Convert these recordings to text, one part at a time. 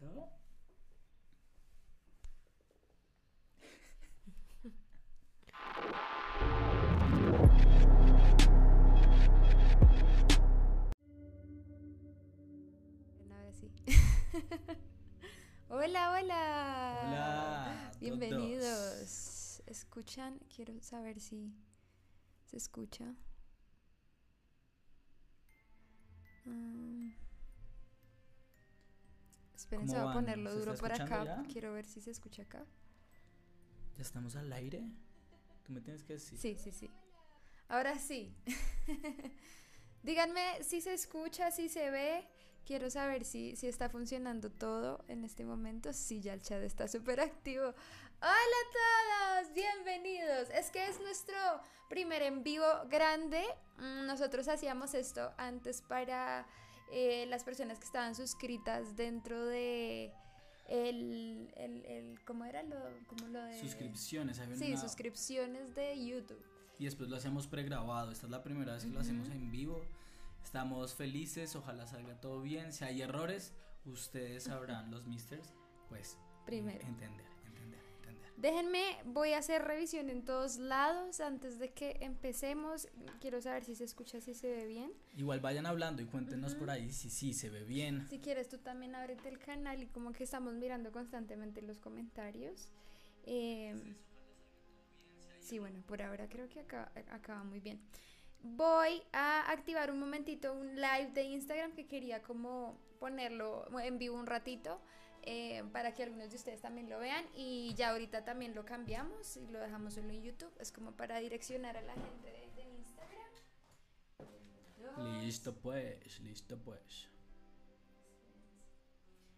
momento. Ahora sí. hola, hola. Hola, Bienvenidos. ¿Escuchan? Quiero saber si se escucha. Mm. Esperen, ¿Cómo se va a ponerlo ¿Se duro por acá. ya? Quiero ver si se escucha acá. ¿Ya estamos al aire? Tú me tienes que decir. Sí, sí, sí. Ahora sí. Díganme si se escucha, si se ve. Quiero saber si, si está funcionando todo en este momento. Sí, ya el chat está súper activo. Hola a todos, bienvenidos. Es que es nuestro primer en vivo grande. Mm, Nosotros hacíamos esto antes para eh, las personas que estaban suscritas dentro de el, el, el ¿cómo era lo, cómo lo de Suscripciones, había Sí, una- suscripciones de YouTube. Y después lo hacemos pregrabado. Esta es la primera vez que lo hacemos en vivo. Estamos felices, ojalá salga todo bien. Si hay errores, ustedes sabrán, los misters, pues Primero. entender. Déjenme, voy a hacer revisión en todos lados antes de que empecemos. Quiero saber si se escucha, si se ve bien. Igual vayan hablando y cuéntenos por ahí si sí se ve bien. Si quieres, tú también ábrete el canal y como que estamos mirando constantemente los comentarios. Eh, sí, bueno, por ahora creo que acá, acaba muy bien. Voy a activar un momentito un live de Instagram que quería como ponerlo en vivo un ratito eh, para que algunos de ustedes también lo vean y ya ahorita también lo cambiamos y lo dejamos solo en YouTube. Es como para direccionar a la gente de, de Instagram. Listo pues, listo pues.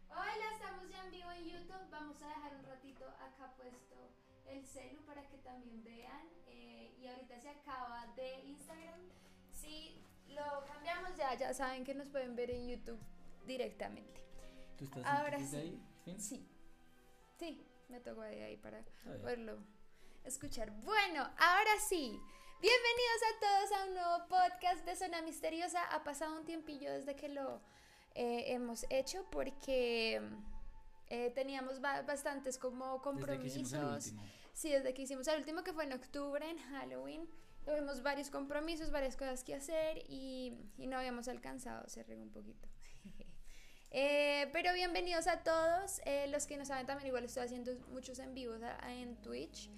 Hola, estamos ya en vivo en YouTube. Vamos a dejar un ratito acá puesto el celu para que también vean. eh, y ahorita se acaba de Instagram. Si lo cambiamos ya, ya saben que nos pueden ver en YouTube directamente. ¿Tú estás Ahora desde sí. ahí? ¿Fin? Sí, sí, me tocó de ahí para poderlo escuchar. Bueno, ahora sí. Bienvenidos a todos a un nuevo podcast de Zona Misteriosa. Ha pasado un tiempillo desde que lo eh, hemos hecho porque eh, teníamos ba- bastantes como Desde compromisos. último. Sí, desde que hicimos el último que fue en octubre, en Halloween. Tuvimos varios compromisos, varias cosas que hacer y, y no habíamos alcanzado, se regó un poquito. Eh, pero bienvenidos a todos. Eh, los que no saben también, igual estoy haciendo muchos en vivos en Twitch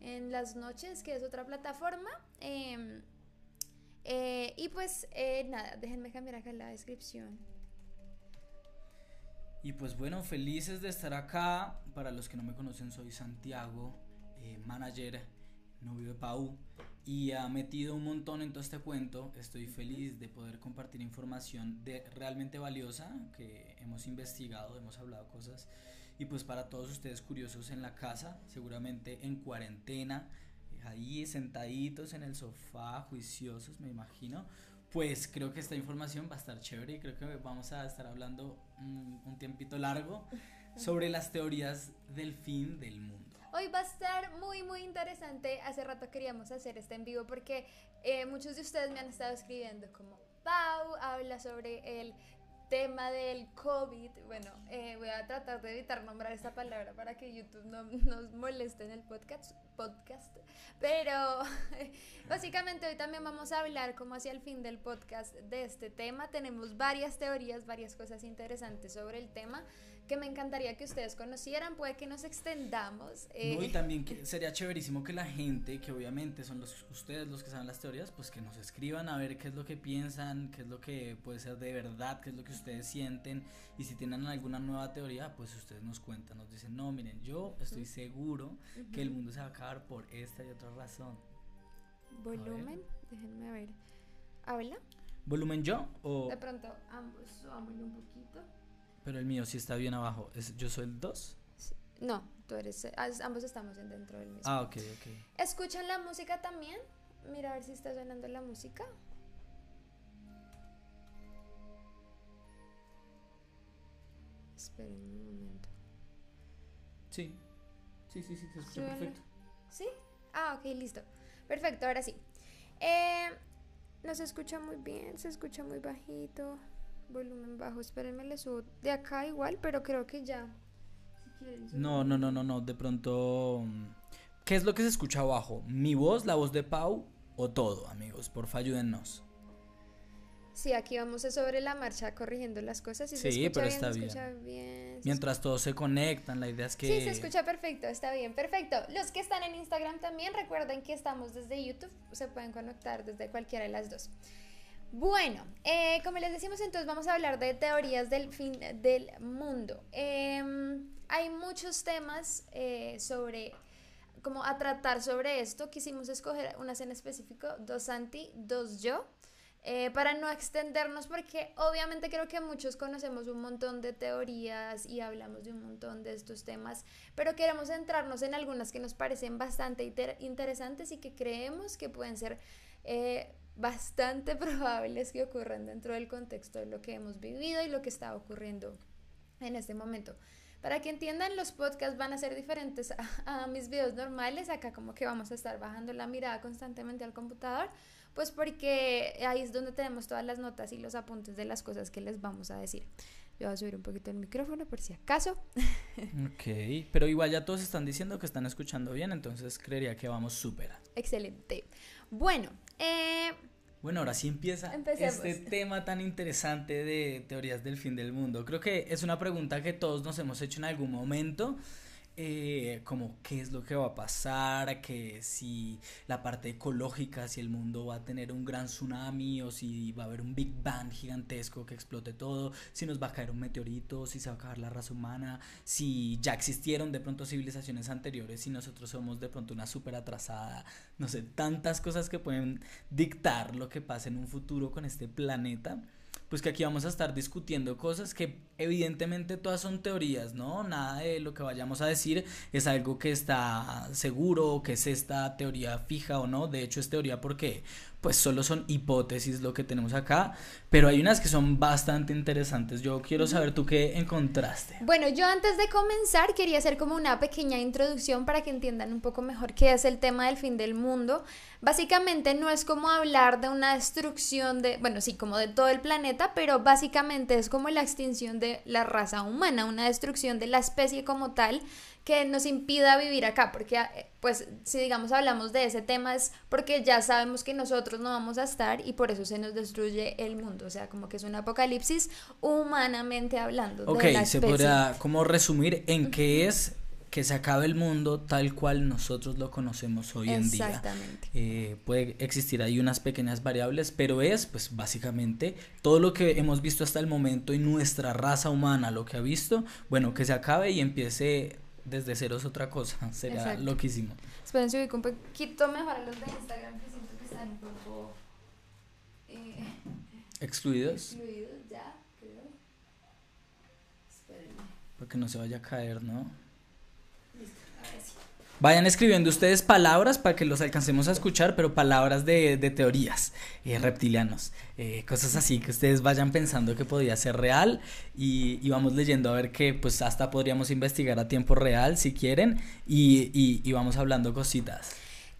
en las noches, que es otra plataforma. Eh, eh, y pues nada, déjenme cambiar acá la descripción. Y pues bueno, felices de estar acá. Para los que no me conocen, soy Santiago, manager, novio de Pau. Y ha metido un montón en todo este cuento. Estoy feliz de poder compartir información de realmente valiosa que hemos investigado, hemos hablado cosas. Y pues para todos ustedes curiosos en la casa, seguramente en cuarentena, ahí sentaditos en el sofá, juiciosos, me imagino. Pues creo que esta información va a estar chévere y creo que vamos a estar hablando un, un tiempito largo sobre las teorías del fin del mundo. Hoy va a estar muy, muy interesante. Hace rato queríamos hacer este en vivo porque eh, muchos de ustedes me han estado escribiendo como, Pau, habla sobre el tema del COVID. Bueno, eh, voy a tratar de evitar nombrar esta palabra para que YouTube no nos moleste en el podcast. podcast. Pero básicamente hoy también vamos a hablar como hacia el fin del podcast de este tema. Tenemos varias teorías, varias cosas interesantes sobre el tema que me encantaría que ustedes conocieran. Puede que nos extendamos. eh, No, y también que sería chéverísimo que la gente, que obviamente son los, ustedes los que saben las teorías, pues que nos escriban a ver qué es lo que piensan, qué es lo que puede ser de verdad, qué es lo que ustedes sienten. Y si tienen alguna nueva teoría, pues ustedes nos cuentan, nos dicen, no, miren, yo estoy seguro que el mundo se va a acabar por esta y otra razón. Volumen, déjenme ver. ¿Habla? ¿Volumen yo o...? De pronto, ambos, un poquito. Pero el mío sí está bien abajo. ¿Es, ¿Yo soy el 2? Sí. No, tú eres. ah, Ambos estamos en- dentro del mismo. Ah, ok, ok. ¿Escuchan la música también? Mira a ver si está sonando la música. Esperen un momento. Sí. Sí, sí, sí, se escucha perfecto. ¿Sí? Ah, ok, listo. Perfecto, ahora sí. Eh, no se escucha muy bien, se escucha muy bajito. Volumen bajo. Espérenme, le subo de acá igual, pero creo que ya. no, no, no, no, no. De pronto. Mm, ¿Qué es lo que se escucha abajo? ¿Mi voz, la voz de Pau o todo, amigos? Porfa, ayúdennos. Sí, aquí vamos sobre la marcha corrigiendo las cosas. Y sí, pero está bien. Mientras todos se conectan, la idea es que... Sí, se escucha perfecto, está bien, perfecto. Los que están en Instagram también recuerden que estamos desde YouTube, se pueden conectar desde cualquiera de las dos. Bueno, eh, como les decimos entonces vamos a hablar de teorías del fin del mundo. Em, hay muchos temas eh, sobre, como a tratar sobre esto. Quisimos escoger unas en específico, dos anti, dos yo. Eh, para no extendernos, porque obviamente creo que muchos conocemos un montón de teorías y hablamos de un montón de estos temas, pero queremos centrarnos en algunas que nos parecen bastante interesantes y que creemos que pueden ser bastante probables que ocurran dentro del contexto de lo que hemos vivido y lo que está ocurriendo en este momento. Para que entiendan, los podcasts van a ser diferentes a, a mis videos normales. Acá como que vamos a estar bajando la mirada constantemente al computador pues porque ahí es donde tenemos todas las notas y los apuntes de las cosas que les vamos a decir. Yo voy a subir un poquito el micrófono por si acaso. Ok, pero igual ya todos están diciendo que están escuchando bien, entonces creería que vamos súper. Excelente. Bueno, eh, bueno, ahora sí empieza este tema tan interesante de teorías del fin del mundo. Creo que es una pregunta que todos nos hemos hecho en algún momento eh, como qué es lo que va a pasar, que si la parte ecológica, si el mundo va a tener un gran tsunami o si va a haber un Big Bang gigantesco que explote todo, si nos va a caer un meteorito, si se va a acabar la raza humana, si ya existieron de pronto civilizaciones anteriores y nosotros somos de pronto una súper atrasada, no sé, tantas cosas que pueden dictar lo que pasa en un futuro con este planeta pues que aquí vamos a estar discutiendo cosas que evidentemente todas son teorías, ¿no? Nada de lo que vayamos a decir es algo que está seguro, que es esta teoría fija o no, de hecho es teoría porque pues solo son hipótesis lo que tenemos acá, pero hay unas que son bastante interesantes. Yo quiero saber tú qué encontraste. Bueno, yo antes de comenzar quería hacer como una pequeña introducción para que entiendan un poco mejor qué es el tema del fin del mundo. Básicamente no es como hablar de una destrucción de, bueno, sí, como de todo el planeta, pero básicamente es como la extinción de la raza humana, una destrucción de la especie como tal que nos impida vivir acá, porque eh, pues si digamos hablamos de ese tema es porque ya sabemos que nosotros no vamos a estar y por eso se nos destruye el mundo, o sea, como que es un apocalipsis humanamente hablando. Ok, se podría como resumir en qué es que se acabe el mundo tal cual nosotros lo conocemos hoy en día. Exactamente. Eh, puede existir ahí unas pequeñas variables, pero es pues básicamente todo lo que hemos visto hasta el momento y nuestra raza humana lo que ha visto, bueno, que se acabe y empiece desde cero es otra cosa, sería loquísimo. Esperen, si ubico un poquito mejor a los de Instagram que siento que están un poco... Eh, ¿Excluidos? Excluidos, ya, creo. Espérenme. Para que no se vaya a caer, ¿no? Vayan escribiendo ustedes palabras para que los alcancemos a escuchar, pero palabras de, teorías, eh, reptilianos, eh, cosas así que ustedes vayan pensando que podría ser real y, vamos leyendo a ver que pues hasta podríamos investigar a tiempo real si quieren y, vamos hablando cositas.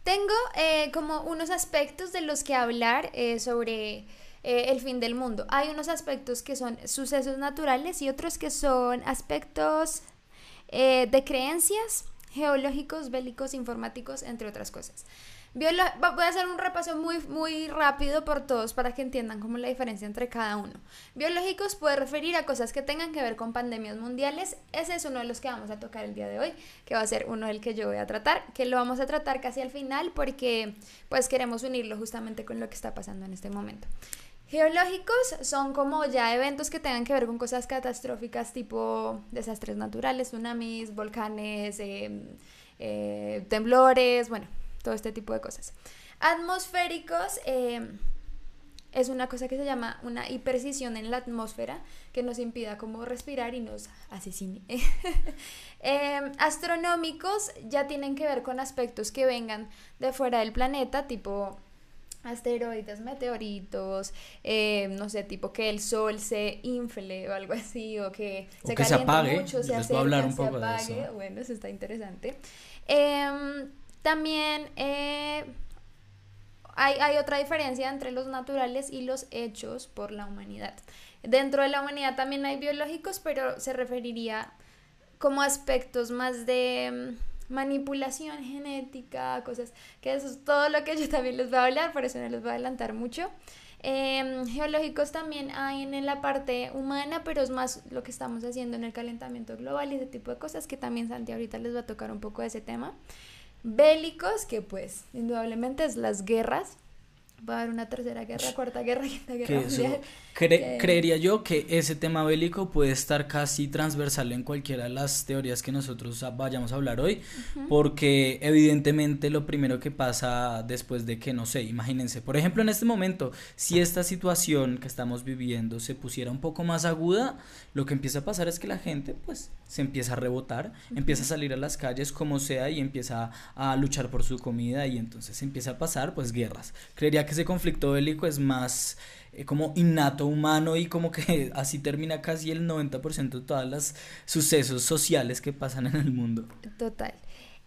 Tengo eh, como unos aspectos de los que hablar sobre el fin del mundo. Hay unos aspectos que son sucesos naturales y otros que son aspectos de creencias geológicos, bélicos, informáticos, entre otras cosas. voy a hacer un repaso muy, muy rápido por todos para que entiendan cómo la diferencia entre cada uno. Biológicos puede referir a cosas que tengan que ver con pandemias mundiales. Ese es uno de los que vamos a tocar el día de hoy, que va a ser uno del que yo voy a tratar, que lo vamos a tratar casi al final porque pues queremos unirlo justamente con lo que está pasando en este momento. Geológicos son como ya eventos que tengan que ver con cosas catastróficas tipo desastres naturales, tsunamis, volcanes, em, eh, temblores, bueno, todo este tipo de cosas. Atmosféricos em, es una cosa que se llama una hipercisión en la atmósfera que nos impida como respirar y nos asesine. Em, astronómicos ya tienen que ver con aspectos que vengan de fuera del planeta, tipo asteroides, meteoritos, eh, no sé, tipo que el sol se infle o algo así, o que se que se apague. mucho, se acerque, hablar un poco se apague. De eso. Bueno, eso está interesante. Em, también eh, hay, hay, otra diferencia entre los naturales y los hechos por la humanidad. Dentro de la humanidad también hay biológicos, pero se referiría como aspectos más de manipulación genética, cosas que eso es todo lo que yo también les voy a hablar, por eso no les voy a adelantar mucho. Em, geológicos también hay en la parte humana, pero es más lo que estamos haciendo en el calentamiento global y ese tipo de cosas que también Santi ahorita les va a tocar un poco de ese tema. Bélicos, que pues indudablemente es las guerras, va a haber una tercera guerra, cuarta guerra, quinta guerra mundial. Creería yo que ese tema bélico puede estar casi transversal en cualquiera de las teorías que nosotros vayamos a hablar hoy, porque evidentemente lo primero que pasa después de que, no sé, imagínense, por ejemplo, en este momento, si esta situación que estamos viviendo se pusiera un poco más aguda, lo que empieza a pasar es que la gente pues se empieza a rebotar, empieza a salir a las calles como sea y empieza a luchar por su comida y entonces empieza a pasar pues guerras. Creería que ese conflicto bélico es más eh, como innato humano y como que así termina casi el 90% de todos los sucesos sociales que pasan en el mundo. Total.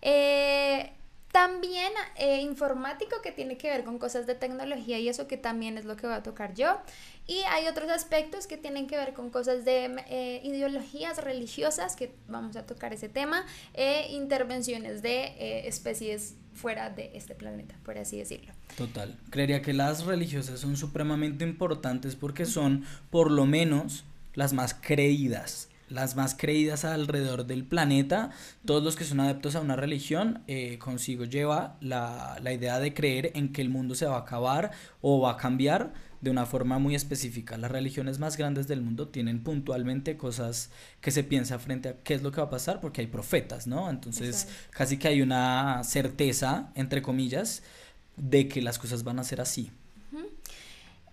Eh, también eh, informático que tiene que ver con cosas de tecnología y eso que también es lo que voy a tocar yo. Y hay otros aspectos que tienen que ver con cosas de ideologías religiosas, que vamos a tocar ese tema, e intervenciones de especies fuera de este planeta, por así decirlo. Total. Creería que las religiosas son supremamente importantes porque son, por lo menos, las más creídas. Las más creídas alrededor del planeta. Todos los que son adeptos a una religión eh, consigo lleva la, la idea de creer en que el mundo se va a acabar o va a cambiar de una forma muy específica. Las religiones más grandes del mundo tienen puntualmente cosas que se piensa frente a qué es lo que va a pasar, porque hay profetas, ¿no? Entonces, casi que hay una certeza, entre comillas, de que las cosas van a ser así.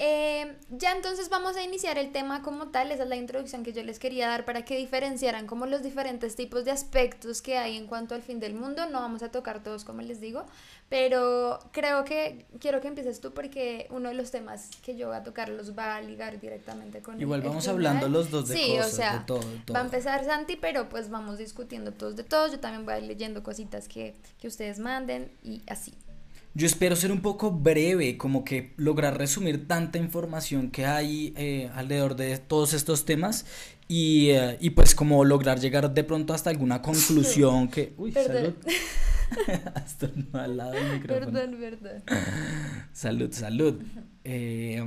Eh, ya entonces vamos a iniciar el tema como tal, esa es la introducción que yo les quería dar para que diferenciaran como los diferentes tipos de aspectos que hay en cuanto al fin del mundo, no vamos a tocar todos como les digo, pero creo que quiero que empieces tú porque uno de los temas que yo voy a tocar los va a ligar directamente con Igual vamos hablando los dos de sí, cosas, o sea, de todo, Va a empezar Santi, pero pues vamos discutiendo todos de todos, yo también voy a ir leyendo cositas que, que ustedes manden y así. Yo espero ser un poco breve, como que lograr resumir tanta información que hay eh, alrededor de todos estos temas y, eh, y, pues como lograr llegar de pronto hasta alguna conclusión que... Uy, perdón. salud. hasta al lado del micrófono. Perdón, perdón. salud, salud. Eh,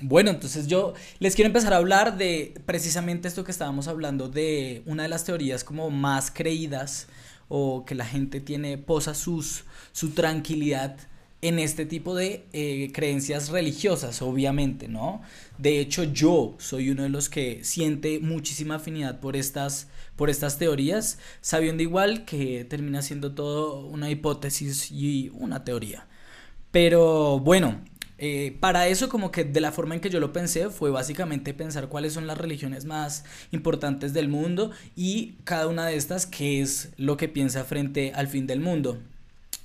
bueno, entonces yo les quiero empezar a hablar de precisamente esto que estábamos hablando, de una de las teorías como más creídas o que la gente tiene, posa sus su tranquilidad en este tipo de eh, creencias religiosas, obviamente, ¿no? De hecho, yo soy uno de los que siente muchísima afinidad por estas, por estas teorías, sabiendo igual que termina siendo todo una hipótesis y una teoría. Pero bueno, eh, para eso como que de la forma en que yo lo pensé fue básicamente pensar cuáles son las religiones más importantes del mundo y cada una de estas qué es lo que piensa frente al fin del mundo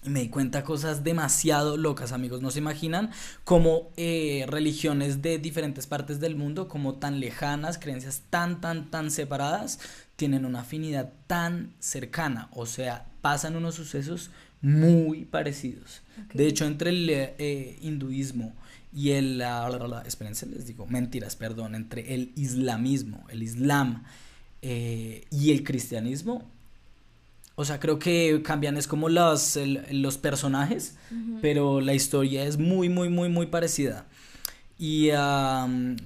y me di cuenta cosas demasiado locas, amigos. No se imaginan cómo eh, religiones de diferentes partes del mundo, como tan lejanas, creencias tan, tan, tan separadas, tienen una afinidad tan cercana. O sea, pasan unos sucesos muy parecidos. De hecho, entre el eh, hinduismo y el... Uh, espérense, les digo, mentiras, perdón, entre el islamismo, el islam eh, y el cristianismo o sea, creo que cambian es como los, los personajes, pero la historia es muy, muy, muy, muy parecida. Y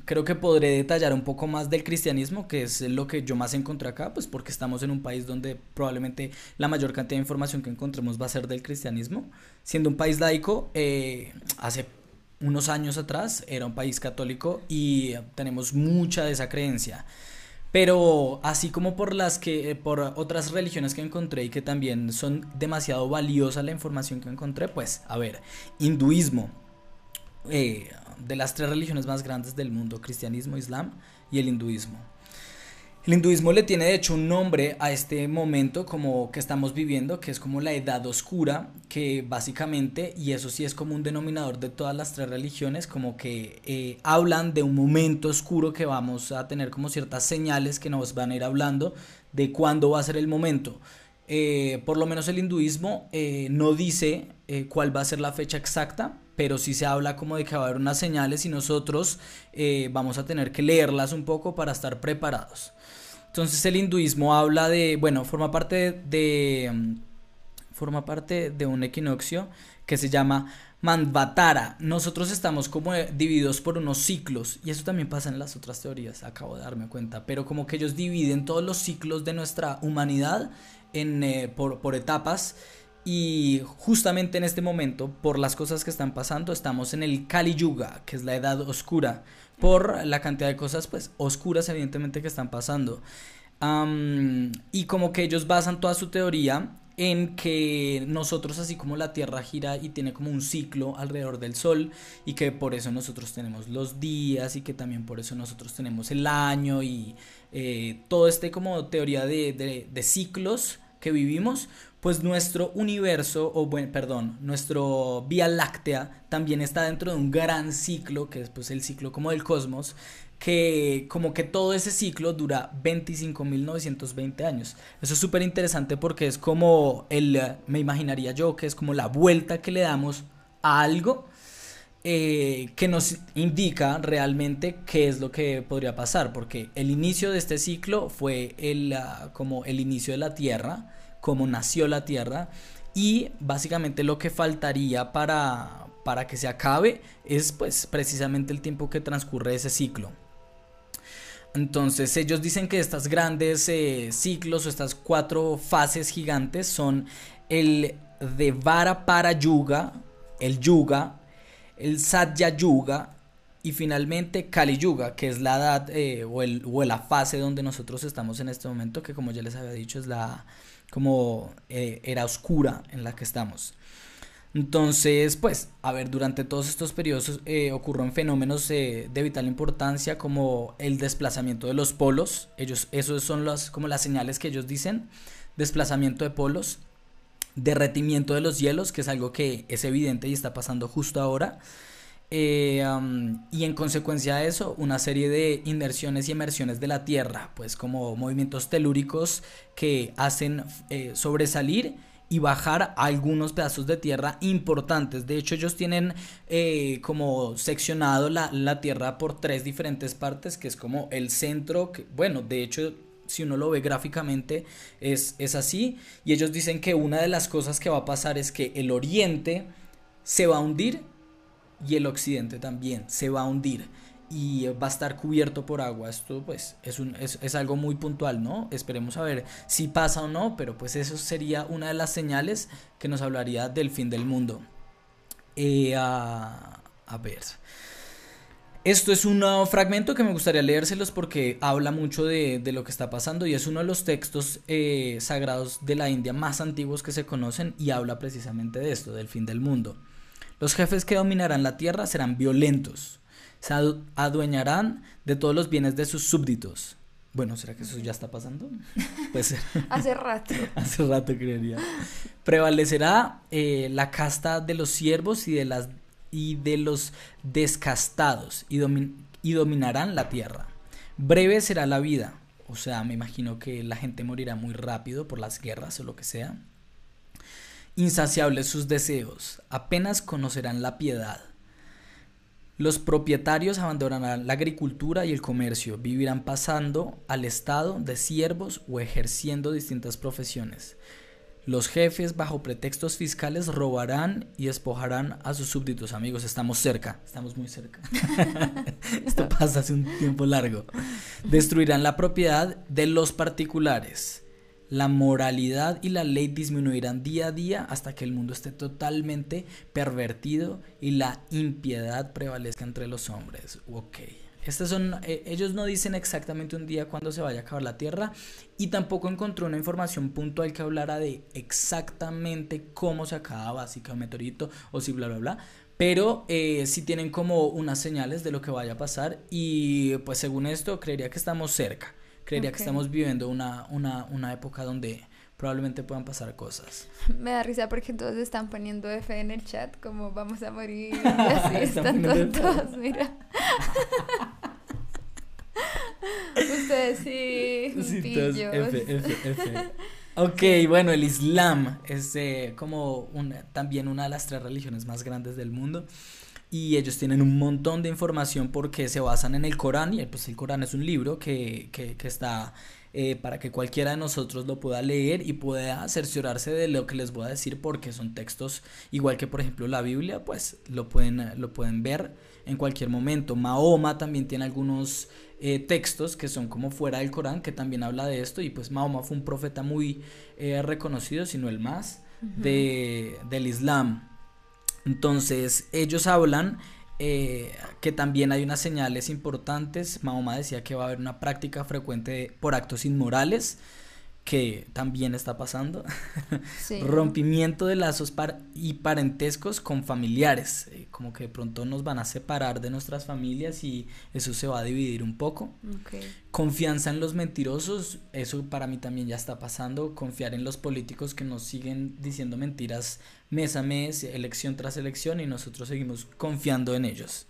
creo que podré detallar un poco más del cristianismo, que es lo que yo más encontré acá, pues porque estamos en un país donde probablemente la mayor cantidad de información que encontremos va a ser del cristianismo. Siendo un país laico, eh, hace unos años atrás era un país católico y tenemos mucha de esa creencia. Pero así como por las que, eh, por otras religiones que encontré y que también son demasiado valiosas la información que encontré, pues, a ver, hinduismo, eh, de las tres religiones más grandes del mundo, cristianismo, islam y el hinduismo. El hinduismo le tiene de hecho un nombre a este momento como que estamos viviendo, que es como la edad oscura, que básicamente, y eso sí es como un denominador de todas las tres religiones, como que eh, hablan de un momento oscuro que vamos a tener como ciertas señales que nos van a ir hablando de cuándo va a ser el momento. Eh, por lo menos el hinduismo eh, no dice cuál va a ser la fecha exacta, pero sí se habla como de que va a haber unas señales y nosotros eh, vamos a tener que leerlas un poco para estar preparados. Entonces el hinduismo habla de, bueno, forma parte de, forma parte de un equinoccio que se llama Manvatara. Nosotros estamos como divididos por unos ciclos y eso también pasa en las otras teorías, acabo de darme cuenta, pero como que ellos dividen todos los ciclos de nuestra humanidad en, eh, por, por etapas y justamente en este momento, por las cosas que están pasando, estamos en el Kali Yuga, que es la edad oscura, por la cantidad de cosas pues oscuras evidentemente que están pasando. y como que ellos basan toda su teoría en que nosotros así como la Tierra gira y tiene como un ciclo alrededor del Sol y que por eso nosotros tenemos los días y que también por eso nosotros tenemos el año y eh, todo este como teoría de, de ciclos que vivimos, pues nuestro universo, o bueno, perdón, nuestro Vía Láctea también está dentro de un gran ciclo, que es pues el ciclo como del cosmos, que como que todo ese ciclo dura 25.920 años. Eso es súper interesante porque es como el, me imaginaría yo, que es como la vuelta que le damos a algo eh, que nos indica realmente qué es lo que podría pasar, porque el inicio de este ciclo fue el, ah, como el inicio de la Tierra, cómo nació la Tierra y básicamente lo que faltaría para, para que se acabe es pues precisamente el tiempo que transcurre ese ciclo. Entonces ellos dicen que estas grandes eh, ciclos o estas cuatro fases gigantes son el de Vara para Yuga, el Yuga, el Satya Yuga y finalmente Kali Yuga, que es la edad eh, o, el, o la fase donde nosotros estamos en este momento, que como ya les había dicho es la, como eh, era oscura en la que estamos. Entonces, pues, a ver, durante todos estos periodos eh, ocurren fenómenos eh, de vital importancia como el desplazamiento de los polos. Ellos, esos son las, como las señales que ellos dicen. Desplazamiento de polos, derretimiento de los hielos, que es algo que es evidente y está pasando justo ahora. Eh, y en consecuencia de eso, una serie de inmersiones y emersiones de la Tierra, pues como movimientos telúricos que hacen eh, sobresalir y bajar algunos pedazos de tierra importantes. De hecho, ellos tienen eh, como seccionado la, la, Tierra por tres diferentes partes, que es como el centro, que, bueno, de hecho, si uno lo ve gráficamente, es, es así. Y ellos dicen que una de las cosas que va a pasar es que el oriente se va a hundir y el occidente también se va a hundir y va a estar cubierto por agua. Esto pues es, un, es, algo muy puntual, ¿no? Esperemos a ver si pasa o no, pero pues eso sería una de las señales que nos hablaría del fin del mundo. Eh, a, ver. Esto es un fragmento que me gustaría leérselos porque habla mucho de, de lo que está pasando y es uno de los textos eh, sagrados de la India más antiguos que se conocen y habla precisamente de esto, del fin del mundo. Los jefes que dominarán la tierra serán violentos, se adueñarán de todos los bienes de sus súbditos. Bueno, ¿será que eso ya está pasando? Puede ser. Hace rato. Hace rato creería. Prevalecerá eh, la casta de los siervos y de, las, y de los descastados y, y dominarán la tierra. Breve será la vida. O sea, me imagino que la gente morirá muy rápido por las guerras o lo que sea insaciables sus deseos, apenas conocerán la piedad. Los propietarios abandonarán la agricultura y el comercio, vivirán pasando al estado de siervos o ejerciendo distintas profesiones. Los jefes, bajo pretextos fiscales, robarán y despojarán a sus súbditos. Amigos, estamos cerca, estamos muy cerca. Esto pasa hace un tiempo largo. Destruirán la propiedad de los particulares la moralidad y la ley disminuirán día a día hasta que el mundo esté totalmente pervertido y la impiedad prevalezca entre los hombres. Ok. Estos son, eh, ellos no dicen exactamente un día cuándo se vaya a acabar la Tierra y tampoco encontró una información puntual que hablara de exactamente cómo se acaba básica un meteorito o si bla bla bla. Pero eh, sí tienen como unas señales de lo que vaya a pasar y pues según esto creería que estamos cerca creería que estamos viviendo una, una, una época donde probablemente puedan pasar cosas. Me da risa porque todos están poniendo F en el chat como vamos a morir y así están todos, mira. Ustedes sí, sí F, F, F. Ok, bueno, el Islam es eh, como también una de las tres religiones más grandes del mundo y ellos tienen un montón de información porque se basan en el Corán y pues el Corán es un libro que, que, que está eh, para que cualquiera de nosotros lo pueda leer y pueda cerciorarse de lo que les voy a decir porque son textos igual que por ejemplo la Biblia pues lo pueden, lo pueden ver en cualquier momento. Mahoma también tiene algunos eh, textos que son como fuera del Corán que también habla de esto y pues Mahoma fue un profeta muy eh, reconocido, sino el más de, del Islam. Entonces ellos hablan eh, que también hay unas señales importantes. Mahoma decía que va a haber una práctica frecuente por actos inmorales que también está pasando. Rompimiento de lazos y parentescos con familiares. Eh, como que de pronto nos van a separar de nuestras familias y eso se va a dividir un poco. Confianza en los mentirosos. Eso para mí también ya está pasando. Confiar en los políticos que nos siguen diciendo mentiras mes a mes, elección tras elección y nosotros seguimos confiando en ellos.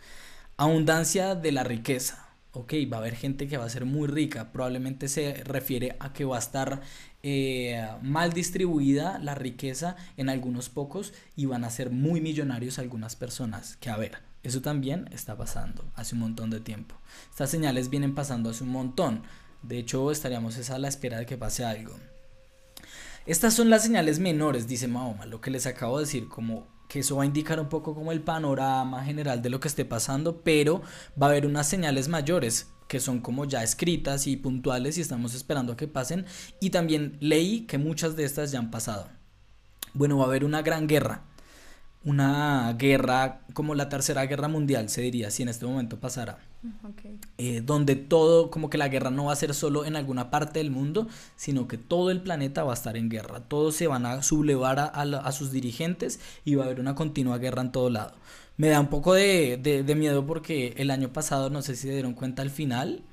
Abundancia de la riqueza ok, va a haber gente que va a ser muy rica, probablemente se refiere a que va a estar eh, mal distribuida la riqueza en algunos pocos y van a ser muy millonarios algunas personas, que a ver, eso también está pasando hace un montón de tiempo. Estas señales vienen pasando hace un montón, de hecho estaríamos a la espera de que pase algo. Estas son las señales menores, dice Mahoma, lo que les acabo de decir, como que eso va a indicar un poco como el panorama general de lo que esté pasando, pero va a haber unas señales mayores que son como ya escritas y puntuales y estamos esperando a que pasen y también leí que muchas de estas ya han pasado. Bueno, va a haber una gran guerra, una guerra como la tercera guerra mundial se diría si en este momento pasara eh, donde todo, como que la guerra no va a ser solo en alguna parte del mundo, sino que todo el planeta va a estar en guerra. Todos se van a sublevar a, sus dirigentes y va a haber una continua guerra en todo lado. Me da un poco de, de miedo porque el año pasado, no sé si se dieron cuenta al final,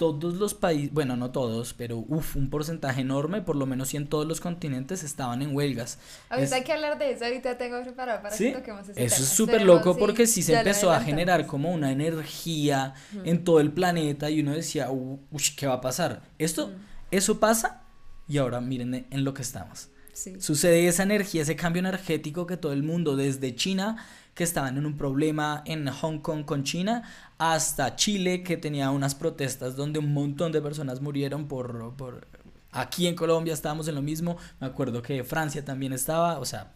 todos los países, bueno, no todos, pero uf, un porcentaje enorme, por lo menos sí en todos los continentes, estaban en huelgas. Ahorita hay que hablar de eso, ahorita tengo preparado para que toquemos ese Eso es súper loco porque sí se empezó a generar como una energía en todo el planeta y uno decía, uy, ¿qué va a pasar? Esto, eso pasa y ahora miren en lo que estamos. Sucede esa energía, ese cambio energético que todo el mundo, desde China, que estaban en un problema en Hong Kong con China, hasta Chile, que tenía unas protestas donde un montón de personas murieron por... por aquí en Colombia estábamos en lo mismo, me acuerdo que Francia también estaba, o sea,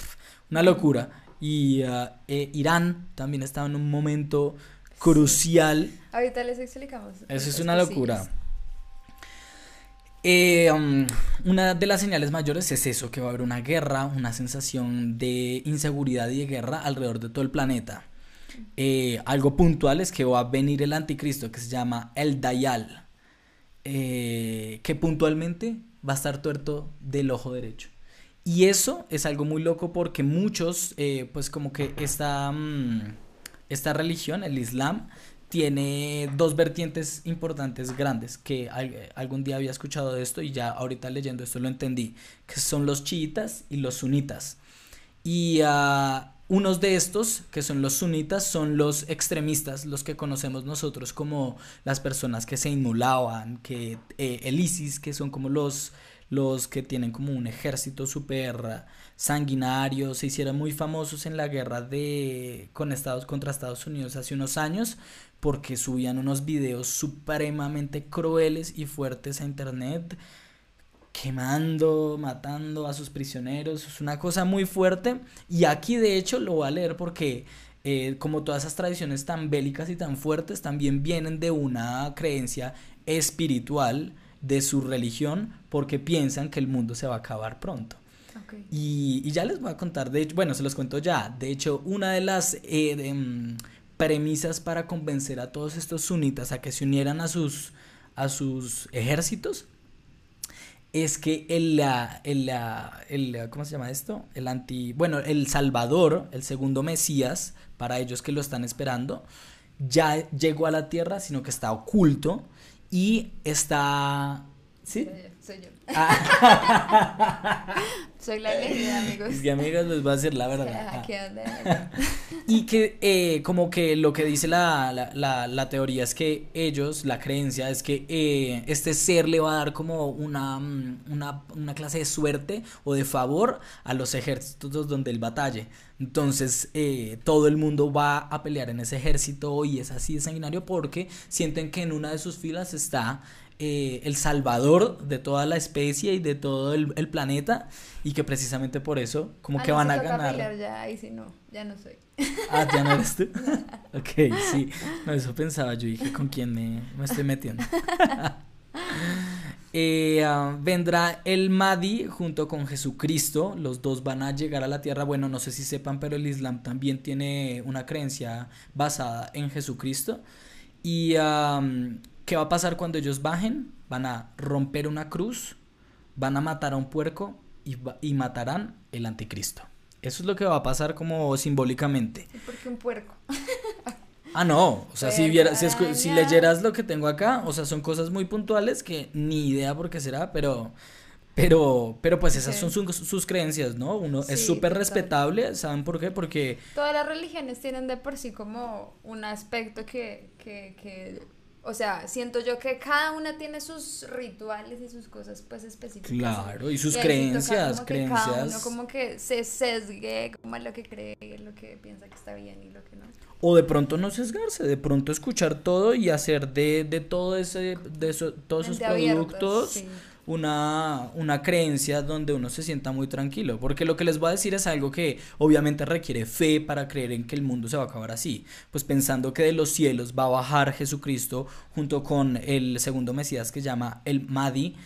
una locura. Y uh, eh, Irán también estaba en un momento crucial. Ahorita les explicamos. Eso es una locura. Eh, um, una de las señales mayores es eso, que va a haber una guerra, una sensación de inseguridad y de guerra alrededor de todo el planeta. Eh, algo puntual es que va a venir el anticristo que se llama el Dayal, eh, que puntualmente va a estar tuerto del ojo derecho. Y eso es algo muy loco porque muchos, pues como que esta, mm, esta religión, el Islam, tiene dos vertientes importantes grandes que algún día había escuchado de esto y ya ahorita leyendo esto lo entendí, que son los chiitas y los sunitas. Y uh, unos de estos, que son los sunitas, son los extremistas, los que conocemos nosotros como las personas que se inmolaban, que eh, el ISIS, que son como los, los que tienen como un ejército súper sanguinario, se hicieron muy famosos en la guerra de, con Estados, contra Estados Unidos hace unos años, porque subían unos videos supremamente crueles y fuertes a internet, quemando, matando a sus prisioneros, es una cosa muy fuerte. Y aquí de hecho lo voy a leer porque eh, como todas esas tradiciones tan bélicas y tan fuertes, también vienen de una creencia espiritual de su religión porque piensan que el mundo se va a acabar pronto. Y, ya les voy a contar, de hecho, bueno, se los cuento ya. De hecho, una de las eh, mm, premisas para convencer a todos estos sunitas a que se unieran a sus, a sus ejércitos es que el, el, el, ¿cómo se llama esto? El anti, bueno, el Salvador, el segundo Mesías, para ellos que lo están esperando, ya llegó a la tierra, sino que está oculto y está, ¿sí? Soy yo. Ah. Soy la elegida, amigos. Es que amigas les voy a decir la verdad. Ah, Ah. ¿qué onda? Y que eh, como que lo que dice la, la, la, la teoría es que ellos, la creencia es que eh, este ser le va a dar como una, mm, una, una clase de suerte o de favor a los ejércitos donde él batalle. Entonces eh, todo el mundo va a pelear en ese ejército y es así de sanguinario porque sienten que en una de sus filas está eh, el salvador de toda la especie y de todo el, el planeta y que precisamente por eso como Ah, que van a ganar. ya, ahí sí no, ya no soy. Ah, ya no eres tú. ok, sí. No, eso pensaba yo. Dije, ¿con quién me, me estoy metiendo? Eh, ah, vendrá el Mahdi junto con Jesucristo. Los dos van a llegar a la tierra. Bueno, no sé si sepan, pero el Islam también tiene una creencia basada en Jesucristo. ¿Y am, qué va a pasar cuando ellos bajen? Van a romper una cruz, van a matar a un puerco y, y matarán el anticristo. Eso es lo que va a pasar como simbólicamente. Sí, porque un puerco. Ah, no, o sea, si, viera, si, si araña. leyeras lo que tengo acá, o sea, son cosas muy puntuales que ni idea por qué será, pero, pero, pero pues esas son sus, sus creencias, ¿no? Uno es Sí, súper total. respetable, ¿saben por qué? Porque, Todas las religiones tienen de por sí como un aspecto que, que, que, o sea, siento yo que cada una tiene sus rituales y sus cosas pues específicas. claro, y sus Y creencias, como que cada uno creencias, como que se sesgue como lo que cree, lo que piensa que está bien y lo que no. o de pronto no sesgarse, de pronto escuchar todo y hacer de, de todo ese, de eso, todos esos productos sí. Una, una creencia donde uno se sienta muy tranquilo. Porque lo que les voy a decir es algo que obviamente requiere fe para creer en que el mundo se va a acabar así. Pues pensando que de los cielos va a bajar Jesucristo junto con el segundo Mesías que llama el Mahdi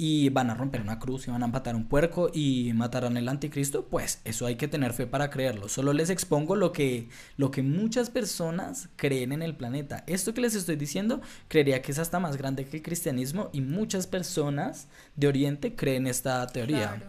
y van a romper una cruz y van a matar un puerco y matarán el anticristo, pues eso hay que tener fe para creerlo. Solo les expongo lo que, lo que muchas personas creen en el planeta. Esto que les estoy diciendo creería que es hasta más grande que el cristianismo y muchas personas de Oriente creen esta teoría. Claro.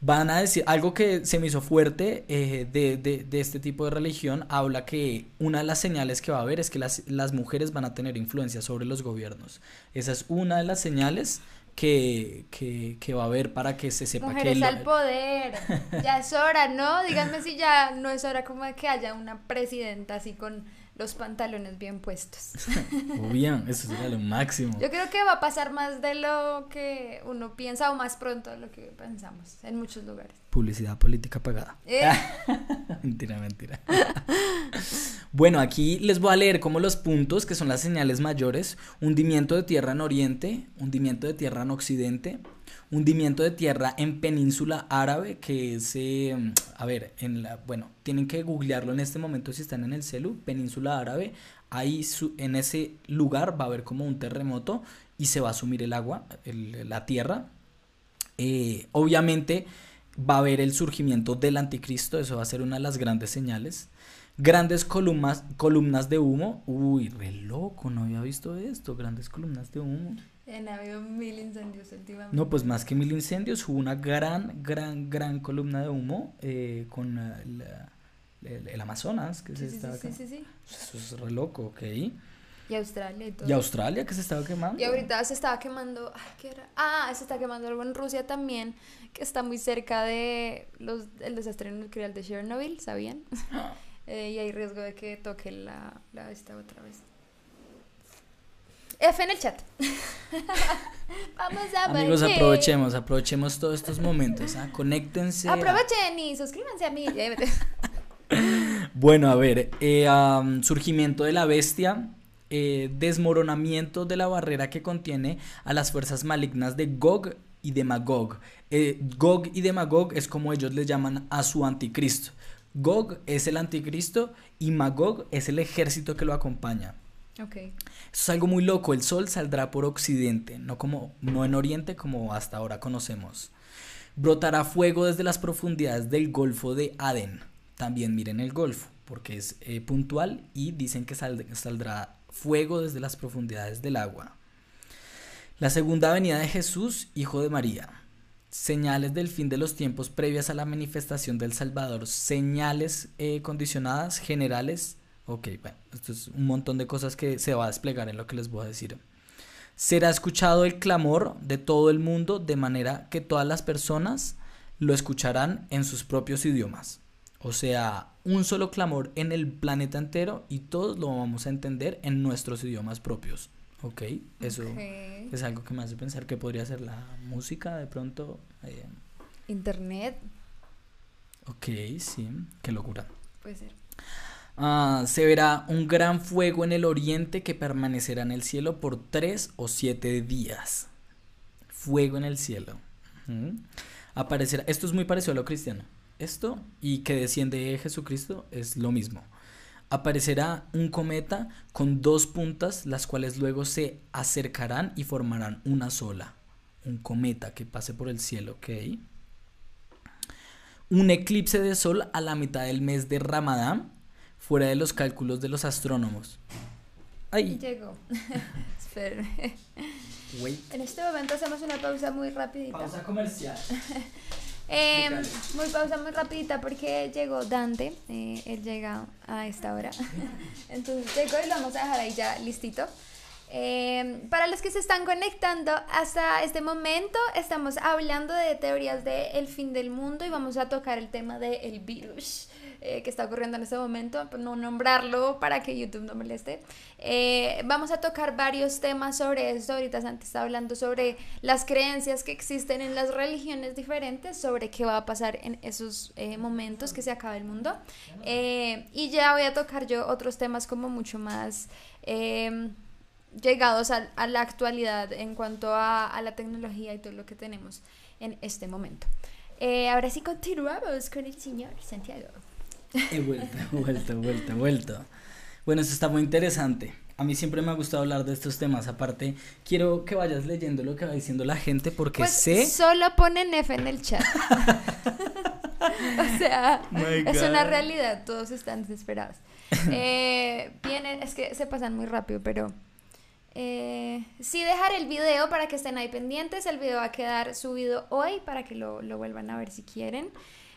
Van a decir algo que se me hizo fuerte eh, de, de- de este tipo de religión, habla que una de las señales que va a haber es que las, las mujeres van a tener influencia sobre los gobiernos. Esa es una de las señales que, que, que va a haber para que se sepa que... Mujeres al poder. Ya es hora, ¿no? Díganme si ya no es hora como de que haya una presidenta así con los pantalones bien puestos. Bien, eso sería lo máximo. Yo creo que va a pasar más de lo que uno piensa o más pronto de lo que pensamos en muchos lugares. Publicidad política pagada. Eh, mentira, mentira. bueno, aquí les voy a leer como los puntos que son las señales mayores. Hundimiento de tierra en oriente, hundimiento de tierra en occidente, hundimiento de tierra en península árabe, que es, eh, a ver, en la, bueno, tienen que googlearlo en este momento si están en el celu, península árabe. Ahí su- en ese lugar va a haber como un terremoto y se va a sumir el agua, el- la tierra. Eh, obviamente va a haber el surgimiento del anticristo, eso va a ser una de las grandes señales. Grandes columnas, columnas de humo. Uy, re loco, no había visto esto, grandes columnas de humo. han habido mil incendios últimamente. No, pues más que mil incendios, hubo una gran, gran, gran columna de humo eh, con la- el, el Amazonas, que se Sí, estaba sí, sí, sí. Eso es re loco, ok. Y Australia y todo. Y Australia, que se estaba quemando. Y ahorita se estaba quemando, ay, ¿qué era? Ah, se está quemando algo en Rusia también, que está muy cerca de los, el desastre nuclear de Chernobyl, ¿sabían? Eh, y hay riesgo de que toque la, la esta otra vez. F en el chat. Vamos a Amigos, ver. aprovechemos, aprovechemos todos estos momentos. ¿ah? Conéctense. a- Aprovechen y suscríbanse a mí. Bueno, a ver, eh, surgimiento de la bestia, eh, desmoronamiento de la barrera que contiene a las fuerzas malignas de Gog y de Magog. Eh, Gog y de Magog es como ellos le llaman a su anticristo. Gog es el anticristo y Magog es el ejército que lo acompaña. ok. Eso es algo muy loco. El sol saldrá por occidente, no como no en oriente como hasta ahora conocemos. Brotará fuego desde las profundidades del Golfo de Adén. También miren el Golfo, porque es eh, puntual y dicen que sal- saldrá fuego desde las profundidades del agua. La segunda venida de Jesús, hijo de María. Señales del fin de los tiempos previas a la manifestación del Salvador. Señales eh, condicionadas, generales. Ok, bueno, esto es un montón de cosas que se va a desplegar en lo que les voy a decir. Será escuchado el clamor de todo el mundo de manera que todas las personas lo escucharán en sus propios idiomas. O sea, un solo clamor en el planeta entero y todos lo vamos a entender en nuestros idiomas propios. ¿Ok? Eso es algo que me hace pensar que podría ser la música de pronto. Eh. Internet. Ok, sí, qué locura. Puede ser. Ah, se verá un gran fuego en el oriente que permanecerá en el cielo por tres o siete días. Fuego en el cielo. Aparecerá. Esto es muy parecido a lo cristiano. Esto y que desciende de Jesucristo es lo mismo. Aparecerá un cometa con dos puntas, las cuales luego se acercarán y formarán una sola. Un cometa que pase por el cielo, ¿ok? Un eclipse de sol a la mitad del mes de Ramadán, fuera de los cálculos de los astrónomos. Ahí. Llegó. En este momento hacemos una pausa muy rapidita. Pausa comercial. Eh, muy pausa muy rapidita porque llegó Dante, eh, él llega a esta hora, entonces llegó y lo vamos a dejar ahí ya listito. Eh, para los que se están conectando hasta este momento, estamos hablando de teorías del fin del mundo y vamos a tocar el tema del virus. Eh, que está ocurriendo en este momento, pues, no nombrarlo para que YouTube no moleste. Eh, vamos a tocar varios temas sobre esto. Ahorita Santi está hablando sobre las creencias que existen en las religiones diferentes, sobre qué va a pasar en esos eh, momentos que se acaba el mundo. y ya voy a tocar yo otros temas como mucho más llegados a, la actualidad en cuanto a, a, la tecnología y todo lo que tenemos en este momento. ahora sí continuamos con el señor Santiago. He vuelto, he vuelto, he vuelto, he vuelto. Bueno, esto está muy interesante. A mí siempre me ha gustado hablar de estos temas. Aparte, quiero que vayas leyendo lo que va diciendo la gente porque pues sé. Solo ponen F en el chat. o sea, es una realidad. Todos están desesperados. Eh, vienen, es que se pasan muy rápido, pero. Eh, sí, dejar el video para que estén ahí pendientes. El video va a quedar subido hoy para que lo, lo vuelvan a ver si quieren.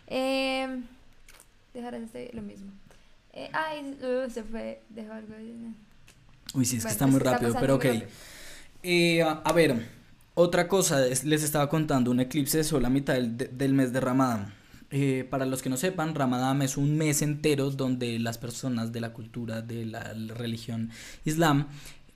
Eh dejar este lo mismo. Eh, ay, uh, se fue, dejó algo. Uy, sí, es que está muy rápido, pero ok. Eh, a ver, otra cosa, les estaba contando un eclipse de sol a mitad del, del mes de Ramadán. Eh, para los que no sepan, Ramadán es un mes entero donde las personas de la cultura de la, religión islam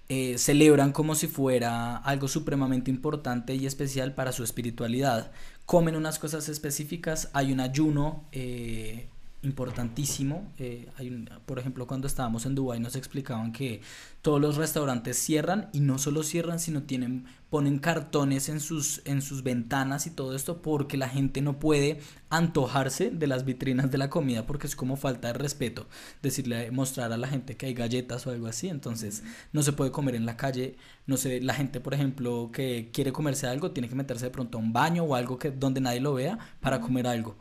eh, celebran como si fuera algo supremamente importante y especial para su espiritualidad. Comen unas cosas específicas, hay un ayuno eh, importantísimo. Eh, hay por ejemplo, cuando estábamos en Dubái nos explicaban que todos los restaurantes cierran y no solo cierran, sino tienen ponen cartones en sus en sus ventanas y todo esto porque la gente no puede antojarse de las vitrinas de la comida porque es como falta de respeto decirle mostrar a la gente que hay galletas o algo así, entonces no se puede comer en la calle, no sé, la gente por ejemplo que quiere comerse algo tiene que meterse de pronto a un baño o algo que donde nadie lo vea para comer algo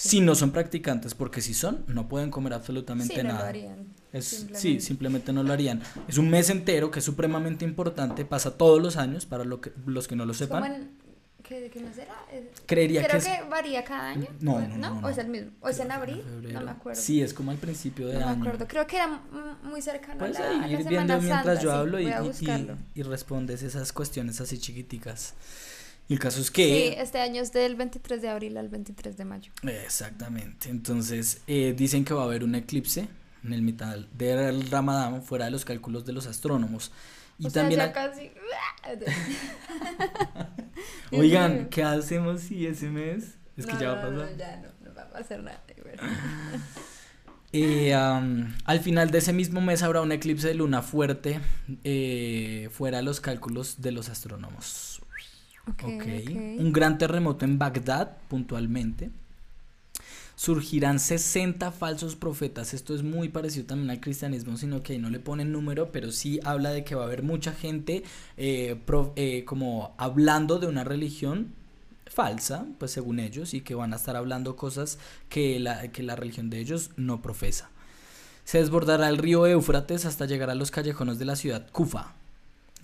si no son practicantes, porque si son, no pueden comer absolutamente sí, nada. No lo harían. Sí, simplemente no lo harían. Es un mes entero que es supremamente importante, pasa todos los años, para lo que, los que no lo sepan. ¿Qué, qué mes era? Creería Creo que, varía cada año. No, no, no, ¿O es el mismo? ¿O es en abril? No me acuerdo. Sí, es como al principio de año. No me acuerdo. Creo que era muy cercano a la, a ir viendo mientras yo hablo y, y, y respondes esas cuestiones así chiquiticas. Y el caso es que... Sí, este año es del 23 de abril al 23 de mayo. Exactamente. Entonces, eh, dicen que va a haber un eclipse en el mitad del Ramadán, fuera de los cálculos de los astrónomos. Y también... ya casi... Oigan, ¿qué hacemos si ese mes? Es que ya va a pasar. No, ya no, no va a pasar nada. Eh, al final de ese mismo mes habrá un eclipse de luna fuerte eh, fuera de los cálculos de los astrónomos. Okay, Un gran terremoto en Bagdad, puntualmente. Surgirán 60 falsos profetas. Esto es muy parecido también al cristianismo, sino que ahí no le ponen número, pero sí habla de que va a haber mucha gente eh, eh, como hablando de una religión falsa, pues según ellos, y que van a estar hablando cosas que la, que la religión de ellos no profesa. Se desbordará el río Éufrates hasta llegar a los callejones de la ciudad Kufa,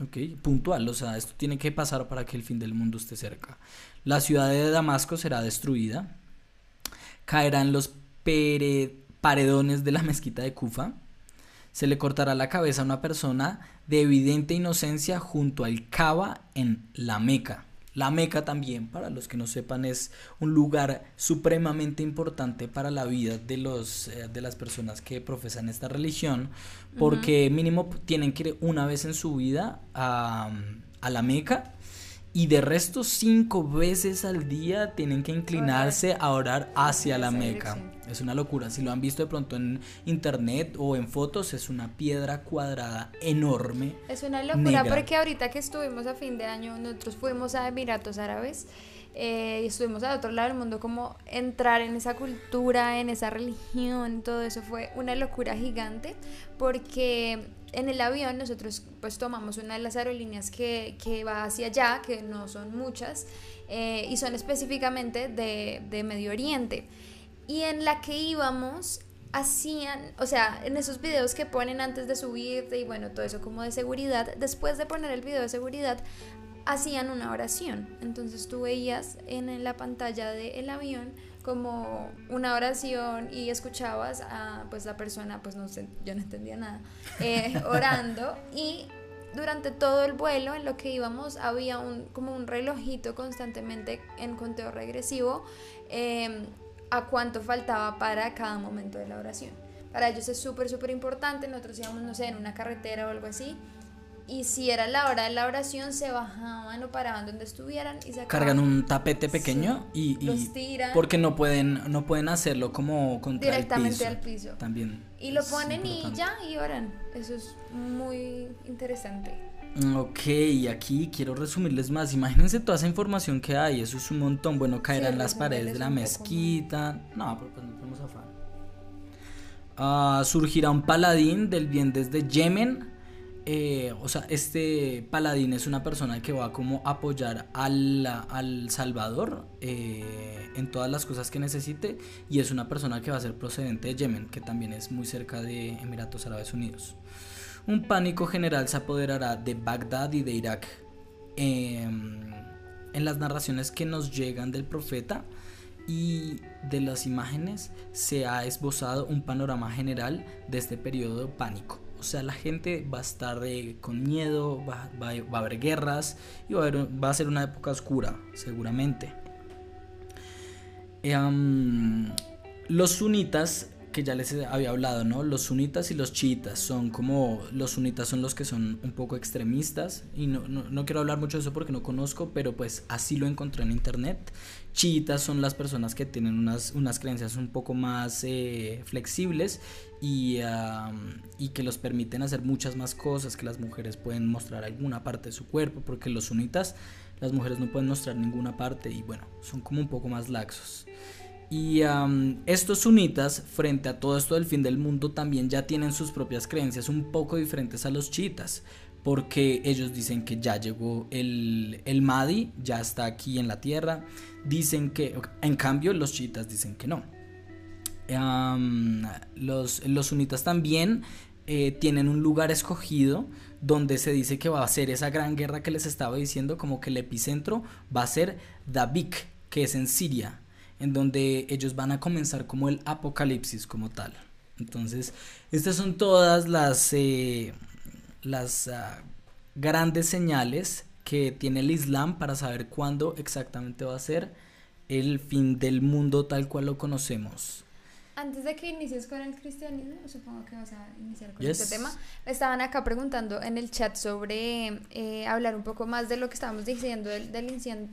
Ok, puntual, o sea, esto tiene que pasar para que el fin del mundo esté cerca. La ciudad de Damasco será destruida, caerán los paredones de la mezquita de Kufa, se le cortará la cabeza a una persona de evidente inocencia junto al Kaaba en la Meca. La Meca también, para los que no sepan, es un lugar supremamente importante para la vida de, los, eh, de las personas que profesan esta religión, porque mínimo tienen que ir una vez en su vida a, a la Meca y de resto cinco veces al día tienen que inclinarse a orar hacia la Meca. Es una locura. Si lo han visto de pronto en internet o en fotos, es una piedra cuadrada enorme. Es una locura porque ahorita que estuvimos a fin de año, nosotros fuimos a Emiratos Árabes eh, y estuvimos al otro lado del mundo, como entrar en esa cultura, en esa religión, todo eso fue una locura gigante porque en el avión nosotros pues tomamos una de las aerolíneas que, que va hacia allá, que no son muchas, eh, y son específicamente de, de Medio Oriente. Y en la que íbamos hacían, o sea, en esos videos que ponen antes de subirte y bueno, todo eso como de seguridad, después de poner el video de seguridad, hacían una oración. Entonces tú veías en la pantalla del avión como una oración y escuchabas a pues la persona, pues no sé, yo no entendía nada, eh, orando y durante todo el vuelo en lo que íbamos había un, como un relojito constantemente en conteo regresivo em, a cuánto faltaba para cada momento de la oración. Para ellos es súper, súper importante, nosotros íbamos, no sé, en una carretera o algo así, y si era la hora de la oración se bajaban o paraban donde estuvieran y se cargan un tapete pequeño y, los tiran porque no pueden no pueden hacerlo como contra directamente el piso. al piso también y lo ponen y ya y oran eso es muy interesante Ok, aquí quiero resumirles más. Imagínense toda esa información que hay, eso es un montón. Bueno, caerán las paredes de la mezquita. No, pero pues no tenemos afán. Ah, surgirá un paladín del bien desde Yemen eh, o sea, este paladín es una persona que va como a apoyar al, al Salvador eh, en todas las cosas que necesite y es una persona que va a ser procedente de Yemen, que también es muy cerca de Emiratos Árabes Unidos. Un pánico general se apoderará de Bagdad y de Irak. Em, en las narraciones que nos llegan del profeta y de las imágenes se ha esbozado un panorama general de este periodo de pánico o sea, la gente va a estar eh, con miedo, va, a haber guerras y va a, ser una época oscura, seguramente. Em, los sunitas, que ya les había hablado, ¿no? Los sunitas y los chiitas son como, los sunitas son los que son un poco extremistas y no, no quiero hablar mucho de eso porque no conozco, pero pues así lo encontré en internet chiitas son las personas que tienen unas, unas creencias un poco más eh, flexibles y, y, que los permiten hacer muchas más cosas, que las mujeres pueden mostrar alguna parte de su cuerpo, porque los sunitas, las mujeres no pueden mostrar ninguna parte y bueno, son como un poco más laxos. Y estos sunitas, frente a todo esto del fin del mundo, también ya tienen sus propias creencias un poco diferentes a los chiitas porque ellos dicen que ya llegó el, el Mahdi, ya está aquí en la tierra. Dicen que, en cambio, los chiitas dicen que no. los, los sunitas también eh, tienen un lugar escogido donde se dice que va a ser esa gran guerra que les estaba diciendo, como que el epicentro va a ser Dabik, que es en Siria, en donde ellos van a comenzar como el apocalipsis como tal. Entonces, estas son todas las... Eh, las ah, grandes señales que tiene el Islam para saber cuándo exactamente va a ser el fin del mundo tal cual lo conocemos. Antes de que inicies con el cristianismo, supongo que vas a iniciar con este tema, estaban acá preguntando en el chat sobre eh, hablar un poco más de lo que estábamos diciendo del, del incendio.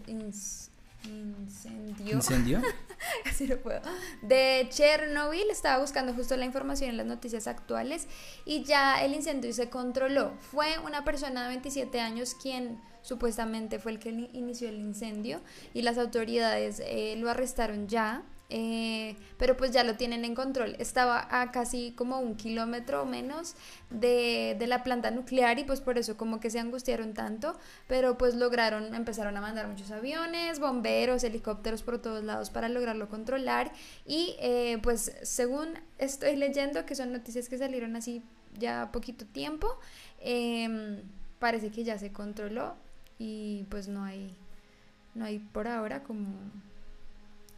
¿Incendio? Así lo puedo. De Chernobyl, estaba buscando justo la información en las noticias actuales y ya el incendio se controló. Fue una persona de 27 años quien supuestamente fue el que inició el incendio y las autoridades eh, lo arrestaron ya eh, pero pues ya lo tienen en control. Estaba a casi como un kilómetro menos de, de, la planta nuclear y pues por eso como que se angustiaron tanto, pero pues lograron, empezaron a mandar muchos aviones, bomberos, helicópteros por todos lados para lograrlo controlar y eh, pues según estoy leyendo, que son noticias que salieron así ya poquito tiempo, em, parece que ya se controló y pues no hay, no hay por ahora como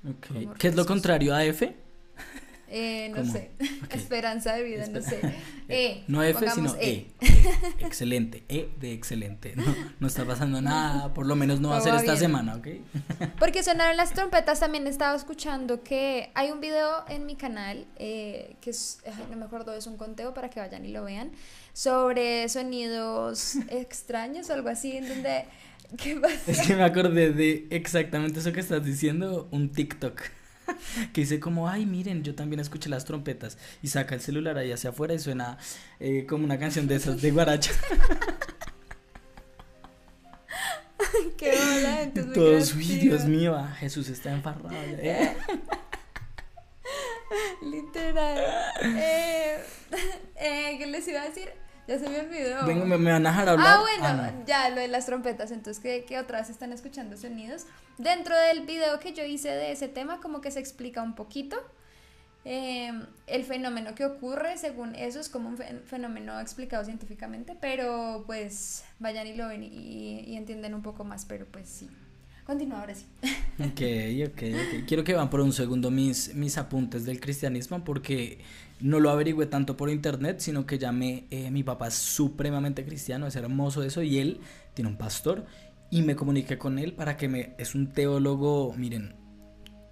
Okay. ¿Qué es lo contrario a F? Eh, no ¿Cómo? sé. Esperanza de vida, no sé. E. No F, sino E. E. Excelente. E de excelente. No, no está pasando nada. Por lo menos no va a ser esta bien. semana, ¿ok? Porque sonaron las trompetas, también estaba escuchando que hay un video en mi canal, eh, que es, ay, no me acuerdo, es un conteo para que vayan y lo vean, sobre sonidos extraños o algo así, en donde... ¿Qué pasa? Es que me acordé de exactamente eso que estás diciendo, un TikTok. Que dice como, ay, miren, yo también escuché las trompetas. Y saca el celular ahí hacia afuera y suena eh, como una canción de esas de guaracha. Qué entonces Todos, uy. Dios mío, ah, Jesús está emparrado. eh. Literal. Eh, eh, ¿Qué les iba a decir? Ya se me olvidó. Vengo, me, me van a dejar hablar. Ah, bueno, no. ya lo de las trompetas. Entonces, ¿qué, qué otras están escuchando sonidos? Dentro del video que yo hice de ese tema, como que se explica un poquito eh, el fenómeno que ocurre. Según eso, es como un fen- fenómeno explicado científicamente, pero pues vayan y lo ven y, y entienden un poco más. Pero pues sí. Continúa ahora sí. Ok, ok, ok. Quiero que van por un segundo mis, mis apuntes del cristianismo porque no lo averigüé tanto por internet, sino que llamé, eh, mi papá es supremamente cristiano, es hermoso eso, y él tiene un pastor, y me comuniqué con él para que me, es un teólogo, miren,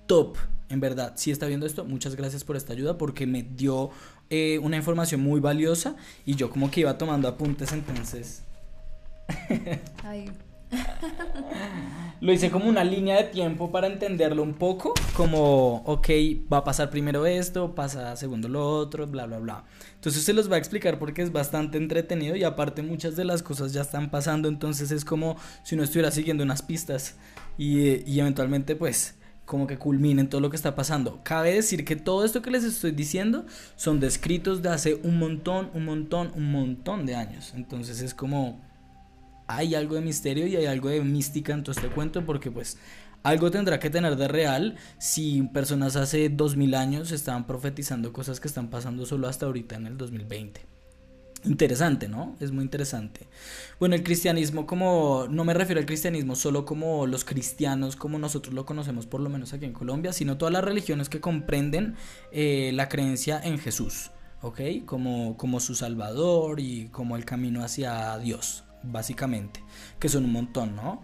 top, en verdad, si está viendo esto, muchas gracias por esta ayuda porque me dio eh, una información muy valiosa y yo como que iba tomando apuntes, entonces. Ay, Lo hice como una línea de tiempo para entenderlo un poco, como, ok, va a pasar primero esto, pasa segundo lo otro, bla, bla, bla. Entonces se los va a explicar porque es bastante entretenido y aparte muchas de las cosas ya están pasando, entonces es como si uno estuviera siguiendo unas pistas y, y eventualmente pues como que culminen todo lo que está pasando. Cabe decir que todo esto que les estoy diciendo son descritos de hace un montón, un montón, un montón de años. Entonces es como hay algo de misterio y hay algo de mística en todo este cuento porque pues algo tendrá que tener de real si personas hace 2000 años estaban profetizando cosas que están pasando solo hasta ahorita en el 2020. Interesante, ¿no? Es muy interesante. Bueno, el cristianismo como, no me refiero al cristianismo solo como los cristianos, como nosotros lo conocemos por lo menos aquí en Colombia, sino todas las religiones que comprenden eh, la creencia en Jesús, ¿ok? Como, como su Salvador y como el camino hacia Dios, básicamente, que son un montón, ¿no?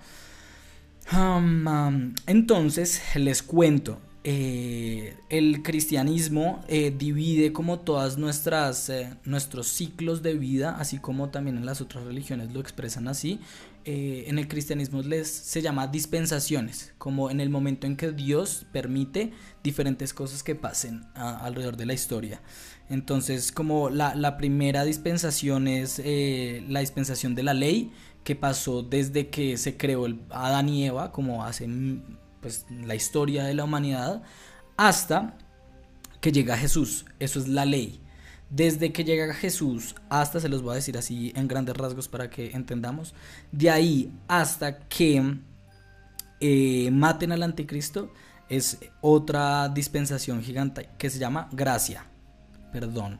Um, um, entonces, les cuento. eh, el cristianismo eh, divide como todas nuestras eh, nuestros ciclos de vida así como también en las otras religiones lo expresan así en el cristianismo les se llama dispensaciones como en el momento en que Dios permite diferentes cosas que pasen a- alrededor de la historia entonces como la, primera dispensación es eh, la dispensación de la ley que pasó desde que se creó el Adán y Eva, como hace mm, pues, la historia de la humanidad, hasta que llega Jesús. Eso es la ley. Desde que llega Jesús hasta, se los voy a decir así en grandes rasgos para que entendamos, de ahí hasta que eh, maten al anticristo, es otra dispensación gigante que se llama gracia. Perdón.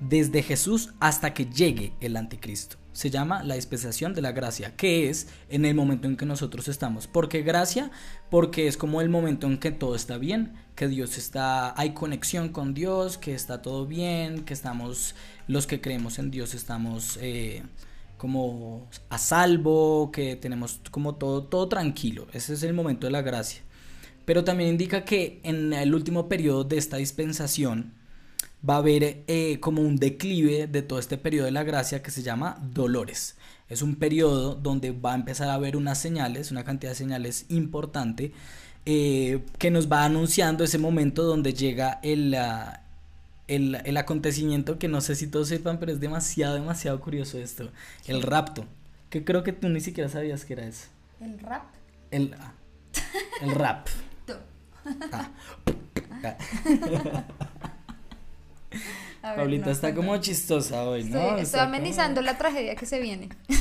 Desde Jesús hasta que llegue el anticristo. Se llama la dispensación de la gracia, que es en el momento en que nosotros estamos. ¿Por qué gracia? Porque es como el momento en que todo está bien, que Dios está, hay conexión con Dios, que está todo bien, que estamos, los que creemos en Dios estamos eh, como a salvo, que tenemos como todo, todo tranquilo. Ese es el momento de la gracia. Pero también indica que en el último periodo de esta dispensación va a haber eh, como un declive de todo este periodo de la gracia que se llama dolores. Es un periodo donde va a empezar a haber unas señales, una cantidad de señales importante eh, que nos va anunciando ese momento donde llega el, ah, el, el acontecimiento que no sé si todos sepan, pero es demasiado, demasiado curioso esto. El rapto, que creo que tú ni siquiera sabías que era eso. el rap. El, ah, el rap. Tú. Ah. A ver, Paulita no, está como chistosa hoy, Estoy, ¿no? estoy Está como- amenizando la tragedia que se viene.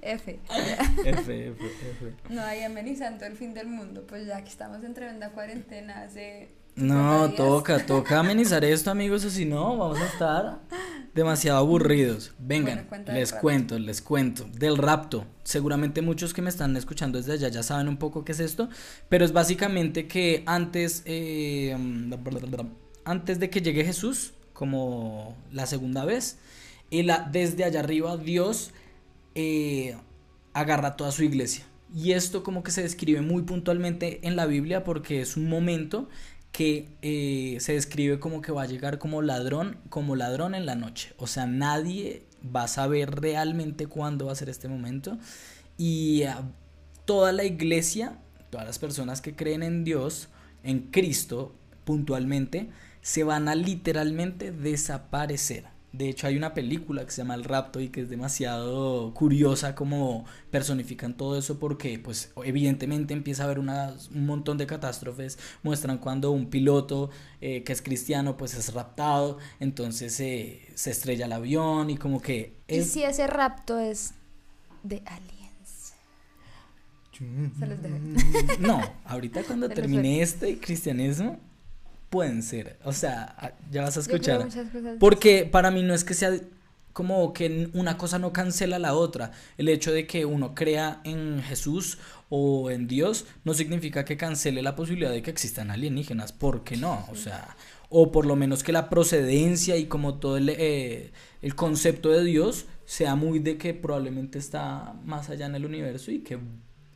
F. F, F, F. No, ahí amenizando el fin del mundo. Pues ya que estamos en tremenda cuarentena hace. No, 50 días. toca, toca amenizar esto, amigos, o si no, vamos a estar demasiado aburridos. Vengan, Bueno, les cuento, les cuento. Del rapto. Seguramente muchos que me están escuchando desde allá ya saben un poco qué es esto, pero es básicamente que antes, eh, antes de que llegue Jesús, como la segunda vez, él, a- desde allá arriba Dios eh, agarra toda su iglesia. Y esto como que se describe muy puntualmente en la Biblia porque es un momento que eh, se describe como que va a llegar como ladrón, como ladrón en la noche. O sea, nadie va a saber realmente cuándo va a ser este momento. Y ah, toda la iglesia, todas las personas que creen en Dios, en Cristo puntualmente, se van a literalmente desaparecer. De hecho, hay una película que se llama El Rapto y que es demasiado curiosa como personifican todo eso porque, pues, evidentemente empieza a haber unas- un montón de catástrofes. Muestran cuando un piloto eh, que es cristiano, pues, es raptado, entonces eh, se estrella el avión y como que... Y si ese rapto es de aliens. Se los dejo. No, ahorita cuando termine este cristianismo, pueden ser. O sea, ya vas a escuchar. Porque para mí no es que sea como que una cosa no cancela la otra. El hecho de que uno crea en Jesús o en Dios no significa que cancele la posibilidad de que existan alienígenas. ¿Por qué no? O sea, o por lo menos que la procedencia y como todo el, eh, el concepto de Dios sea muy de que probablemente está más allá en el universo y que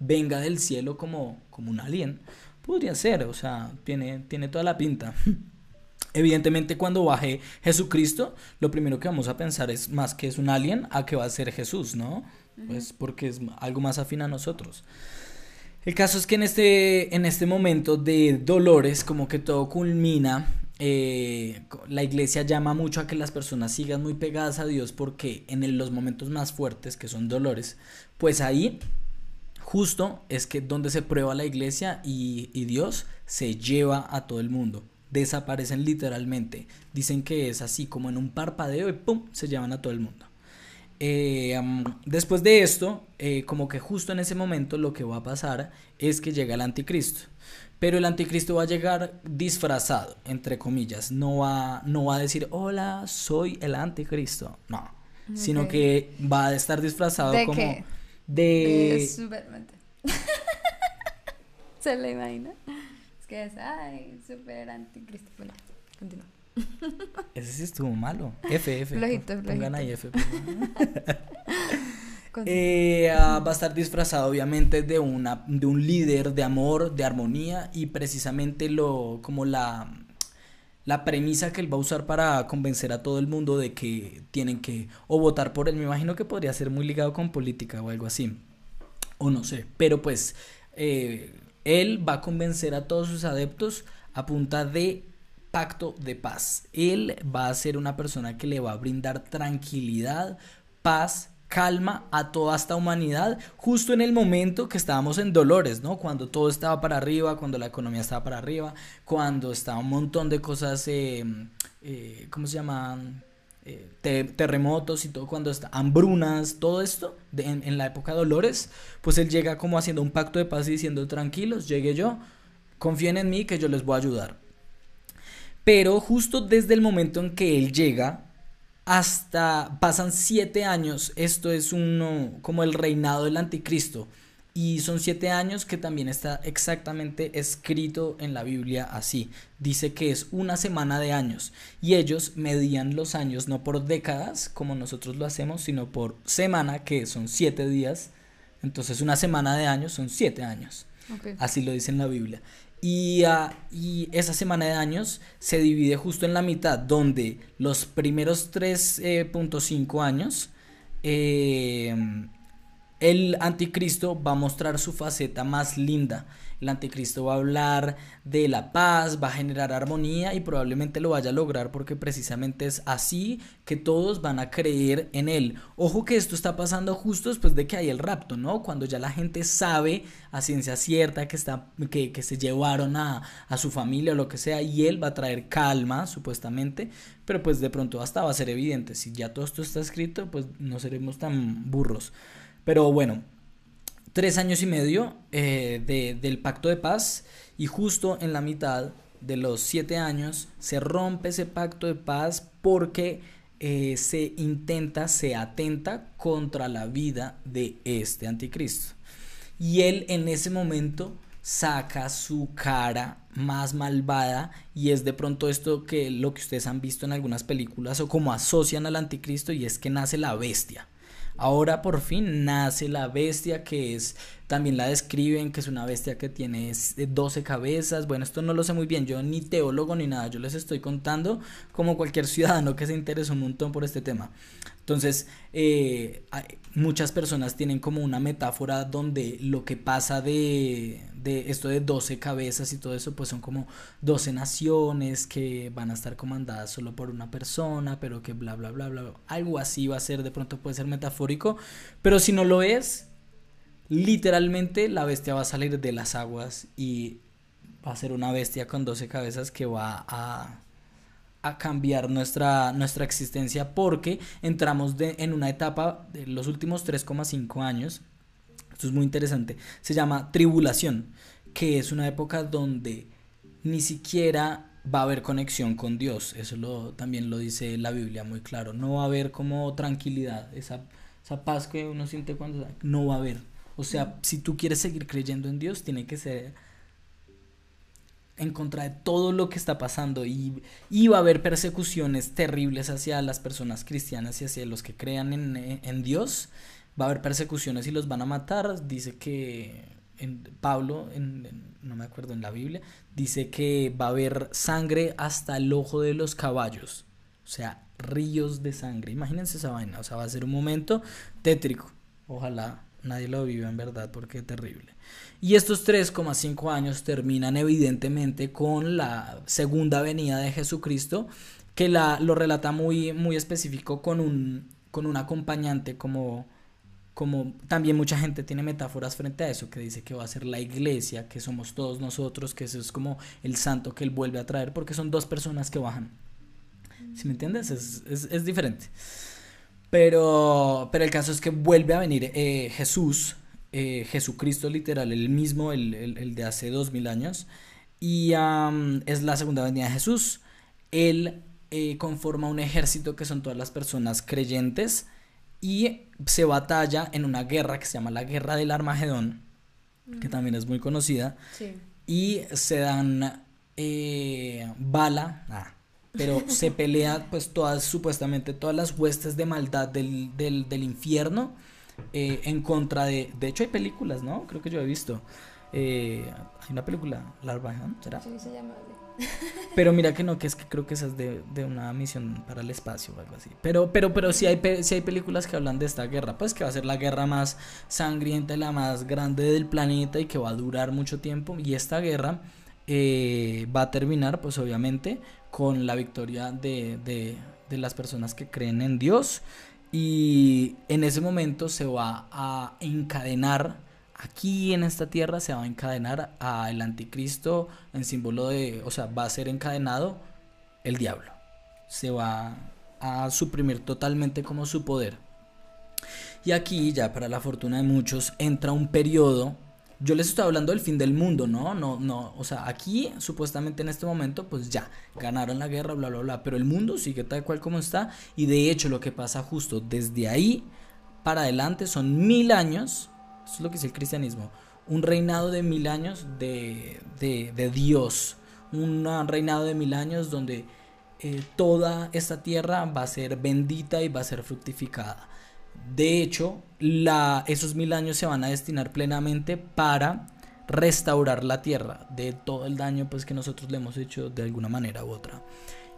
venga del cielo como, como un alien. Podría ser, o sea, tiene, tiene toda la pinta. Evidentemente cuando baje Jesucristo, lo primero que vamos a pensar es más que es un alien a que va a ser Jesús, ¿no? Pues porque es algo más afín a nosotros. El caso es que en este, en este momento de dolores, como que todo culmina, eh, la iglesia llama mucho a que las personas sigan muy pegadas a Dios porque en el- los momentos más fuertes, que son dolores, pues ahí justo es que donde se prueba la iglesia y, y Dios se lleva a todo el mundo. Desaparecen literalmente. Dicen que es así como en un parpadeo y ¡pum! se llevan a todo el mundo. Eh, después de esto, eh, como que justo en ese momento lo que va a pasar es que llega el anticristo. Pero el anticristo va a llegar disfrazado, entre comillas. No va, no va a decir, hola, soy el anticristo. No. Sino que va a estar disfrazado ¿De como qué? De... Superman. ¿Se lo imagina? Es que es, ay, super anticristo. Bueno, continúa. Ese sí estuvo malo. F, F. Flojito, Pongan flojito. ahí F. Continúa. Eh, ah, va a estar disfrazado obviamente de una de un líder de amor, de armonía y precisamente lo como la la premisa que él va a usar para convencer a todo el mundo de que tienen que o votar por él. Me imagino que podría ser muy ligado con política o algo así. O no sé. Pero pues eh, él va a convencer a todos sus adeptos a punta de pacto de paz. Él va a ser una persona que le va a brindar tranquilidad, paz, calma a toda esta humanidad, justo en el momento que estábamos en dolores, ¿no? Cuando todo estaba para arriba, cuando la economía estaba para arriba, cuando estaba un montón de cosas, eh, eh, ¿cómo se llaman? Eh, te- terremotos y todo, cuando está, hambrunas, todo esto, en la época de dolores, pues él llega como haciendo un pacto de paz y diciendo, tranquilos, llegué yo, confíen en mí que yo les voy a ayudar. Pero justo desde el momento en que él llega, hasta pasan siete años, esto es uno como el reinado del anticristo. Y son siete años que también está exactamente escrito en la Biblia así. Dice que es una semana de años. Y ellos medían los años no por décadas, como nosotros lo hacemos, sino por semana, que son siete días. Entonces una semana de años son siete años. Así lo dice en la Biblia. Y, ah, y esa semana de años se divide justo en la mitad, donde los primeros 3.5 años, eh, el anticristo va a mostrar su faceta más linda. El anticristo va a hablar de la paz, va a generar armonía y probablemente lo vaya a lograr porque precisamente es así que todos van a creer en él. Ojo que esto está pasando justo después de que hay el rapto, ¿no? Cuando ya la gente sabe a ciencia cierta que, está, que, que se llevaron a, a su familia o lo que sea y él va a traer calma, supuestamente, pero pues de pronto hasta va a ser evidente. Si ya todo esto está escrito, pues no seremos tan burros. Pero bueno, tres años y medio eh, de- del pacto de paz y justo en la mitad de los siete años se rompe ese pacto de paz porque eh, se intenta, se atenta contra la vida de este anticristo. Y él en ese momento saca su cara más malvada y es de pronto esto que lo que ustedes han visto en algunas películas o como asocian al anticristo y es que nace la bestia. Ahora por fin nace la bestia que es, también la describen, que es una bestia que tiene 12 cabezas. Bueno, esto no lo sé muy bien, yo ni teólogo ni nada, yo les estoy contando como cualquier ciudadano que se interesa un montón por este tema. Entonces, eh, muchas personas tienen como una metáfora donde lo que pasa de, de esto de 12 cabezas y todo eso, pues son como 12 naciones que van a estar comandadas solo por una persona, pero que bla, bla, bla, bla. Algo así va a ser, de pronto puede ser metafórico, pero si no lo es, literalmente la bestia va a salir de las aguas y va a ser una bestia con 12 cabezas que va a a cambiar nuestra, nuestra existencia porque entramos de, en una etapa de los últimos 3,5 años. Esto es muy interesante, se llama tribulación, que es una época donde ni siquiera va a haber conexión con Dios, eso lo, también lo dice la Biblia muy claro, no va a haber como tranquilidad, esa, esa paz que uno siente cuando no va a haber. O sea, si tú quieres seguir creyendo en Dios, tiene que ser en contra de todo lo que está pasando y, va a haber persecuciones terribles hacia las personas cristianas y hacia los que crean en, en Dios va a haber persecuciones y los van a matar. Dice que en Pablo, en, no me acuerdo en la Biblia, dice que va a haber sangre hasta el ojo de los caballos. O sea, ríos de sangre. Imagínense esa vaina. O sea, va a ser un momento tétrico. Ojalá nadie lo viva en verdad porque es terrible. Y estos 3,5 años terminan evidentemente con la segunda venida de Jesucristo, que la, lo relata muy, muy específico con un, con un acompañante como como también mucha gente tiene metáforas frente a eso, que dice que va a ser la iglesia, que somos todos nosotros, que eso es como el santo que él vuelve a traer, porque son dos personas que bajan. ¿Sí me entiendes? Es, es, es diferente. Pero, pero el caso es que vuelve a venir eh, Jesús, eh, Jesucristo literal, el mismo, el, el, el, de hace dos mil años, y um, es la segunda venida de Jesús. Él eh, conforma un ejército que son todas las personas creyentes y se batalla en una guerra que se llama la Guerra del Armagedón, que también es muy conocida, y se dan eh, bala, ah, pero se pelea pues todas, supuestamente todas las huestes de maldad del, del, del infierno eh, en contra de, de hecho hay películas, ¿no? Creo que yo he visto. Eh, hay una película, La Armagedón, ¿será? Sí, se llama pero mira que no, que es que creo que esa es de, de una misión para el espacio o algo así. Pero, pero, pero sí hay, sí hay películas que hablan de esta guerra, pues que va a ser la guerra más sangrienta y la más grande del planeta y que va a durar mucho tiempo. Y esta guerra eh, va a terminar, pues obviamente, con la victoria de, de, de las personas que creen en Dios. Y en ese momento se va a encadenar aquí en esta tierra se va a encadenar al anticristo en símbolo de, o sea, va a ser encadenado el diablo. Se va a suprimir totalmente como su poder. Y aquí, ya para la fortuna de muchos, entra un periodo. Yo les estoy hablando del fin del mundo, ¿no? No, no, o sea, aquí supuestamente en este momento, pues ya, ganaron la guerra, bla, bla, bla, pero el mundo sigue tal cual como está. Y de hecho lo que pasa justo desde ahí para adelante son mil años eso es lo que es el cristianismo. Un reinado de mil años de, de, Dios. Un reinado de mil años donde eh, toda esta tierra va a ser bendita y va a ser fructificada. De hecho, la, esos mil años se van a destinar plenamente para restaurar la tierra de todo el daño pues que nosotros le hemos hecho de alguna manera u otra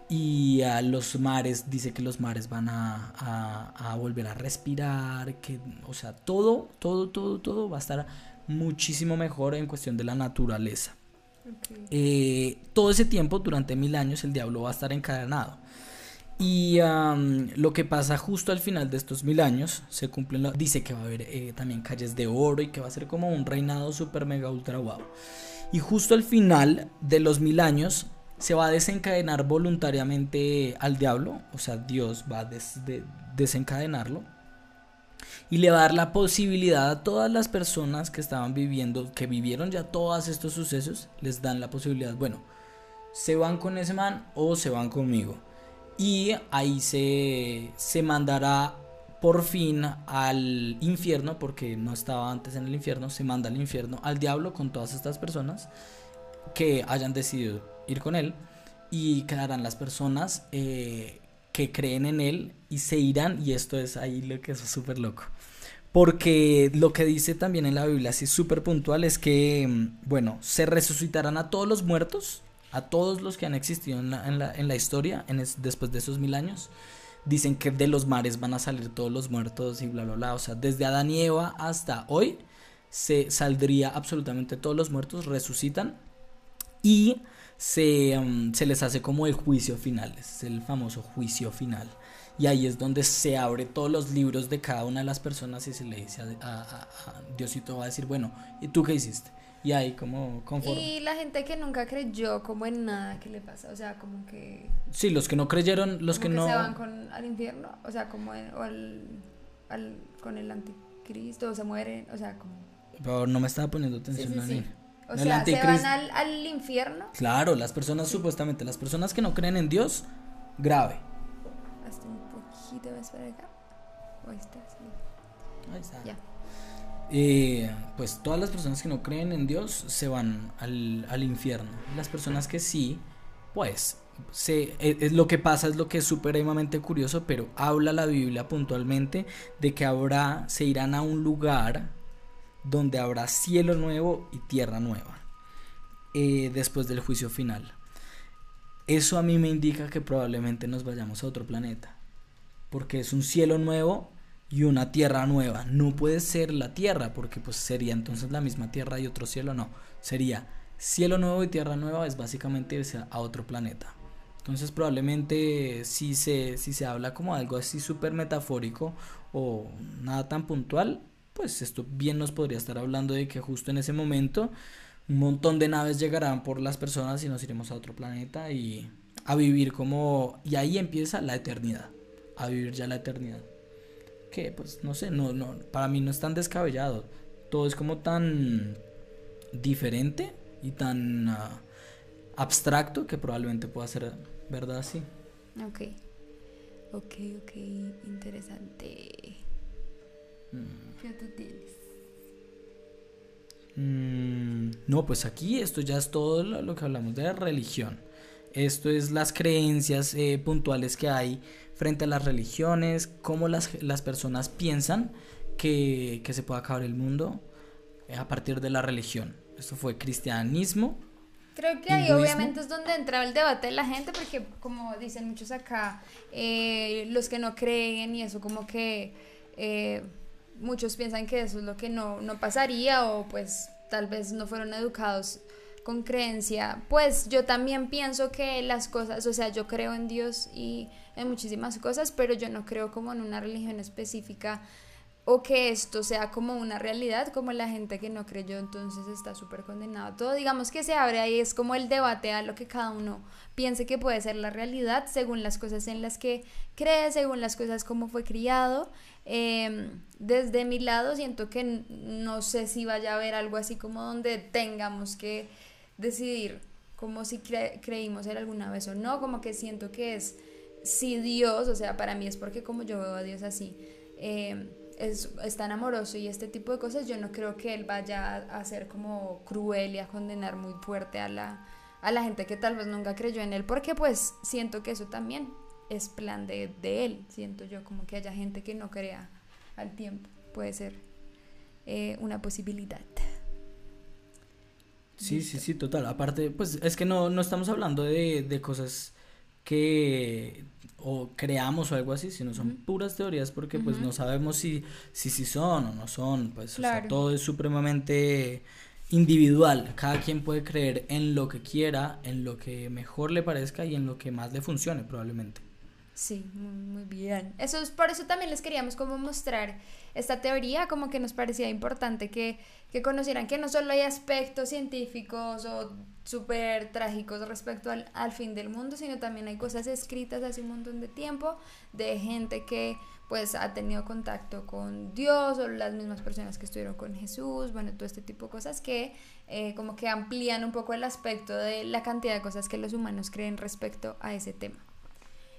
y a los mares, dice que los mares van a, a, volver a respirar, que, o sea, todo, todo, todo, todo va a estar muchísimo mejor en cuestión de la naturaleza. Eh, todo ese tiempo, durante mil años, el diablo va a estar encadenado. Y lo que pasa justo al final de estos mil años, se cumplen, dice que va a haber eh, también calles de oro y que va a ser como un reinado super mega ultra wow. Y justo al final de los mil años se va a desencadenar voluntariamente al diablo, o sea, Dios va a desencadenarlo y le va a dar la posibilidad a todas las personas que estaban viviendo, que vivieron ya todos estos sucesos, les dan la posibilidad, bueno, se van con ese man o se van conmigo. Y ahí se, se mandará por fin al infierno, porque no estaba antes en el infierno, se manda al infierno al diablo con todas estas personas que hayan decidido ir con él y quedarán las personas eh, que creen en él y se irán y esto es ahí lo que es súper loco. Porque lo que dice también en la Biblia, así súper puntual, es que, mm, bueno, se resucitarán a todos los muertos, a todos los que han existido en la, en la, en la historia después de esos mil años dicen que de los mares van a salir todos los muertos y bla, bla, bla. O sea, desde Adán y Eva hasta hoy se saldría absolutamente todos los muertos, resucitan y se, um, se les hace como el juicio final, es el famoso juicio final. Y ahí es donde se abre todos los libros de cada una de las personas y se le dice a, a Diosito va a decir, bueno, ¿y tú qué hiciste? Y ahí como conforme. Y la gente que nunca creyó como en nada que le pasa, o sea, como que... Sí, los que no creyeron, los que, no... Se van con, al infierno, o sea, como o al, al, con el anticristo, o se mueren, o sea, como... Pero no me estaba poniendo atención a mí. O sea, se van al, al, infierno. Claro, las personas supuestamente, las personas que no creen en Dios, grave. Hasta un poquito más para acá. Ahí está, Ahí está. Ya. Eh, pues todas las personas que no creen en Dios se van al, infierno. Las personas que sí, pues se, es, e, lo que pasa es lo que es supremamente curioso, pero habla la Biblia puntualmente de que habrá, se irán a un lugar donde habrá cielo nuevo y tierra nueva eh, después del juicio final. Eso a mí me indica que probablemente nos vayamos a otro planeta, porque es un cielo nuevo y una tierra nueva. No puede ser la tierra, porque pues sería entonces la misma tierra y otro cielo, no. Sería cielo nuevo y tierra nueva es básicamente irse a otro planeta. Entonces probablemente si se, si se habla como algo así súper metafórico o nada tan puntual, pues esto bien nos podría estar hablando de que justo en ese momento un montón de naves llegarán por las personas y nos iremos a otro planeta y a vivir como... Y ahí empieza la eternidad, a vivir ya la eternidad que pues no sé, no, no, para mí no es tan descabellado. Todo es como tan diferente y tan ah, abstracto que probablemente pueda ser verdad así. Ok, ok, ok, interesante. Mm. ¿Qué tú tienes? Mm, no, pues aquí esto ya es todo lo, que hablamos de religión. Esto es las creencias eh, puntuales que hay frente a las religiones, cómo las, las personas piensan que, que, se puede acabar el mundo eh, a partir de la religión. Esto fue cristianismo. Creo que ahí obviamente es donde entra el debate de la gente, porque como dicen muchos acá, eh, los que no creen y eso como que eh, muchos piensan que eso es lo que no, no pasaría o pues tal vez no fueron educados con creencia, pues yo también pienso que las cosas, o sea, yo creo en Dios y en muchísimas cosas, pero yo no creo como en una religión específica o que esto sea como una realidad, como la gente que no creyó entonces está súper condenado. Todo digamos que se abre ahí, es como el debate a lo que cada uno piense que puede ser la realidad según las cosas en las que cree, según las cosas como fue criado. Em, desde mi lado siento que no sé si vaya a haber algo así como donde tengamos que decidir como si creímos en alguna vez o no, como que siento que es si Dios, o sea, para mí es porque como yo veo a Dios así, eh, es, tan amoroso y este tipo de cosas, yo no creo que Él vaya a, ser como cruel y a condenar muy fuerte a la, a la gente que tal vez nunca creyó en Él, porque pues siento que eso también es plan de, de Él, siento yo como que haya gente que no crea al tiempo, puede ser eh, una posibilidad. Sí, sí, sí, total. Aparte, pues es que no, no estamos hablando de, de cosas que o creamos o algo así, sino son puras teorías porque pues no sabemos si si, si son o no son, pues todo es supremamente individual, cada quien puede creer en lo que quiera, en lo que mejor le parezca y en lo que más le funcione probablemente. Sí, muy, bien. Eso es por eso también les queríamos como mostrar esta teoría, como que nos parecía importante que, que conocieran que no solo hay aspectos científicos o súper trágicos respecto al, al, fin del mundo, sino también hay cosas escritas hace un montón de tiempo de gente que pues ha tenido contacto con Dios o las mismas personas que estuvieron con Jesús, bueno, todo este tipo de cosas que eh, como que amplían un poco el aspecto de la cantidad de cosas que los humanos creen respecto a ese tema.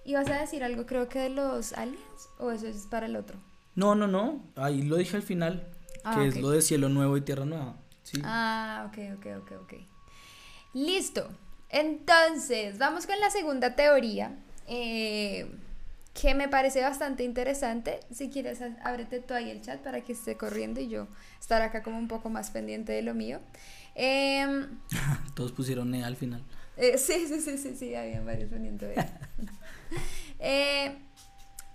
¿Ibas a decir algo creo que de los aliens o eso es para el otro? No, no, no, ahí lo dije al final, Ah, que es lo de cielo nuevo y tierra nueva. Sí. Ah, ok, ok, ok, ok. Listo. Entonces, vamos con la segunda teoría, eh, que me parece bastante interesante. Si quieres, ábrete tú ahí el chat para que esté corriendo y yo estar acá como un poco más pendiente de lo mío. Em, Todos pusieron E al final. eh, sí, sí, sí, sí, sí, había varios poniendo eso.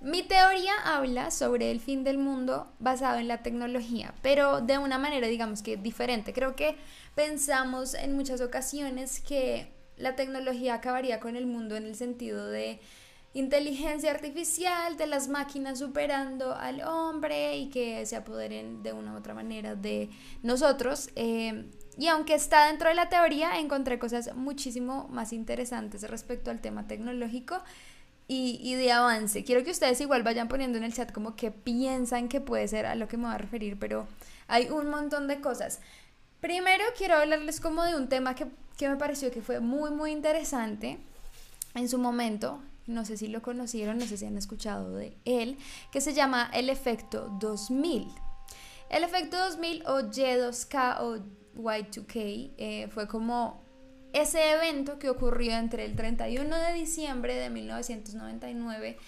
Mi teoría habla sobre el fin del mundo basado en la tecnología, pero de una manera, digamos que diferente. Creo que pensamos en muchas ocasiones que la tecnología acabaría con el mundo en el sentido de inteligencia artificial, de las máquinas superando al hombre y que se apoderen de una u otra manera de nosotros. eh, y aunque está dentro de la teoría, encontré cosas muchísimo más interesantes respecto al tema tecnológico y, de avance. Quiero que ustedes igual vayan poniendo en el chat como que piensan que puede ser a lo que me voy a referir, pero hay un montón de cosas. Primero quiero hablarles como de un tema que, que me pareció que fue muy, muy interesante en su momento. No sé si lo conocieron, no sé si han escuchado de él, que se llama el efecto 2000. El efecto 2000 o Y2K o Y2K eh, fue como ese evento que ocurrió entre el 31 de diciembre de 1999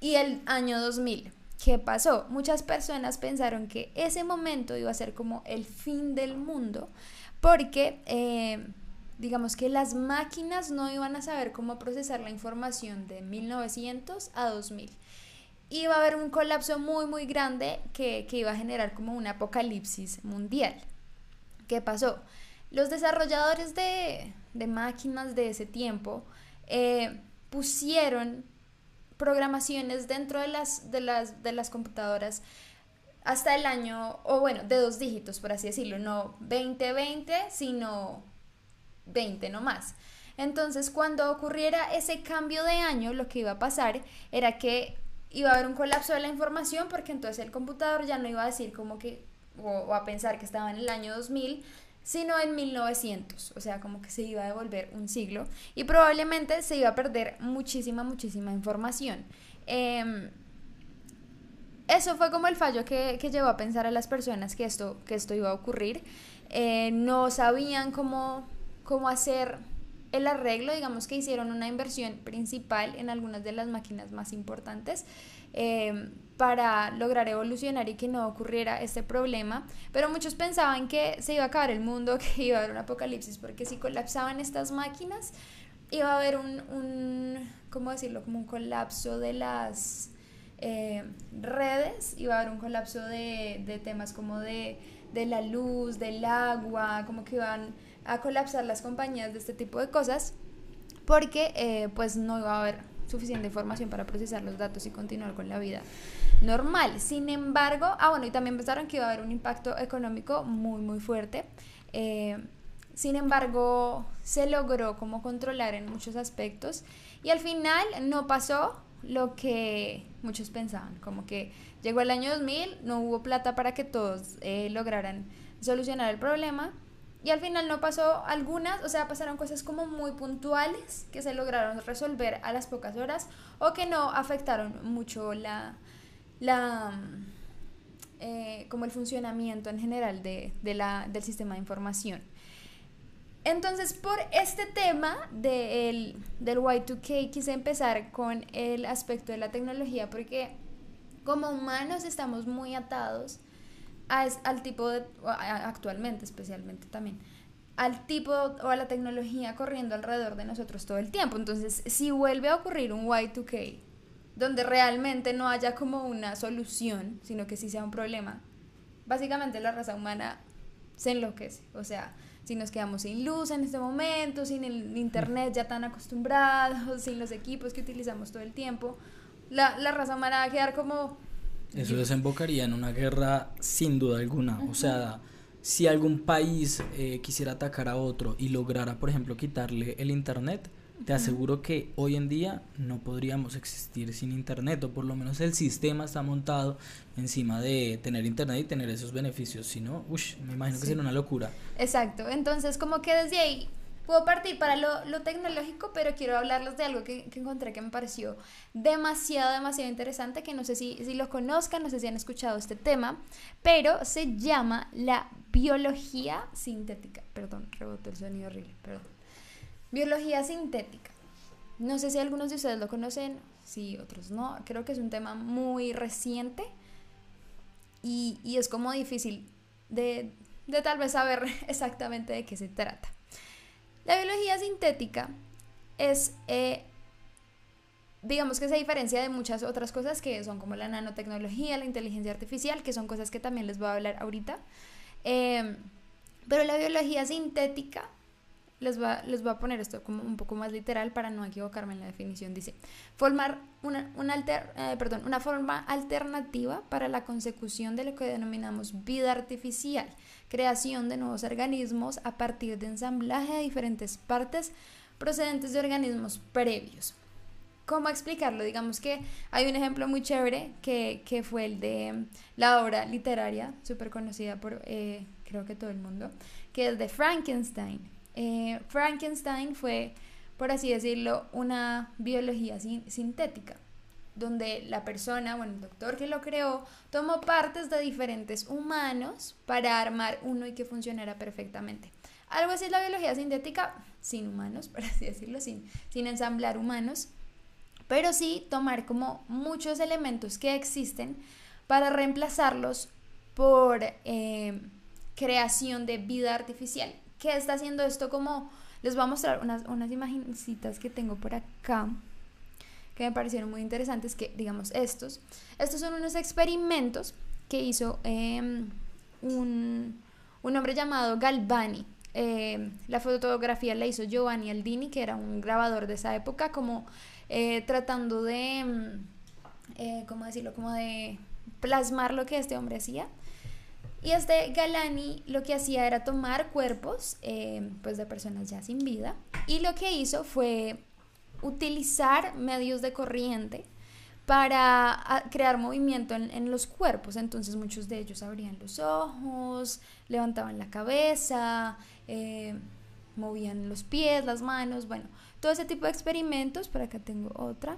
y el año 2000. ¿Qué pasó? Muchas personas pensaron que ese momento iba a ser como el fin del mundo porque eh, digamos que las máquinas no iban a saber cómo procesar la información de 1900 a 2000. Iba a haber un colapso muy muy grande que, que iba a generar como un apocalipsis mundial. ¿Qué pasó? Los desarrolladores de, de máquinas de ese tiempo eh, pusieron programaciones dentro de las, de, las, de las computadoras hasta el año, o bueno, de dos dígitos, por así decirlo, no 2020, sino 20 no más. Entonces, cuando ocurriera ese cambio de año, lo que iba a pasar era que iba a haber un colapso de la información porque entonces el computador ya no iba a decir como que, o a pensar que estaba en el año 2000, sino en 1900, o sea, como que se iba a devolver un siglo y probablemente se iba a perder muchísima, muchísima información. Eh, eso fue como el fallo que, que, llevó a pensar a las personas que esto, que esto iba a ocurrir. Eh, no sabían cómo, cómo hacer el arreglo, digamos que hicieron una inversión principal en algunas de las máquinas más importantes eh, para lograr evolucionar y que no ocurriera este problema, pero muchos pensaban que se iba a acabar el mundo, que iba a haber un apocalipsis, porque si colapsaban estas máquinas, iba a haber un, un ¿cómo decirlo?, como un colapso de las eh, redes, iba a haber un colapso de, de temas como de, de la luz, del agua, como que iban a colapsar las compañías de este tipo de cosas porque eh, pues no iba a haber suficiente información para procesar los datos y continuar con la vida normal. Sin embargo, ah bueno, y también pensaron que iba a haber un impacto económico muy muy fuerte. Eh, sin embargo, se logró como controlar en muchos aspectos y al final no pasó lo que muchos pensaban, como que llegó el año 2000, no hubo plata para que todos eh, lograran solucionar el problema y al final no pasó algunas, o sea, pasaron cosas como muy puntuales que se lograron resolver a las pocas horas o que no afectaron mucho la, la eh, como el funcionamiento en general de, de la, del sistema de información. Entonces, por este tema de el, del Y2K quise empezar con el aspecto de la tecnología porque como humanos estamos muy atados a, al tipo de, actualmente especialmente también, al tipo o a la tecnología corriendo alrededor de nosotros todo el tiempo. Entonces, si vuelve a ocurrir un Y2K, donde realmente no haya como una solución, sino que sí sea un problema, básicamente la raza humana se enloquece. O sea, si nos quedamos sin luz en este momento, sin el internet ya tan acostumbrados, sin los equipos que utilizamos todo el tiempo, la, la raza humana va a quedar como eso desembocaría en una guerra sin duda alguna. Uh -huh. O sea, si algún país eh, quisiera atacar a otro y lograra, por ejemplo, quitarle el Internet, te aseguro que hoy en día no podríamos existir sin Internet, o por lo menos el sistema está montado encima de tener Internet y tener esos beneficios. Si no, ush, me imagino sí. que sería una locura. Exacto, entonces como que desde ahí puedo partir para lo, lo tecnológico, pero quiero hablarles de algo que, que, encontré que me pareció demasiado, demasiado interesante, que no sé si, si lo conozcan, no sé si han escuchado este tema, pero se llama la biología sintética. Perdón, rebotó el sonido horrible, perdón. Biología sintética. No sé si algunos de ustedes lo conocen, sí, otros no. Creo que es un tema muy reciente y, y es como difícil de, de tal vez saber exactamente de qué se trata. La biología sintética es, eh, digamos que se diferencia de muchas otras cosas que son como la nanotecnología, la inteligencia artificial, que son cosas que también les voy a hablar ahorita. Eh, pero la biología sintética les va, les a poner esto como un poco más literal para no equivocarme en la definición. Dice, formar una, una, alter, eh, perdón, una forma alternativa para la consecución de lo que denominamos vida artificial, creación de nuevos organismos a partir de ensamblaje de diferentes partes procedentes de organismos previos. ¿Cómo explicarlo? Digamos que hay un ejemplo muy chévere que, que fue el de la obra literaria, súper conocida por eh, creo que todo el mundo, que es de Frankenstein eh, Frankenstein fue, por así decirlo, una biología sintética, donde la persona, bueno, el doctor que lo creó, tomó partes de diferentes humanos para armar uno y que funcionara perfectamente. Algo así es la biología sintética, sin humanos, por así decirlo, sin, ensamblar humanos, pero sí tomar como muchos elementos que existen para reemplazarlos por eh, creación de vida artificial ¿Qué está haciendo esto como... Les voy a mostrar unas, unas imagencitas que tengo por acá que me parecieron muy interesantes, que digamos estos. Estos son unos experimentos que hizo em, un, un, hombre llamado Galvani. Em, la fotografía la hizo Giovanni Aldini, que era un grabador de esa época, como eh, tratando de, em, eh, ¿cómo decirlo? Como de plasmar lo que este hombre hacía. Y este Galani lo que hacía era tomar cuerpos eh, pues de personas ya sin vida y lo que hizo fue utilizar medios de corriente para crear movimiento en, los cuerpos. Entonces muchos de ellos abrían los ojos, levantaban la cabeza, eh, movían los pies, las manos, bueno, todo ese tipo de experimentos. Por acá tengo otra.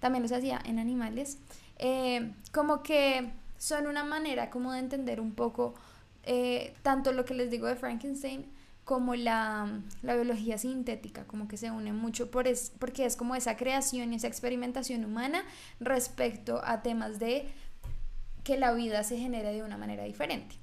También los hacía en animales. Eh, como que son una manera como de entender un poco eh, tanto lo que les digo de Frankenstein como la, la, biología sintética, como que se unen mucho por es, porque es como esa creación y esa experimentación humana respecto a temas de que la vida se genere de una manera diferente.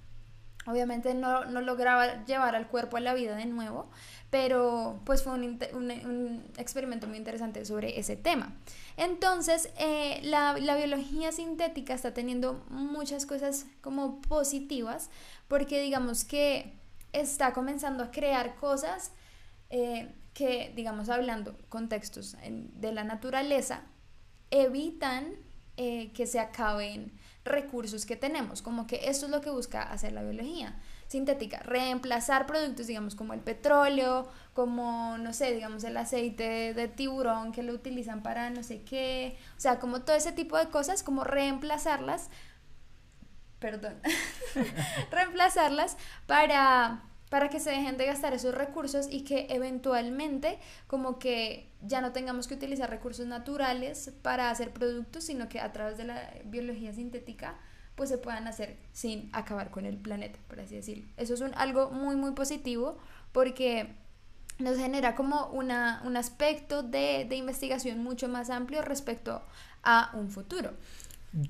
Obviamente no, no lograba llevar al cuerpo a la vida de nuevo, pero pues fue un, experimento muy interesante sobre ese tema. Entonces, eh, la, la, biología sintética está teniendo muchas cosas como positivas, porque digamos que está comenzando a crear cosas eh, que, digamos, hablando contextos de la naturaleza, evitan eh, que se acaben recursos que tenemos, como que esto es lo que busca hacer la biología sintética, reemplazar productos, digamos, como el petróleo, como, no sé, digamos, el aceite de tiburón que lo utilizan para no sé qué, o sea, como todo ese tipo de cosas, como reemplazarlas, perdón, reemplazarlas para para que se dejen de gastar esos recursos y que eventualmente como que ya no tengamos que utilizar recursos naturales para hacer productos, sino que a través de la biología sintética pues se puedan hacer sin acabar con el planeta, por así decirlo. Eso es un, algo muy, muy positivo porque nos genera como una, un aspecto de, de, investigación mucho más amplio respecto a un futuro.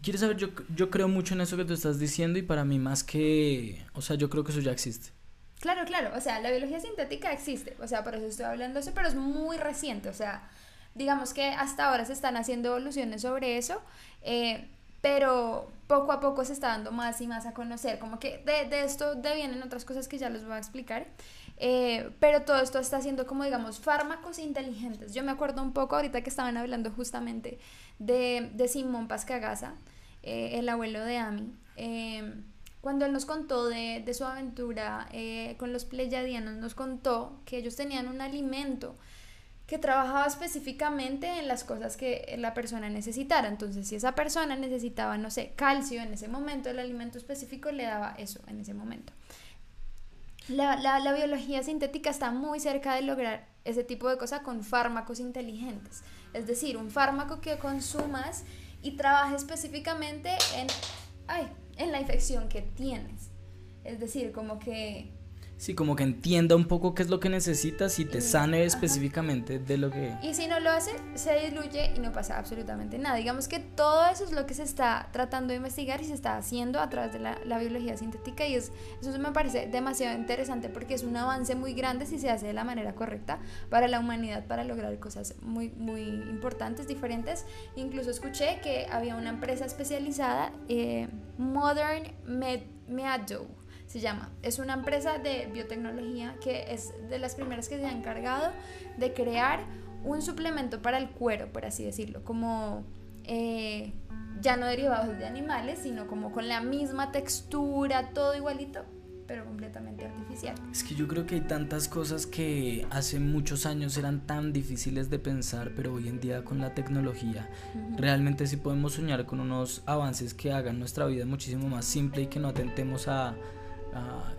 ¿Quieres saber? Yo, yo creo mucho en eso que tú estás diciendo y para mí más que, o sea, yo creo que eso ya existe. Claro, claro, o sea, la biología sintética existe, o sea, por eso estoy hablando de eso, pero es muy reciente, o sea, digamos que hasta ahora se están haciendo evoluciones sobre eso, eh, pero poco a poco se está dando más y más a conocer, como que de, de esto devienen otras cosas que ya les voy a explicar, eh, pero todo esto está haciendo como digamos fármacos inteligentes. Yo me acuerdo un poco ahorita que estaban hablando justamente de, de Simón Pascagasa, eh, el abuelo de Ami, eh, cuando él nos contó de, de su aventura con los pleyadianos, nos contó que ellos tenían un alimento que trabajaba específicamente en las cosas que la persona necesitara. Entonces, si esa persona necesitaba, no sé, calcio en ese momento, el alimento específico le daba eso en ese momento. La, la, la biología sintética está muy cerca de lograr ese tipo de cosas con fármacos inteligentes. Es decir, un fármaco que consumas y trabaje específicamente en, ay, en la infección que tienes. Es decir, como que Sí, como que entienda un poco qué es lo que necesitas y te sane específicamente de lo que... Y si no lo hace, se diluye y no pasa absolutamente nada. Digamos que todo eso es lo que se está tratando de investigar y se está haciendo a través de la, la biología sintética y es, eso me parece demasiado interesante porque es un avance muy grande si se hace de la manera correcta para la humanidad, para lograr cosas muy, muy importantes, diferentes. Incluso escuché que había una empresa especializada, eh, Modern Med Meadow se llama. Es una empresa de biotecnología que es de las primeras que se ha encargado de crear un suplemento para el cuero, por así decirlo, como eh, ya no derivados de animales, sino como con la misma textura, todo igualito, pero completamente artificial. Es que yo creo que hay tantas cosas que hace muchos años eran tan difíciles de pensar, pero hoy en día con la tecnología realmente sí podemos soñar con unos avances que hagan nuestra vida muchísimo más simple y que no atentemos a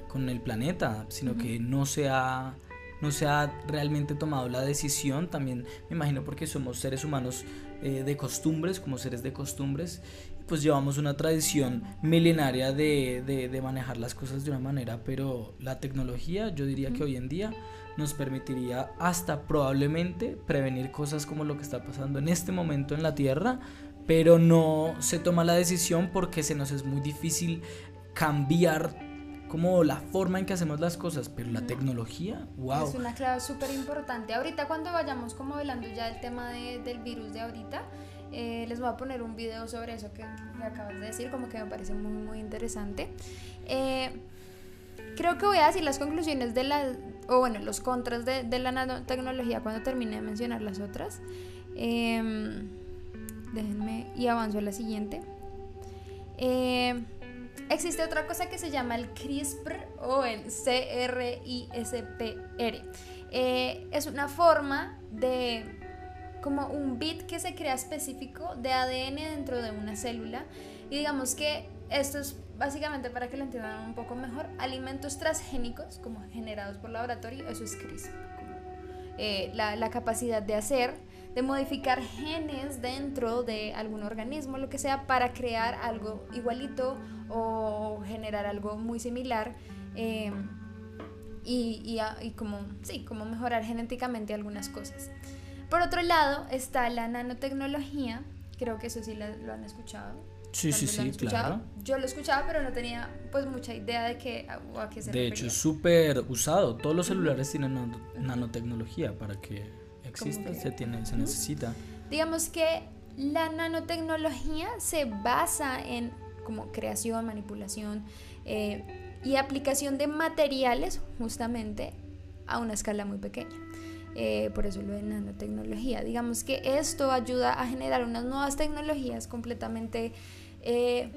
con el planeta, sino que no se, ha, no se ha realmente tomado la decisión, también me imagino porque somos seres humanos eh, de costumbres, como seres de costumbres, pues llevamos una tradición milenaria de, de, manejar las cosas de una manera, pero la tecnología yo diría que hoy en día nos permitiría hasta probablemente prevenir cosas como lo que está pasando en este momento en la Tierra, pero no se toma la decisión porque se nos es muy difícil cambiar como la forma en que hacemos las cosas, pero la tecnología, wow. Es una clave súper importante. Ahorita cuando vayamos como hablando ya del tema de, del virus de ahorita, eh, les voy a poner un video sobre eso que me acabas de decir, como que me parece muy, muy interesante. Eh, creo que voy a decir las conclusiones de la, o bueno, los contras de, la nanotecnología cuando termine de mencionar las otras. Em, déjenme y avanzo a la siguiente. Eh, Existe otra cosa que se llama el CRISPR o el CRISPR. Eh, es una forma de como un bit que se crea específico de ADN dentro de una célula. Y digamos que esto es básicamente para que lo entiendan un poco mejor, alimentos transgénicos como generados por laboratorio, eso es CRISPR. Eh, la capacidad de hacer de modificar genes dentro de algún organismo, lo que sea, para crear algo igualito o generar algo muy similar. Eh, y, y, como, sí, como mejorar genéticamente algunas cosas. Por otro lado está la nanotecnología, creo que eso sí lo, han escuchado. Sí, sí, sí, claro. Yo lo escuchaba, pero no tenía pues mucha idea de qué, a qué se De hecho, es súper usado. Todos los celulares tienen nanotecnología para que se, tiene, se necesita. Digamos que la nanotecnología se basa en como creación, manipulación eh, y aplicación de materiales justamente a una escala muy pequeña. Eh, por eso lo de nanotecnología. Digamos que esto ayuda a generar unas nuevas tecnologías completamente eh,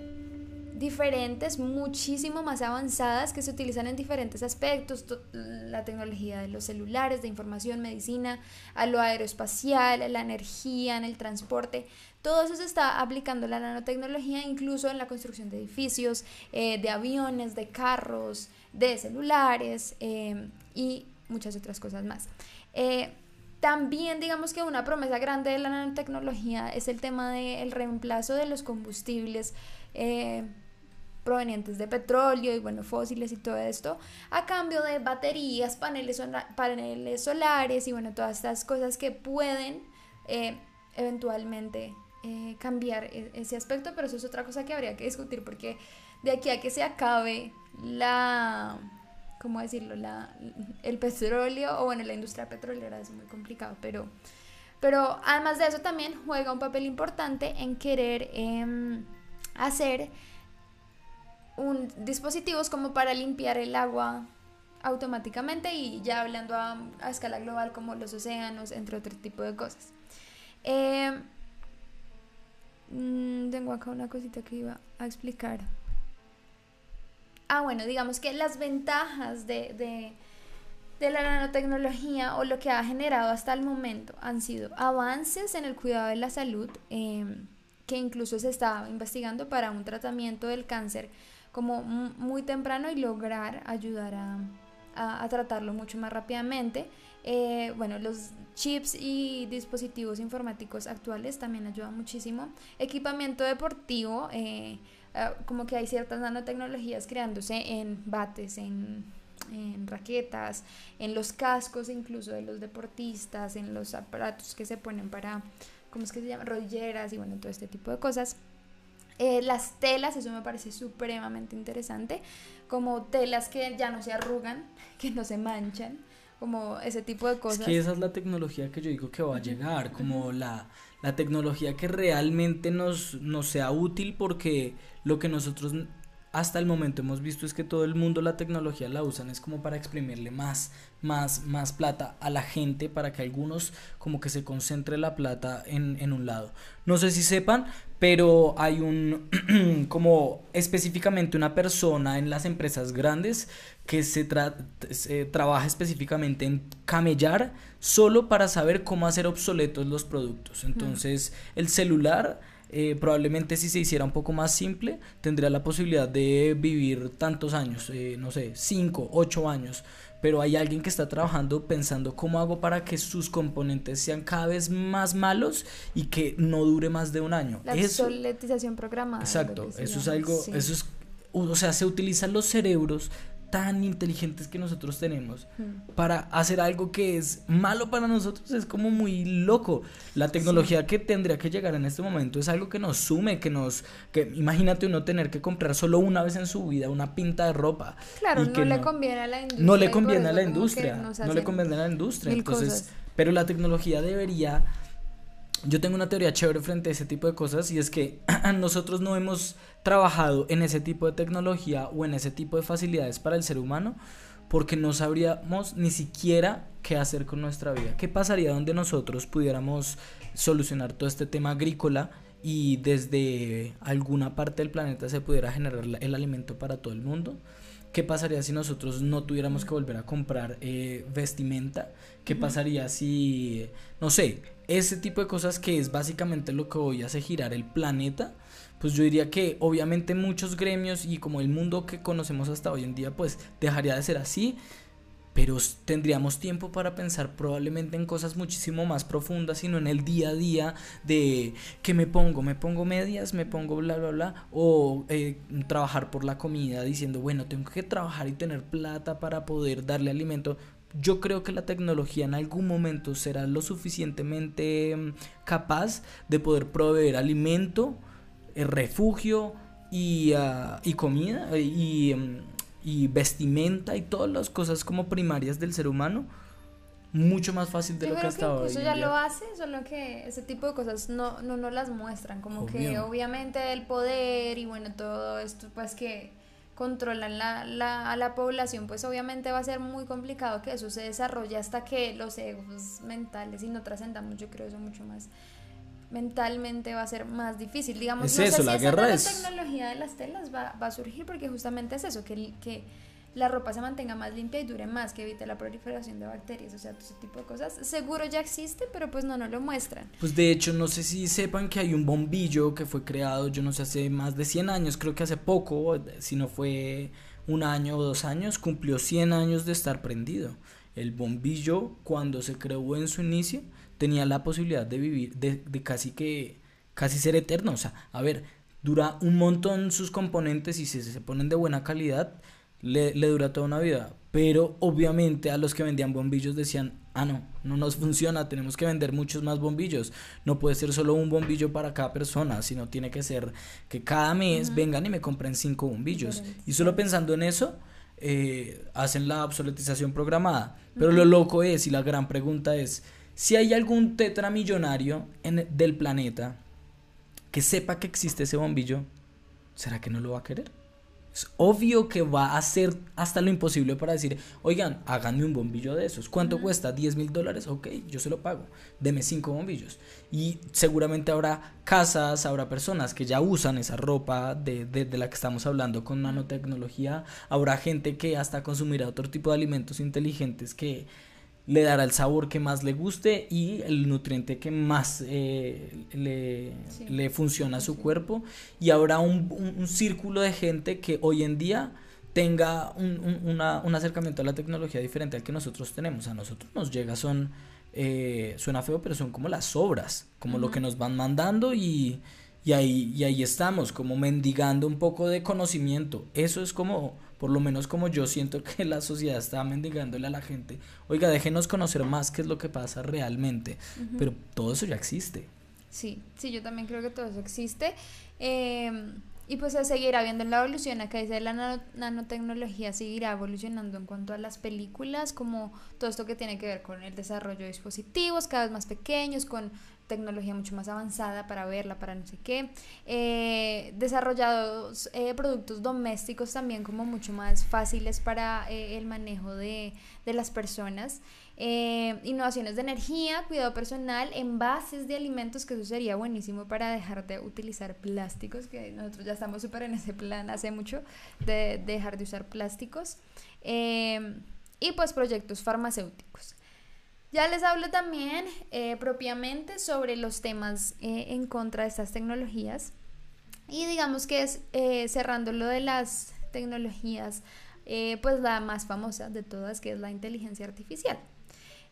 diferentes, muchísimo más avanzadas que se utilizan en diferentes aspectos, la tecnología de los celulares, de información, medicina, a lo aeroespacial, la energía, en el transporte. Todo eso se está aplicando la nanotecnología incluso en la construcción de edificios, eh, de aviones, de carros, de celulares eh, y muchas otras cosas más. Eh, también digamos que una promesa grande de la nanotecnología es el tema del reemplazo de los combustibles provenientes de petróleo y bueno, fósiles y todo esto, a cambio de baterías, paneles, paneles solares y bueno, todas estas cosas que pueden eh, eventualmente eh, cambiar e-, ese aspecto, pero eso es otra cosa que habría que discutir porque de aquí a que se acabe la, ¿cómo decirlo? La, el petróleo o bueno, la industria petrolera es muy complicado, pero... Pero además de eso también juega un papel importante en querer em, hacer dispositivos como para limpiar el agua automáticamente y ya hablando a, escala global como los océanos, entre otro tipo de cosas. Em, mm, tengo acá una cosita que iba a explicar. Ah, bueno, digamos que las ventajas de, de, la nanotecnología o lo que ha generado hasta el momento han sido avances en el cuidado de la salud, em, que incluso se está investigando para un tratamiento del cáncer como muy temprano y lograr ayudar a, a, tratarlo mucho más rápidamente. Eh, bueno, los chips y dispositivos informáticos actuales también ayudan muchísimo. Equipamiento deportivo, eh, ah, como que hay ciertas nanotecnologías creándose en bates, en, raquetas, en los cascos incluso de los deportistas, en los aparatos que se ponen para, ¿cómo es que se llama? Rodilleras y bueno, todo este tipo de cosas. Eh, las telas, eso me parece supremamente interesante, como telas que ya no se arrugan, que no se manchan, como ese tipo de cosas. Es que esa es la tecnología que yo digo que va a llegar, como la, la tecnología que realmente nos, nos sea útil porque lo que nosotros hasta el momento hemos visto es que todo el mundo la tecnología la usan es como para exprimirle más más más plata a la gente para que algunos como que se concentre la plata en, en un lado no sé si sepan pero hay un como específicamente una persona en las empresas grandes que se, trabaja específicamente en camellar solo para saber cómo hacer obsoletos los productos entonces el celular eh, probablemente si se hiciera un poco más simple, tendría la posibilidad de vivir tantos años, eh, no sé, 5, 8 años. Pero hay alguien que está trabajando pensando cómo hago para que sus componentes sean cada vez más malos y que no dure más de un año. La soletización programada. Exacto, eso es algo, eso es, o sea, se utilizan los cerebros tan inteligentes que nosotros tenemos hmm. para hacer algo que es malo para nosotros es como muy loco. La tecnología que tendría que llegar en este momento es algo que nos sume, que nos que imagínate uno tener que comprar solo una vez en su vida una pinta de ropa. Claro, no le conviene a la industria. No le conviene a la industria, no le conviene a la industria, entonces, pero la tecnología debería yo tengo una teoría chévere frente a ese tipo de cosas y es que nosotros no hemos trabajado en ese tipo de tecnología o en ese tipo de facilidades para el ser humano porque no sabríamos ni siquiera qué hacer con nuestra vida. ¿Qué pasaría donde nosotros pudiéramos solucionar todo este tema agrícola y desde alguna parte del planeta se pudiera generar el alimento para todo el mundo? ¿Qué pasaría si nosotros no tuviéramos que volver a comprar eh, vestimenta? ¿Qué pasaría si, no sé, ese tipo de cosas que es básicamente lo que hoy hace girar el planeta? Pues yo diría que obviamente muchos gremios y como el mundo que conocemos hasta hoy en día, pues dejaría de ser así pero tendríamos tiempo para pensar probablemente en cosas muchísimo más profundas, sino en el día a día de que me pongo, me pongo medias, me pongo bla, bla, bla, o eh, trabajar por la comida diciendo, bueno, tengo que trabajar y tener plata para poder darle alimento. Yo creo que la tecnología en algún momento será lo suficientemente mm, capaz de poder proveer alimento, eh, refugio y, ah, y comida y mm, y vestimenta y todas las cosas como primarias del ser humano mucho más fácil de lo que hasta ahora. Eso ya lo hace, solo que ese tipo de cosas no no, no las muestran, como que obviamente el poder y bueno, todo esto pues que controlan la, la, a la población, pues obviamente va a ser muy complicado que eso se desarrolle hasta que los egos mentales y no trascendamos, yo creo eso mucho más mentalmente va a ser más difícil. Digamos, es eso, la guerra es... La tecnología de las telas va, va, a surgir porque justamente es eso, que, que la ropa se mantenga más limpia y dure más, que evite la proliferación de bacterias, o sea, todo ese tipo de cosas. Seguro ya existe, pero pues no nos lo muestran. Pues de hecho, no sé si sepan que hay un bombillo que fue creado, yo no sé, hace más de 100 años, creo que hace poco, si no fue un año o dos años, cumplió 100 años de estar prendido. El bombillo, cuando se creó en su inicio, tenía la posibilidad de vivir, de, de casi que, casi ser eterno. O sea, a ver, dura un montón sus componentes y si se ponen de buena calidad, le, le, dura toda una vida. Pero obviamente a los que vendían bombillos decían, ah, no, no nos funciona, tenemos que vender muchos más bombillos. No puede ser solo un bombillo para cada persona, sino tiene que ser que cada mes vengan y me compren cinco bombillos. Y solo pensando en eso, eh, hacen la obsoletización programada. Pero lo loco es, y la gran pregunta es, si hay algún tetramillonario en, del planeta que sepa que existe ese bombillo, ¿será que no lo va a querer? Es obvio que va a hacer hasta lo imposible para decir, oigan, háganme un bombillo de esos. ¿Cuánto cuesta? 10 mil dólares. Ok, yo se lo pago. Deme cinco bombillos. Y seguramente habrá casas, habrá personas que ya usan esa ropa de, de, de, la que estamos hablando con nanotecnología. Habrá gente que hasta consumirá otro tipo de alimentos inteligentes que le dará el sabor que más le guste y el nutriente que más eh, le, le, funciona a su cuerpo y habrá un, un, círculo de gente que hoy en día tenga un, un, acercamiento a la tecnología diferente al que nosotros tenemos. A nosotros nos llega, son, eh, suena feo, pero son como las obras, como lo que nos van mandando y, y, ahí, y ahí estamos, como mendigando un poco de conocimiento. Eso es como, por lo menos como yo siento que la sociedad está mendigándole a la gente. Oiga, déjenos conocer más qué es lo que pasa realmente, pero todo eso ya existe. Sí, sí, yo también creo que todo eso existe. Eh, y pues se seguirá viendo la evolución. Acá dice la nanotecnología seguirá evolucionando en cuanto a las películas, como todo esto que tiene que ver con el desarrollo de dispositivos cada vez más pequeños, con tecnología mucho más avanzada para verla, para no sé qué. Eh, desarrollados eh, productos domésticos también como mucho más fáciles para eh, el manejo de, de las personas. Innovaciones de energía, cuidado personal, envases de alimentos, que eso sería buenísimo para dejar de utilizar plásticos, que nosotros ya estamos súper en ese plan hace mucho, de, dejar de usar plásticos. Y pues proyectos farmacéuticos. Ya les hablo también eh, propiamente sobre los temas en contra de estas tecnologías. Y digamos que es cerrando lo de las tecnologías, pues la más famosa de todas, que es la inteligencia artificial.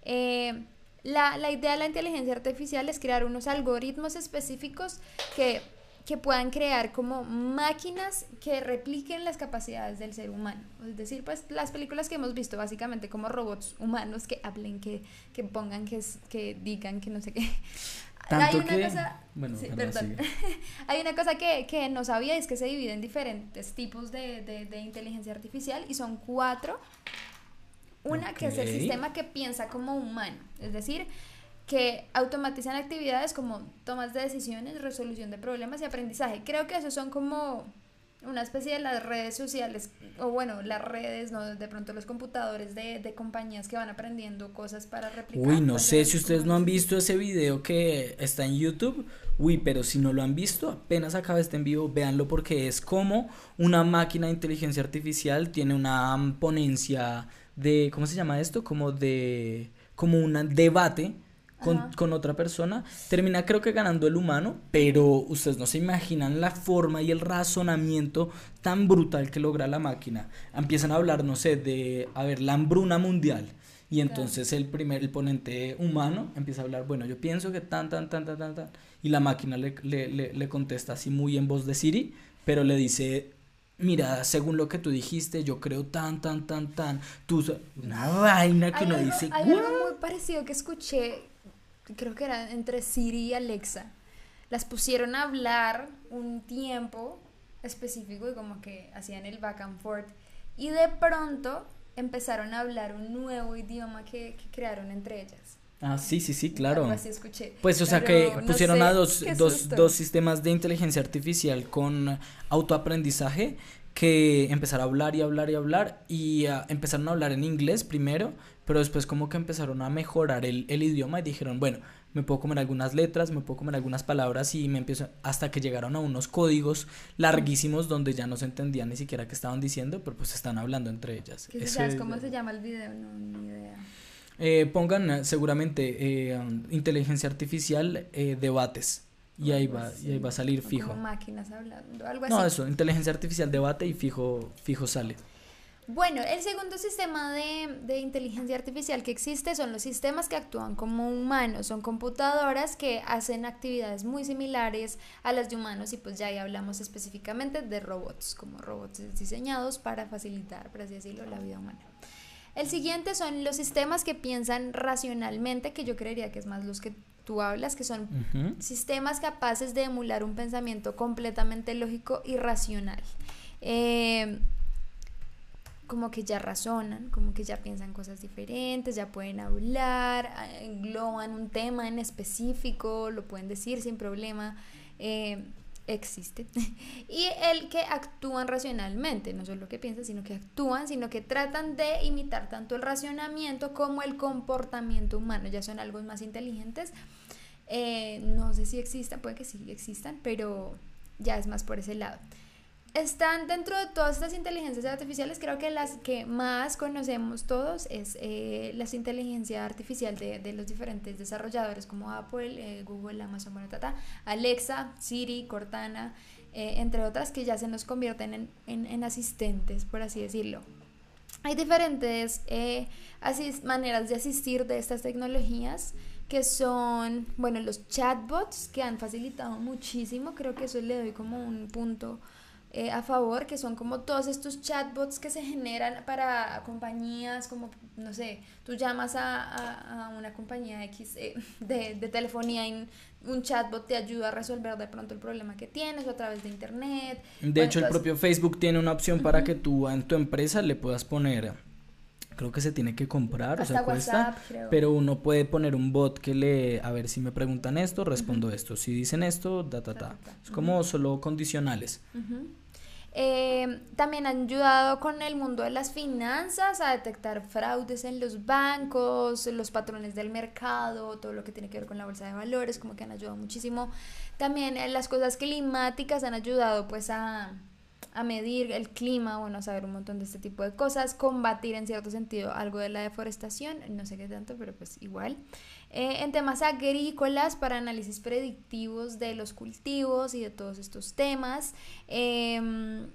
Eh, la, la, idea de la inteligencia artificial es crear unos algoritmos específicos que, que, puedan crear como máquinas que repliquen las capacidades del ser humano. Es decir, pues las películas que hemos visto básicamente como robots humanos que hablen, que, que pongan, que, que digan, que no sé qué. Tanto hay una cosa, bueno, hay una cosa que, que, no sabía, es que se divide en diferentes tipos de, de, de inteligencia artificial y son cuatro. Una que es el sistema que piensa como humano, es decir, que automatizan actividades como tomas de decisiones, resolución de problemas y aprendizaje. Creo que esos son como una especie de las redes sociales, o bueno, las redes, ¿no? De pronto los computadores de, de compañías que van aprendiendo cosas para replicar. Uy, no sé si ustedes no han visto ese video que está en YouTube. Uy, pero si no lo han visto, apenas acaba este en vivo, véanlo porque es como una máquina de inteligencia artificial tiene una ponencia de, ¿cómo se llama esto? Como de, como un debate con, con, otra persona, termina creo que ganando el humano, pero ustedes no se imaginan la forma y el razonamiento tan brutal que logra la máquina. Empiezan a hablar, no sé, de, a ver, la hambruna mundial. Y entonces el primer, el ponente humano empieza a hablar, bueno, yo pienso que tan, tan, tan, tan, tan, tan. Y la máquina le, le, le, le contesta así muy en voz de Siri, pero le dice mira, según lo que tú dijiste, yo creo tan, tan, tan, tan, tú, una vaina que no dice. Hay algo muy parecido que escuché, creo que era entre Siri y Alexa. Las pusieron a hablar un tiempo específico y como que hacían el back and forth. Y de pronto empezaron a hablar un nuevo idioma que, crearon entre ellas. Ah, sí, sí, sí, claro. Así escuché. Pues, o sea, que pusieron a dos, dos, dos, sistemas de inteligencia artificial con autoaprendizaje que empezaron a hablar y hablar y hablar y empezaron a hablar en inglés primero, pero después como que empezaron a mejorar el, el, idioma y dijeron, bueno, me puedo comer algunas letras, me puedo comer algunas palabras y me empiezo hasta que llegaron a unos códigos larguísimos donde ya no se entendía ni siquiera qué estaban diciendo, pero pues están hablando entre ellas. ¿Sabes cómo se llama el video? No, ni idea. Eh, pongan eh, seguramente eh, inteligencia artificial debates y ahí va, y ahí va a salir fijo. Como máquinas hablando, algo así. No, eso, inteligencia artificial debate y fijo, fijo sale. Bueno, el segundo sistema de, de, inteligencia artificial que existe son los sistemas que actúan como humanos, son computadoras que hacen actividades muy similares a las de humanos y pues ya ahí hablamos específicamente de robots, como robots diseñados para facilitar, por así decirlo, la vida humana. El siguiente son los sistemas que piensan racionalmente, que yo creería que es más los que tú hablas, que son sistemas capaces de emular un pensamiento completamente lógico y racional. Eh, como que ya razonan, como que ya piensan cosas diferentes, ya pueden hablar, engloban un tema en específico, lo pueden decir sin problema. Eh, existe. y el que actúan racionalmente, no solo que piensan, sino que actúan, sino que tratan de imitar tanto el racionamiento como el comportamiento humano, ya son algo más inteligentes. Eh, no sé si existan, puede que sí existan, pero ya es más por ese lado están dentro de todas estas inteligencias artificiales, creo que las que más conocemos todos es eh, las inteligencias artificiales de, de, los diferentes desarrolladores como Apple, eh, Google, Amazon, bueno, tata, Alexa, Siri, Cortana, eh, entre otras que ya se nos convierten en, asistentes, por así decirlo. Hay diferentes eh, maneras de asistir de estas tecnologías que son, bueno, los chatbots que han facilitado muchísimo, creo que eso le doy como un punto eh, a favor, que son como todos estos chatbots que se generan para compañías, como, no sé, tú llamas a, una compañía X eh, de, de, telefonía y un chatbot te ayuda a resolver de pronto el problema que tienes o a través de internet. De hecho, el propio Facebook tiene una opción para que tú en tu empresa le puedas poner creo que se tiene que comprar, o sea, cuesta, pero uno puede poner un bot que le, a ver si me preguntan esto, respondo esto, si dicen esto, da, ta, ta. Es como solo condicionales. Eh, también han ayudado con el mundo de las finanzas a detectar fraudes en los bancos, los patrones del mercado, todo lo que tiene que ver con la bolsa de valores, como que han ayudado muchísimo. También eh, las cosas climáticas han ayudado pues a a medir el clima, bueno, saber un montón de este tipo de cosas, combatir en cierto sentido algo de la deforestación, no sé qué tanto, pero pues igual. Eh, en temas agrícolas, para análisis predictivos de los cultivos y de todos estos temas. Em,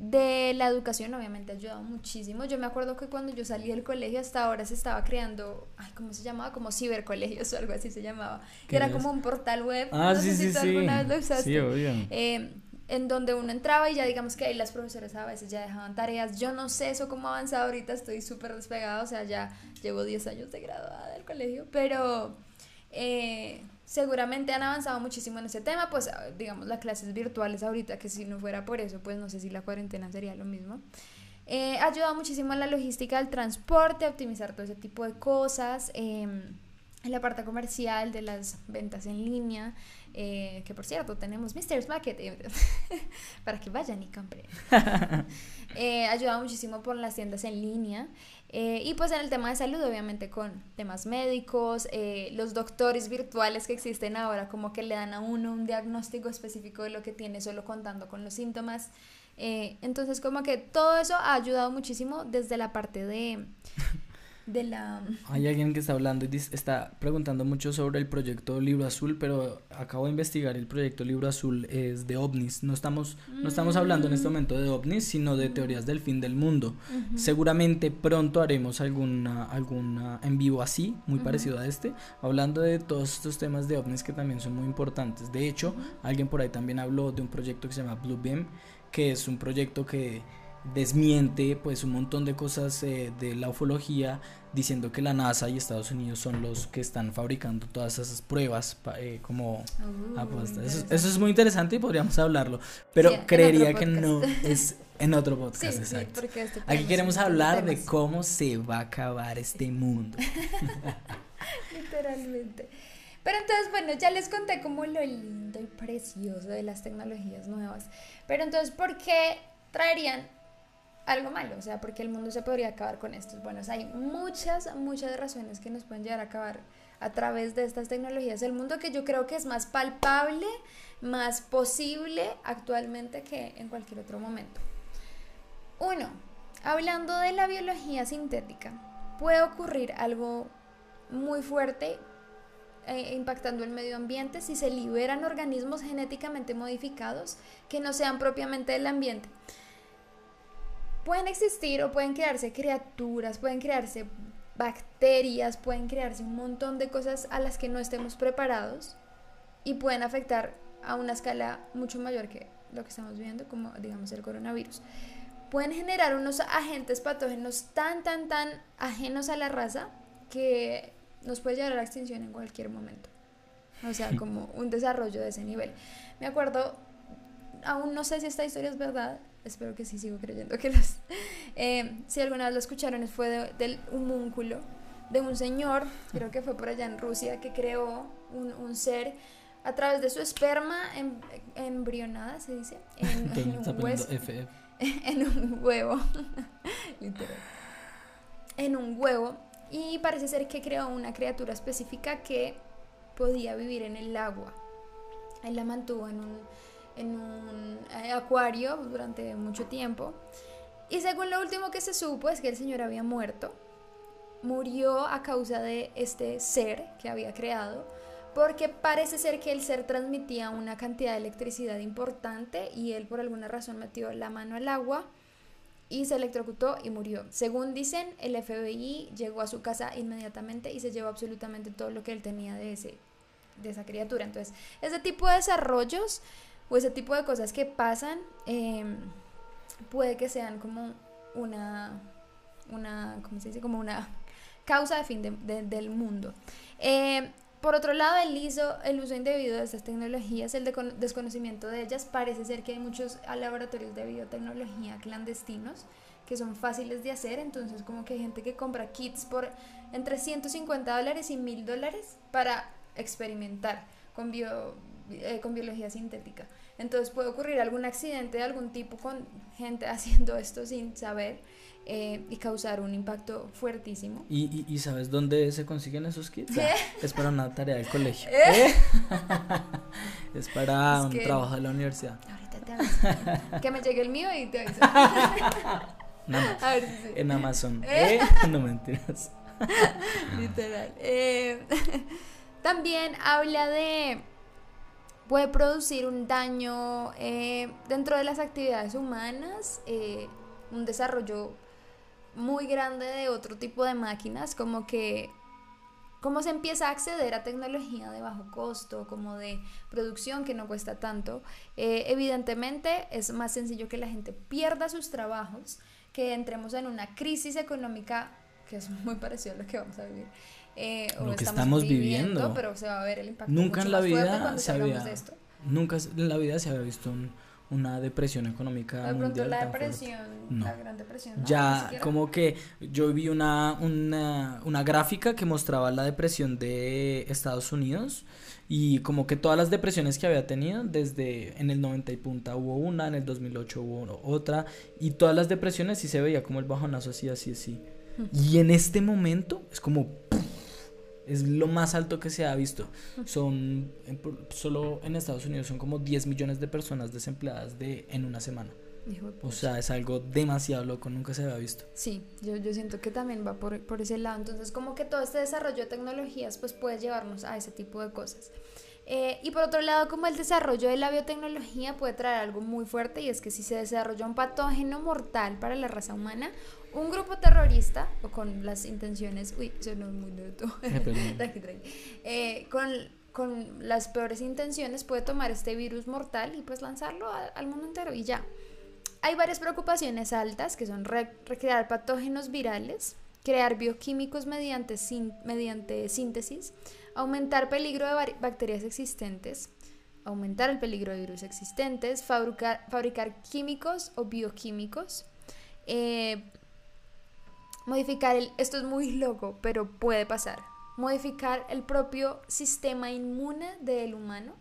de la educación obviamente ha ayudado muchísimo. Yo me acuerdo que cuando yo salí del colegio hasta ahora se estaba creando, ay, ¿cómo se llamaba? Como cibercolegios o algo así se llamaba. Que era como un portal web. Ah, no sí, sé sí, si alguna vez lo usaste. Sí, obvio. Eh, en donde uno entraba y ya digamos que ahí las profesoras a veces ya dejaban tareas. Yo no sé eso cómo ha avanzado ahorita, estoy súper despegada, o sea, ya llevo 10 años de graduada del colegio, pero eh, seguramente han avanzado muchísimo en ese tema, pues digamos las clases virtuales ahorita, que si no fuera por eso, pues no sé si la cuarentena sería lo mismo. Eh, ha ayudado muchísimo en la logística del transporte, a optimizar todo ese tipo de cosas, em, en la parte comercial de las ventas en línea. Eh, que por cierto tenemos Mr. Market eh, para que vayan y compren. eh, ayuda muchísimo por las tiendas en línea. Eh, y pues en el tema de salud, obviamente con temas médicos, los doctores virtuales que existen ahora, como que le dan a uno un diagnóstico específico de lo que tiene solo contando con los síntomas. entonces como que todo eso ha ayudado muchísimo desde la parte de de la... Hay alguien que está hablando y está preguntando mucho sobre el proyecto Libro Azul, pero acabo de investigar, el proyecto Libro Azul es de ovnis. No estamos, no estamos hablando en este mm. momento de ovnis, sino de teorías del fin del mundo. Seguramente pronto haremos alguna, alguna en vivo así, muy parecido a este, hablando de todos estos temas de ovnis que también son muy importantes. De hecho, alguien por ahí también habló de un proyecto que se llama Blue Beam, que es un proyecto que desmiente pues un montón de cosas eh, de la ufología diciendo que la NASA y Estados Unidos son los que están fabricando todas esas pruebas eh, como uh, Eso, es muy interesante y podríamos hablarlo, pero creería que no es en otro podcast, exacto. Este Aquí queremos hablar de cómo se va a acabar este mundo. Literalmente. Pero entonces, bueno, ya les conté como lo lindo y precioso de las tecnologías nuevas. Pero entonces, ¿por qué traerían algo malo, o sea, porque el mundo se podría acabar con estos. Bueno, hay muchas, muchas razones que nos pueden llevar a acabar a través de estas tecnologías del mundo que yo creo que es más palpable, más posible actualmente que en cualquier otro momento. Uno, hablando de la biología sintética, puede ocurrir algo muy fuerte eh, impactando el medio ambiente si se liberan organismos genéticamente modificados que no sean propiamente del ambiente pueden existir o pueden crearse criaturas, pueden crearse bacterias, pueden crearse un montón de cosas a las que no estemos preparados y pueden afectar a una escala mucho mayor que lo que estamos viendo, como digamos el coronavirus. Pueden generar unos agentes patógenos tan, tan, tan ajenos a la raza que nos puede llevar a la extinción en cualquier momento. O sea, como un desarrollo de ese nivel. Me acuerdo, aún no sé si esta historia es verdad, espero que sí, sigo creyendo que los... Eh, si alguna vez lo escucharon, fue del humúnculo de un señor, creo que fue por allá en Rusia, que creó un, un ser a través de su esperma em, embrionada, se dice, en, en un hueso, en un huevo, literal, en un huevo, y parece ser que creó una criatura específica que podía vivir en el agua. Él la mantuvo en un en un eh, acuario durante mucho tiempo. Y según lo último que se supo es que el señor había muerto. Murió a causa de este ser que había creado porque parece ser que el ser transmitía una cantidad de electricidad importante y él por alguna razón metió la mano al agua y se electrocutó y murió. Según dicen, el FBI llegó a su casa inmediatamente y se llevó absolutamente todo lo que él tenía de, ese, de esa criatura. Entonces, ese tipo de desarrollos o ese tipo de cosas que pasan em, puede que sean como una, una, ¿cómo se dice? Como una causa de fin del mundo. Eh, por otro lado, el, el uso indebido de estas tecnologías, el desconocimiento de ellas, parece ser que hay muchos laboratorios de biotecnología clandestinos que son fáciles de hacer, entonces como que hay gente que compra kits por entre 150 dólares y 1000 dólares para experimentar con, bio, eh, con biología sintética. Entonces puede ocurrir algún accidente de algún tipo con gente haciendo esto sin saber eh, y causar un impacto fuertísimo. ¿Y, y, sabes dónde se consiguen esos kits? es para una tarea del colegio. ¿Eh? ¿Eh? es para un trabajo de la universidad. Ahorita te aviso. que me llegue el mío y te aviso. A ver, sí. En Amazon. No mentiras. Literal. también habla de puede producir un daño dentro de las actividades humanas, un desarrollo muy grande de otro tipo de máquinas, como que cómo se empieza a acceder a tecnología de bajo costo, como de producción que no cuesta tanto, eh, evidentemente es más sencillo que la gente pierda sus trabajos, que entremos en una crisis económica que es muy parecido a lo que vamos a vivir. Eh, lo que estamos, viviendo, pero se va a ver el impacto nunca en la vida se había, nunca en la vida se había visto un una depresión económica de mundial la depresión, la gran depresión. ya, como que yo vi una, una, una gráfica que mostraba la depresión de Estados Unidos y como que todas las depresiones que había tenido, desde en el 90 y punta hubo una, en el 2008 hubo otra, y todas las depresiones sí se veía como el bajonazo así, así, así. Y en este momento es como es lo más alto que se ha visto. Son, solo en Estados Unidos son como 10 millones de personas desempleadas de, en una semana. O sea, es algo demasiado loco, nunca se había visto. Sí, yo, yo siento que también va por, por, ese lado. Entonces, como que todo este desarrollo de tecnologías, pues puede llevarnos a ese tipo de cosas. Eh, y por otro lado, como el desarrollo de la biotecnología puede traer algo muy fuerte, y es que si se desarrolla un patógeno mortal para la raza humana, un grupo terrorista, o con las intenciones, uy, es muy neto, eh, con, con, las peores intenciones puede tomar este virus mortal y pues lanzarlo al mundo entero y ya. Hay varias preocupaciones altas que son recrear patógenos virales, crear bioquímicos mediante, mediante síntesis, aumentar peligro de bacterias existentes, aumentar el peligro de virus existentes, fabricar, fabricar químicos o bioquímicos, eh, modificar el, esto es muy loco, pero puede pasar, modificar el propio sistema inmune del humano,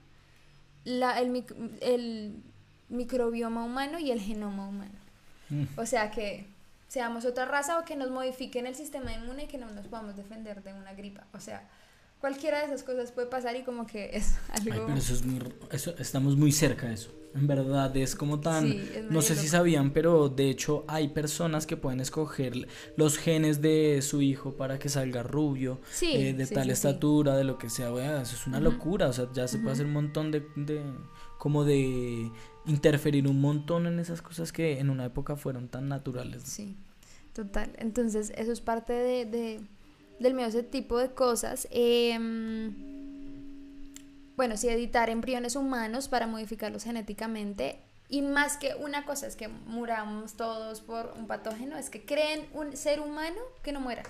la, el, el, microbioma humano y el genoma humano. Mm. O sea que seamos otra raza o que nos modifiquen el sistema inmune y que no nos podamos defender de una gripa. O sea, cualquiera de esas cosas puede pasar y como que es algo... pero eso es muy... Eso, estamos muy cerca de eso. En verdad es como tan... no sé si sabían, pero de hecho hay personas que pueden escoger los genes de su hijo para que salga rubio, eh, de tal estatura, de lo que sea. eso es una locura. O sea, ya se puede hacer un montón de, de... como de interferir un montón en esas cosas que en una época fueron tan naturales. Sí, total. Entonces eso es parte de, de del miedo a ese tipo de cosas. Eh, bueno, sí, editar embriones humanos para modificarlos genéticamente. Y más que una cosa es que muramos todos por un patógeno, es que creen un ser humano que no muera,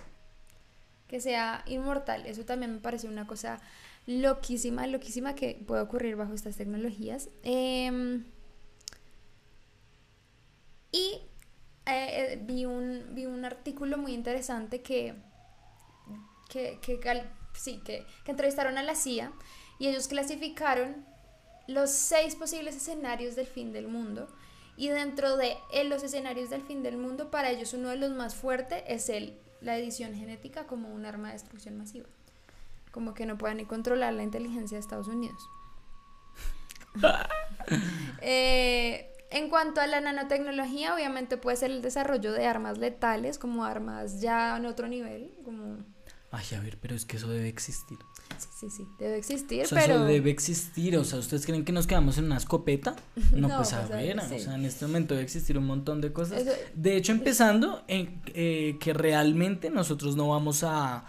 que sea inmortal. Eso también me parece una cosa loquísima, loquísima que puede ocurrir bajo estas tecnologías. Em, y eh, eh, vi, un, vi un artículo muy interesante que, que, que, sí, que, que entrevistaron a la CIA y ellos clasificaron los seis posibles escenarios del fin del mundo. Y dentro de los escenarios del fin del mundo, para ellos uno de los más fuertes es el, la edición genética como un arma de destrucción masiva. Como que no puedan ni controlar la inteligencia de Estados Unidos. Eh, en cuanto a la nanotecnología, obviamente puede ser el desarrollo de armas letales, como armas ya en otro nivel, como Ay, a ver, pero es que eso debe existir. Sí, sí, sí, debe existir, O sea, pero... eso debe existir. O sea, ¿ustedes creen que nos quedamos en una escopeta? No, No, pues a pues, ver, o sea, en este momento debe existir un montón de cosas. Eso- De hecho, empezando en eh, que realmente nosotros no vamos a.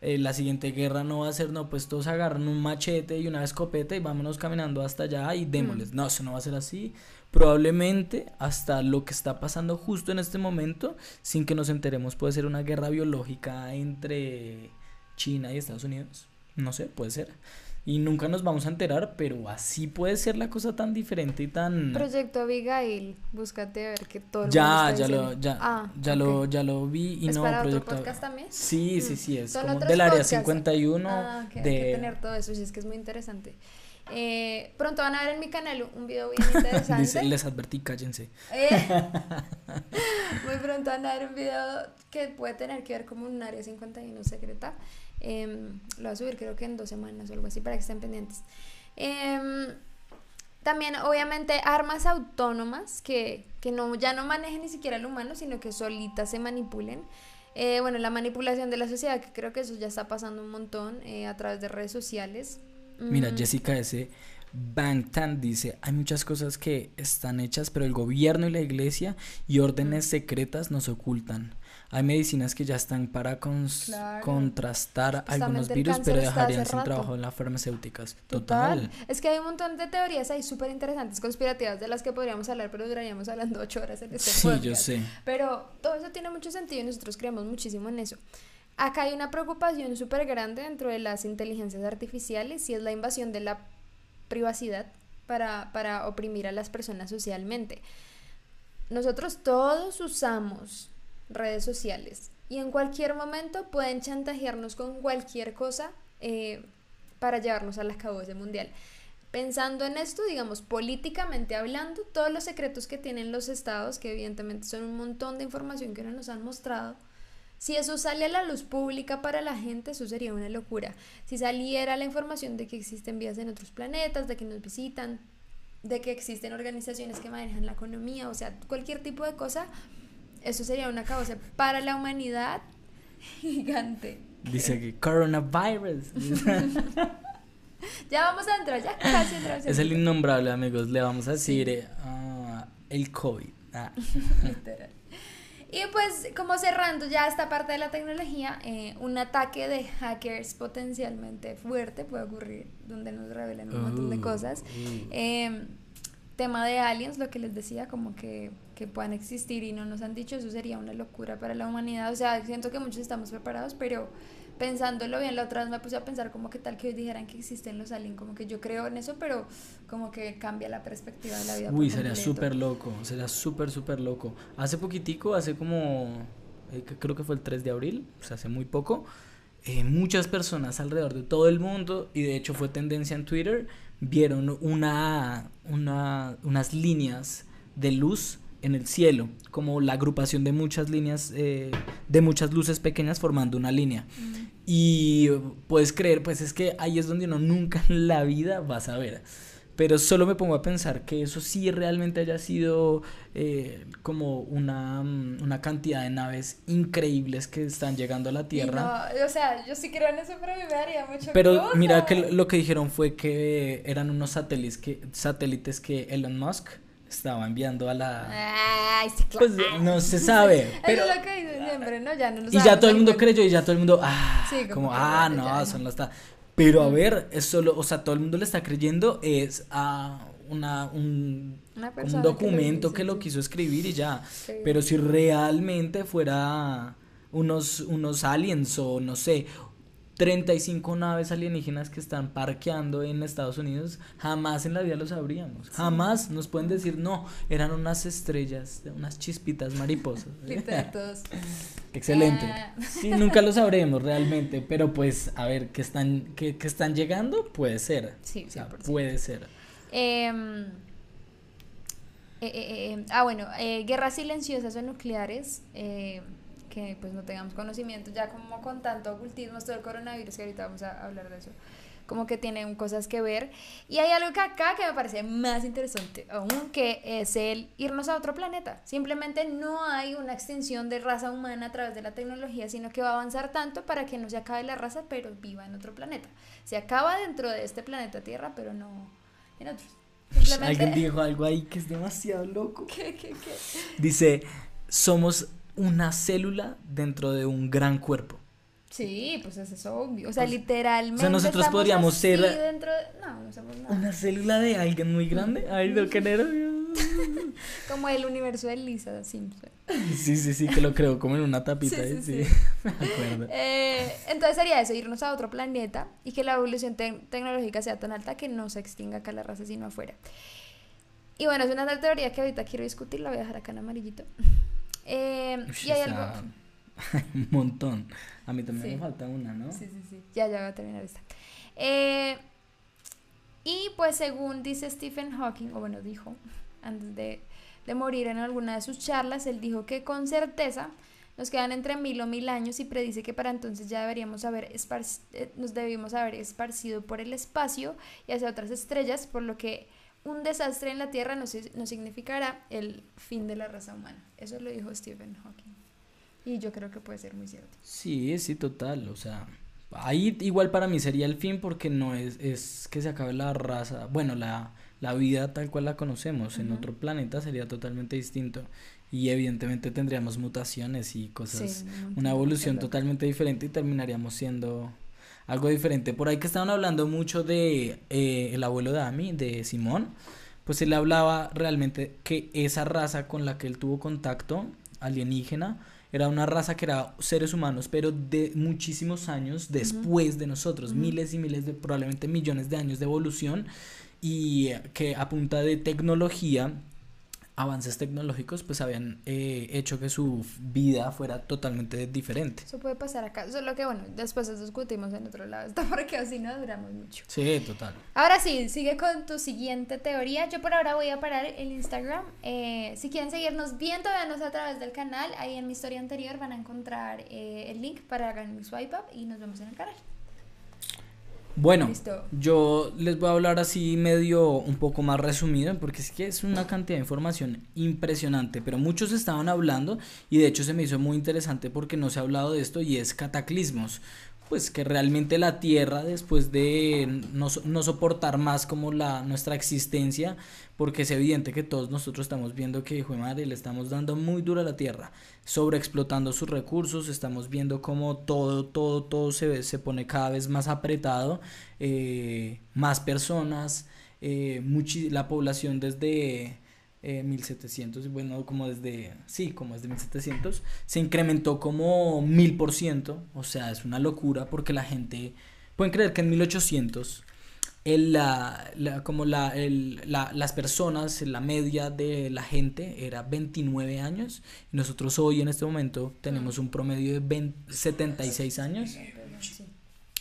eh, la siguiente guerra no va a ser, no, pues todos agarran un machete y una escopeta y vámonos caminando hasta allá y démosles. Mm. No, eso no va a ser así. Probablemente hasta lo que está pasando justo en este momento, sin que nos enteremos, puede ser una guerra biológica entre China y Estados Unidos. No sé, puede ser. Y nunca nos vamos a enterar, pero así puede ser la cosa tan diferente y tan... Proyecto Abigail, búscate a ver que todo el mundo Ya, está ya lo, ya, Ah, ya lo, ya lo vi y ¿Es no para otro proyecto. podcast también? Sí, sí, Mm. sí, es como del área podcasts. 51 Ah, ok, hay de que tener todo eso, sí, es que es muy interesante. Eh, pronto van a ver en mi canal un video bien interesante. dice, les advertí, cállense. Eh, muy pronto van a ver un video que puede tener que ver como un área 51 secreta. Em, lo voy a subir creo que en dos semanas o algo así para que estén pendientes. Em, también obviamente armas autónomas que, que no, ya no manejen ni siquiera el humano, sino que solitas se manipulen. Eh, bueno, la manipulación de la sociedad, que creo que eso ya está pasando un montón a través de redes sociales. Mira, Mm, Jessica S. Bangtan dice, hay muchas cosas que están hechas, pero el gobierno y la iglesia y órdenes secretas nos ocultan. Hay medicinas que ya están para Claro. contrastar algunos virus, pero dejarían sin rato. trabajo en las farmacéuticas. Total. Total. Es que hay un montón de teorías ahí súper interesantes, conspirativas, de las que podríamos hablar, pero duraríamos hablando ocho horas en este Sí, yo sé. Pero todo eso tiene mucho sentido y nosotros creemos muchísimo en eso. Acá hay una preocupación súper grande dentro de las inteligencias artificiales y es la invasión de la privacidad para, para oprimir a las personas socialmente. Nosotros todos usamos redes sociales y en cualquier momento pueden chantajearnos con cualquier cosa eh, para llevarnos al acabose mundial. Pensando en esto, digamos, políticamente hablando, todos los secretos que tienen los estados, que evidentemente son un montón de información que no nos han mostrado, si eso sale a la luz pública para la gente, eso sería una locura. Si saliera la información de que existen vías en otros planetas, de que nos visitan, de que existen organizaciones que manejan la economía, o sea, cualquier tipo de cosa, eso sería una causa para la humanidad gigante. Dice que coronavirus. Ya vamos a entrar, ya casi entramos. en es el innombrable, amigos. Le vamos a decir eh, ah, el COVID. Ah. Literal. Y pues, como cerrando ya esta parte de la tecnología, eh, un ataque de hackers potencialmente fuerte puede ocurrir, donde nos revelen un montón de Uh, cosas. Eh, tema de aliens, lo que les decía, como que, que puedan existir y no nos han dicho, eso sería una locura para la humanidad. O sea, siento que muchos estamos preparados, pero pensándolo bien, la otra vez me puse a pensar como que tal que hoy dijeran que existen los aliens, como que yo creo en eso, pero como que cambia la perspectiva de la vida. Uy, sería súper loco, sería súper, súper loco. Hace poquitico, hace como, eh, creo que fue el 3 de abril, o sea, hace muy poco, eh, muchas personas alrededor de todo el mundo, y de hecho fue tendencia en Twitter, vieron una, una, unas líneas de luz en el cielo, como la agrupación de muchas líneas, eh, de muchas luces pequeñas formando una línea. Mm. Y puedes creer, pues es que ahí es donde uno nunca en la vida va a saber. Pero solo me pongo a pensar que eso sí realmente haya sido eh, como una, mm, una cantidad de naves increíbles que están llegando a la Tierra. no, o sea, yo sí creo en eso, pero me daría mucho Pero cosa. mira que lo- lo que dijeron fue que eran unos satélites que, satélites que Elon Musk estaba enviando a la... Ay, sí, claro. Pues no se sabe. Pero, Eso es lo que dicen siempre, ¿no? Ya no lo y ya todo el mundo creyó y ya todo el mundo, ah, Sí, como ah, no, ya, no está. Pero a ver, es solo, o sea, todo el mundo le está creyendo es a una, un, Una un persona que lo documento que lo quiso escribir y ya. Sí. Pero si realmente fuera unos, unos aliens o no sé, 35 naves alienígenas que están parqueando en Estados Unidos, jamás en la vida lo sabríamos. Jamás nos pueden decir, no, eran unas estrellas, unas chispitas mariposas. Excelente. Ah. Sí, nunca lo sabremos realmente, pero pues a ver, que están, que, que están llegando, puede ser. Sí, O sea, 100%. puede ser. Em, eh, eh, eh, ah, bueno, guerras silenciosas o nucleares, que pues no tengamos conocimiento, ya como con tanto ocultismo, todo el coronavirus, que ahorita vamos a hablar de eso. como que tienen cosas que ver. Y hay algo que acá que me parece más interesante aún, que es el irnos a otro planeta. Simplemente no hay una extensión de raza humana a través de la tecnología, sino que va a avanzar tanto para que no se acabe la raza, pero viva en otro planeta. Se acaba dentro de este planeta Tierra, pero no en otros. Alguien dijo algo ahí que es demasiado loco. ¿Qué, qué, qué? Dice, somos una célula dentro de un gran cuerpo. Sí, pues eso es obvio. O sea, literalmente. O sea, nosotros podríamos ser. Dentro de... No, no somos nada. Una célula de alguien muy grande. Ay, no, qué nervios. como el universo de Lisa Simpson. Sí, sí, sí, que lo creo como en una tapita. Sí, sí, sí. eh, entonces sería eso, irnos a otro planeta y que la evolución tecnológica sea tan alta que no se extinga acá la raza, sino afuera. Y bueno, es una teoría que ahorita quiero discutir, la voy a dejar acá en amarillito. Eh, y hay algo. un montón. A mí también me falta una, ¿no? Sí, sí, sí. Ya, ya voy a terminar esta. Eh, y pues según dice Stephen Hawking, o bueno, dijo, antes de, de morir en alguna de sus charlas, él dijo que con certeza nos quedan entre mil o mil años y predice que para entonces ya deberíamos haber eh, nos debimos haber esparcido por el espacio y hacia otras estrellas, por lo que un desastre en la Tierra no, no significará el fin de la raza humana. Eso lo dijo Stephen Hawking. Y yo creo que puede ser muy cierto. Sí, sí, total. O sea, ahí igual para mí sería el fin porque no es, es que se acabe la raza, bueno, la, la vida tal cual la conocemos. En otro planeta sería totalmente distinto. Y evidentemente tendríamos mutaciones y cosas, una evolución totalmente diferente y terminaríamos siendo algo diferente. Por ahí que estaban hablando mucho de eh, el abuelo de Ami, de Simón, pues él hablaba realmente que esa raza con la que él tuvo contacto alienígena era una raza que era seres humanos, pero de muchísimos años después de nosotros, miles y miles de, probablemente millones de años de evolución, y que a punta de tecnología avances tecnológicos pues habían eh, hecho que su vida fuera totalmente diferente. Eso puede pasar acá, solo que bueno, después discutimos en otro lado, esto porque así no duramos mucho. Sí, total. Ahora sí, sigue con tu siguiente teoría. Yo por ahora voy a parar el Instagram. Eh, si quieren seguirnos viendo, véanos a través del canal. Ahí en mi historia anterior van a encontrar eh, el link para hagan mi swipe up y nos vemos en el canal. Bueno, yo les voy a hablar así medio un poco más resumido, porque es que es una cantidad de información impresionante, pero muchos estaban hablando y de hecho se me hizo muy interesante porque no se ha hablado de esto y es cataclismos pues que realmente la tierra después de no, no, soportar más como la nuestra existencia porque es evidente que todos nosotros estamos viendo que hijo de madre le estamos dando muy duro a la tierra sobreexplotando sus recursos estamos viendo como todo todo todo se, se pone cada vez más apretado eh, más personas eh, la población desde 1700, eh, bueno, como desde, sí, como desde 1700, se incrementó como 1000%, o sea, es una locura porque la gente, pueden creer que en 1800, el, la, como la, el, la, las personas, la media de la gente era 29 años, nosotros hoy en este momento tenemos un promedio de 76 años.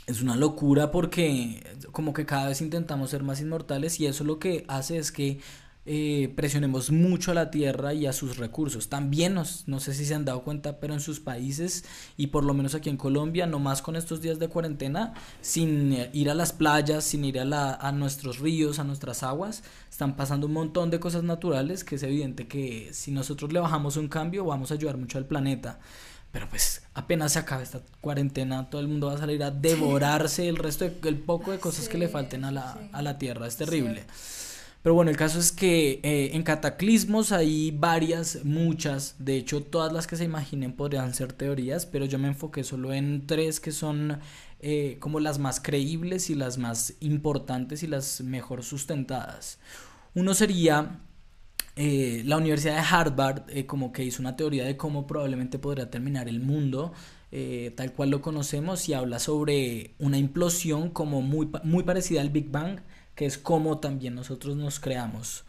Es una locura porque como que cada vez intentamos ser más inmortales y eso lo que hace es que eh, presionemos mucho a la tierra y a sus recursos. También, nos, no sé si se han dado cuenta, pero en sus países y por lo menos aquí en Colombia, no más con estos días de cuarentena, sin eh, ir a las playas, sin ir a, la, a nuestros ríos, a nuestras aguas, están pasando un montón de cosas naturales que es evidente que si nosotros le bajamos un cambio vamos a ayudar mucho al planeta. Pero pues apenas se acaba esta cuarentena, todo el mundo va a salir a devorarse el resto, de, el poco de cosas que le falten a la, a la tierra. Es terrible. Pero bueno, el caso es que eh, en cataclismos hay varias, muchas, de hecho todas las que se imaginen podrían ser teorías, pero yo me enfoqué solo en tres que son eh, como las más creíbles y las más importantes y las mejor sustentadas. Uno sería eh, la Universidad de Harvard, como que hizo una teoría de cómo probablemente podría terminar el mundo. tal cual lo conocemos y habla sobre una implosión como muy, muy parecida al Big Bang, que es como también nosotros nos creamos.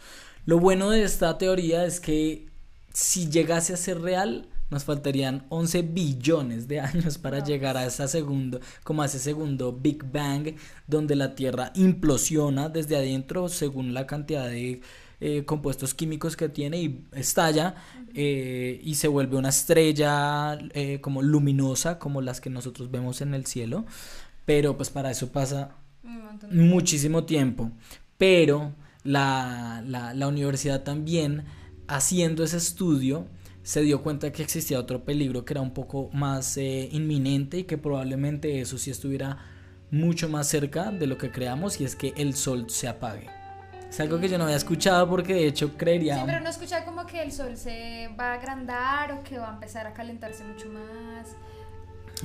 Lo bueno de esta teoría es que si llegase a ser real, nos faltarían 11 billones de años para llegar a ese segundo, como a ese segundo Big Bang, donde la Tierra implosiona desde adentro según la cantidad de eh, compuestos químicos que tiene y estalla eh, y se vuelve una estrella eh, como luminosa, como las que nosotros vemos en el cielo. Pero pues para eso pasa muchísimo tiempo. Pero la, la, universidad también, haciendo ese estudio, se dio cuenta que existía otro peligro que era un poco más eh, inminente y que probablemente eso sí estuviera mucho más cerca de lo que creamos y es que el sol se apague. Es algo que yo no había escuchado porque de hecho creería... Sí, pero no escuchaba como que el sol se va a agrandar o que va a empezar a calentarse mucho más.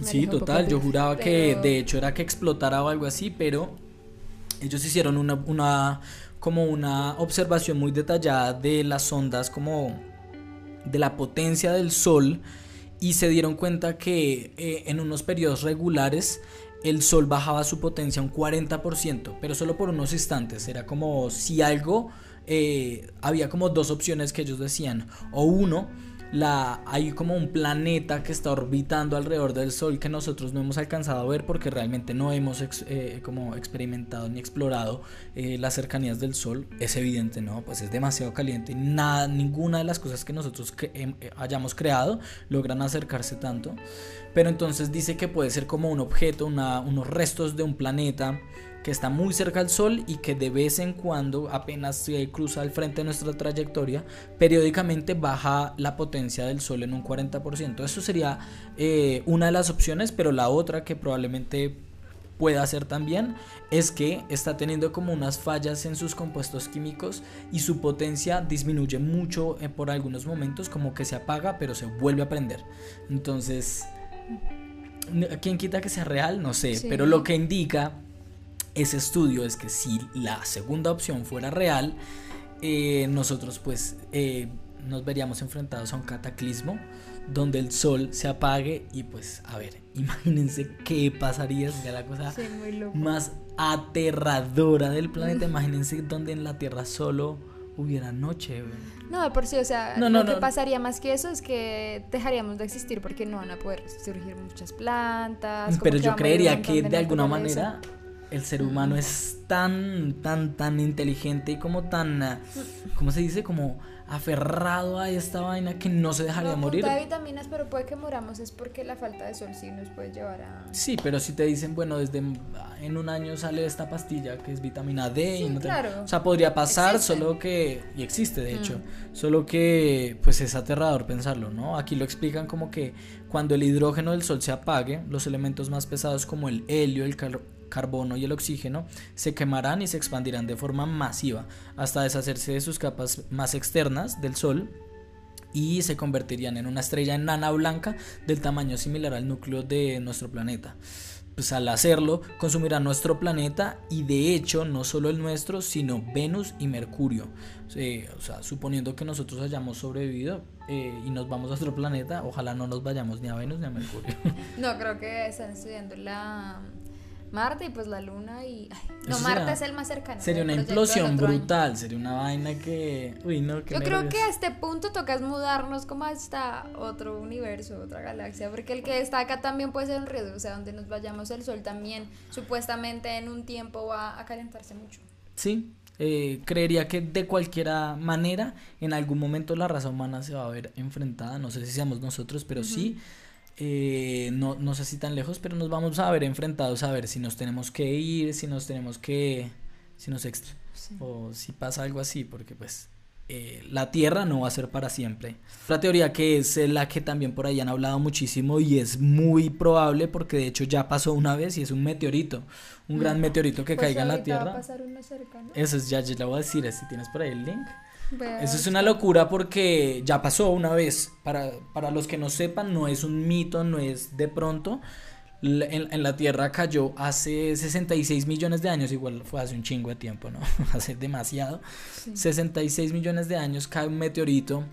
Sí, total, yo juraba que de hecho era que explotara o algo así, pero ellos hicieron una, una, como una observación muy detallada de las ondas como de la potencia del sol y se dieron cuenta que eh, en unos periodos regulares el sol bajaba su potencia un 40%, pero solo por unos instantes. Era como si algo, eh, había como dos opciones que ellos decían. O uno, la, hay como un planeta que está orbitando alrededor del Sol que nosotros no hemos alcanzado a ver porque realmente no hemos eh, como experimentado ni explorado eh, las cercanías del Sol. Es evidente, ¿no? Pues es demasiado caliente nada, ninguna de las cosas que nosotros hayamos creado logran acercarse tanto. Pero entonces dice que puede ser como un objeto, unos restos de un planeta que está muy cerca al Sol y que de vez en cuando, apenas cruza al frente de nuestra trayectoria, periódicamente baja la potencia del Sol en un 40%. Eso sería eh, una de las opciones, pero la otra que probablemente pueda hacer también es que está teniendo como unas fallas en sus compuestos químicos y su potencia disminuye mucho eh, por algunos momentos, como que se apaga pero se vuelve a prender. Entonces, ¿quién quita que sea real? No sé, pero lo que indica ese estudio es que si la segunda opción fuera real, eh, nosotros pues eh, nos veríamos enfrentados a un cataclismo donde el sol se apague y pues a ver, imagínense qué pasaría, sería la cosa más aterradora del planeta, imagínense donde en la Tierra solo hubiera noche. No, por sí, o sea, lo que pasaría más que eso es que dejaríamos de existir porque no van a poder surgir muchas plantas. Pero yo creería que de alguna manera el ser humano es tan, tan, tan inteligente y como tan, ah, ¿cómo se dice? Como aferrado a esta vaina que no se dejaría no, morir. de vitaminas, pero puede que moramos es porque la falta de sol sí nos puede llevar a... Sí, pero si te dicen, bueno, desde en un año sale esta pastilla que es vitamina D y no claro. O sea, podría pasar, solo que... Y existe, de hecho. Mm. Solo que, pues es aterrador pensarlo, ¿no? Aquí lo explican como que cuando el hidrógeno del sol se apague, los elementos más pesados como el helio, el carbono y el oxígeno se quemarán y se expandirán de forma masiva hasta deshacerse de sus capas más externas del Sol y se convertirían en una estrella enana blanca del tamaño similar al núcleo de nuestro planeta. Pues al hacerlo consumirá nuestro planeta y de hecho no solo el nuestro, sino Venus y Mercurio. o sea, suponiendo que nosotros hayamos sobrevivido eh, y nos vamos a otro planeta, ojalá no nos vayamos ni a Venus ni a Mercurio. No, creo que están estudiando la Marte y pues la Luna y... no, Marte es el más cercano. Sería una implosión brutal, sería una vaina que... Uy, no, Yo creo que a este punto tocas mudarnos como hasta otro universo, otra galaxia, porque el que está acá también puede ser un riesgo, o sea, donde nos vayamos el Sol también supuestamente en un tiempo va a calentarse mucho. Sí, eh, creería que de cualquier manera en algún momento la raza humana se va a ver enfrentada, no sé si seamos nosotros, pero sí eh, no, no sé si tan lejos, pero nos vamos a ver enfrentados a ver si nos tenemos que ir, si nos tenemos que, si nos extra, o si pasa algo así, porque pues eh, la Tierra no va a ser para siempre. Otra teoría que es la que también por ahí han hablado muchísimo y es muy probable porque de hecho ya pasó una vez y es un meteorito, un gran meteorito que pues caiga en la Tierra. Eso es, ya, ya le voy a decir, si tienes por ahí el link. Eso es una locura porque ya pasó una vez. Para, para los que no sepan, no es un mito, no es de pronto. En, la Tierra cayó hace 66 millones de años, igual fue hace un chingo de tiempo, ¿no? hace demasiado. 66 millones de años cae un meteorito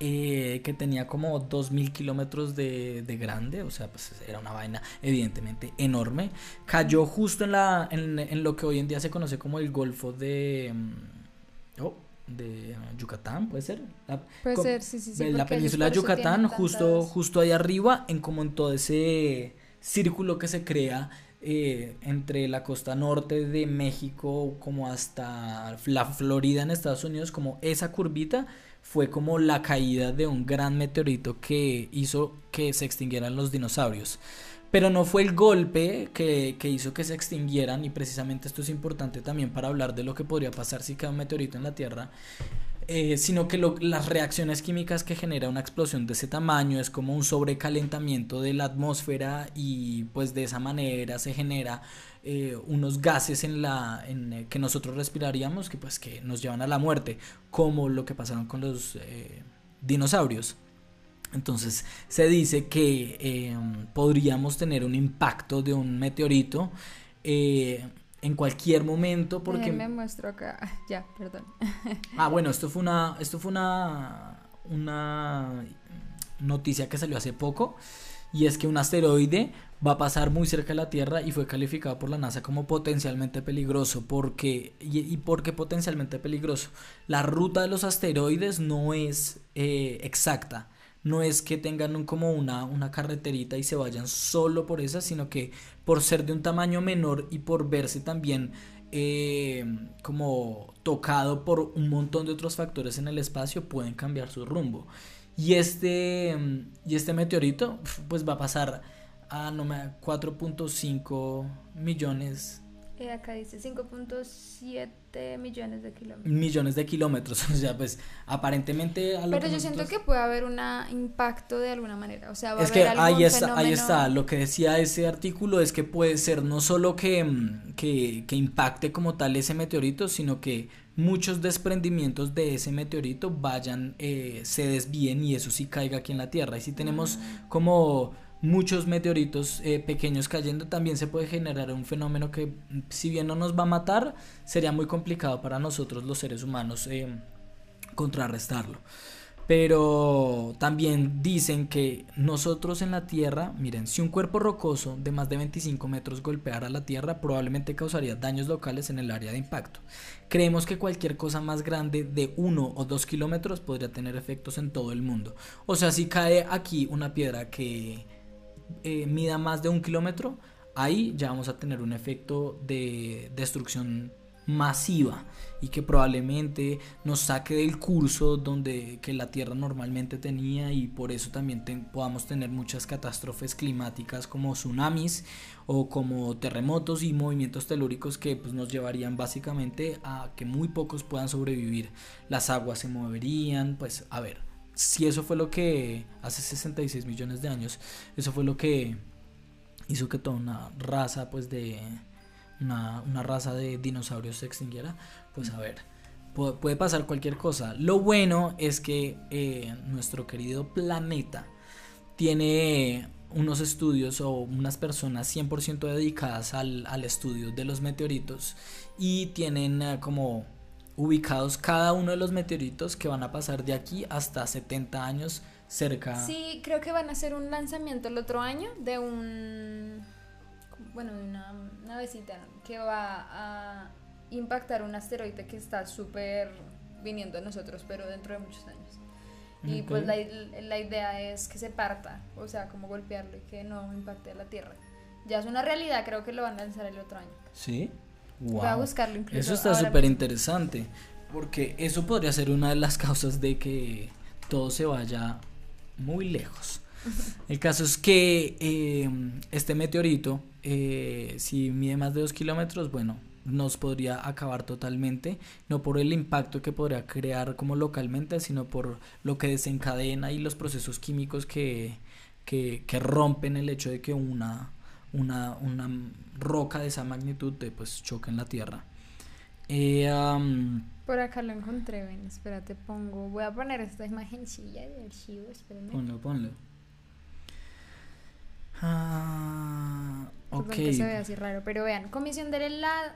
eh, que tenía como 2.000 kilómetros de, de, grande, o sea, pues era una vaina evidentemente enorme. Cayó justo en, la, en, en lo que hoy en día se conoce como el Golfo de... Mm, oh, de Yucatán, puede ser. La, puede ser, sí, sí, sí. La península de Yucatán, justo, justo ahí arriba, en como en todo ese círculo que se crea eh, entre la costa norte de México como hasta la Florida en Estados Unidos, como esa curvita fue como la caída de un gran meteorito que hizo que se extinguieran los dinosaurios. Pero no fue el golpe que, que, hizo que se extinguieran y precisamente esto es importante también para hablar de lo que podría pasar si cae un meteorito en la Tierra. Eh, sino que las reacciones químicas que genera una explosión de ese tamaño es como un sobrecalentamiento de la atmósfera y pues de esa manera se genera eh, unos gases en la eh, que nosotros respiraríamos que pues que nos llevan a la muerte como lo que pasaron con los dinosaurios entonces se dice que podríamos tener un impacto de un meteorito en cualquier momento porque me muestro acá. Ya perdón. Ah bueno esto fue una esto fue una una noticia que salió hace poco y es que un asteroide va a pasar muy cerca de la Tierra y fue calificado por la NASA como potencialmente peligroso porque y, y porque potencialmente peligroso. La ruta de los asteroides no es eh, exacta no es que tengan como una, una carreterita y se vayan solo por esa, sino que por ser de un tamaño menor y por verse también eh, como tocado por un montón de otros factores en el espacio, pueden cambiar su rumbo. Y este, y este meteorito pues va a pasar a no 4.5 millones eh, acá dice 5.7 millones de kilómetros. Millones de kilómetros, o sea, pues aparentemente... Pero yo siento que puede haber un impacto de alguna manera, o sea, va es a que haber ahí está, ahí está, lo que decía ese artículo es que puede ser no solo que, mm, que, que impacte como tal ese meteorito, sino que muchos desprendimientos de ese meteorito vayan, eh, se desvíen y eso sí caiga aquí en la Tierra. Y si tenemos ah. como muchos meteoritos eh, pequeños cayendo, también se puede generar un fenómeno que, si bien no nos va a matar, sería muy complicado para nosotros los seres humanos eh, contrarrestarlo. Pero también dicen que nosotros en la Tierra, miren, si un cuerpo rocoso de más de 25 metros golpeara la Tierra, probablemente causaría daños locales en el área de impacto. Creemos que cualquier cosa más grande de 1 o 2 kilómetros podría tener efectos en todo el mundo. O sea, si cae aquí una piedra que eh, mida más de un kilómetro, ahí ya vamos a tener un efecto de destrucción masiva y que probablemente nos saque del curso donde que la Tierra normalmente tenía y por eso también podamos tener muchas catástrofes climáticas como tsunamis o como terremotos y movimientos telúricos que pues, nos llevarían básicamente a que muy pocos puedan sobrevivir. Las aguas se moverían, pues a ver, si eso fue lo que hace 66 millones de años, eso fue lo que hizo que toda una raza, pues de una, raza de dinosaurios se extinguiera, pues a ver, puede pasar cualquier cosa. Lo bueno es que eh, nuestro querido planeta tiene unos estudios o unas personas 100% dedicadas al, al, estudio de los meteoritos y tienen eh, como ubicados cada uno de los meteoritos que van a pasar de aquí hasta 70 años cerca. Sí, creo que van a hacer un lanzamiento el otro año de un, bueno, de una navecita que va a impactar un asteroide que está súper viniendo a nosotros, pero dentro de muchos años. Y pues la, la, idea es que se parta, o sea, como golpearlo y que no impacte a la Tierra. Ya es una realidad, creo que lo van a lanzar el otro año. Sí. Voy a buscarlo incluso. Eso está súper interesante, porque eso podría ser una de las causas de que todo se vaya muy lejos. El caso es que em, este meteorito, eh, si mide más de dos kilómetros, bueno, nos podría acabar totalmente, no por el impacto que podría crear como localmente, sino por lo que desencadena y los procesos químicos que, que, que rompen el hecho de que una, una, una roca de esa magnitud de, pues choca en la tierra. Eh, Por acá lo encontré, ven, espérate, pongo, voy a poner esta imagencilla de archivo, espérame. Ponlo, ponlo. Ah, ok. Que se ve así raro, pero vean, comisión de la,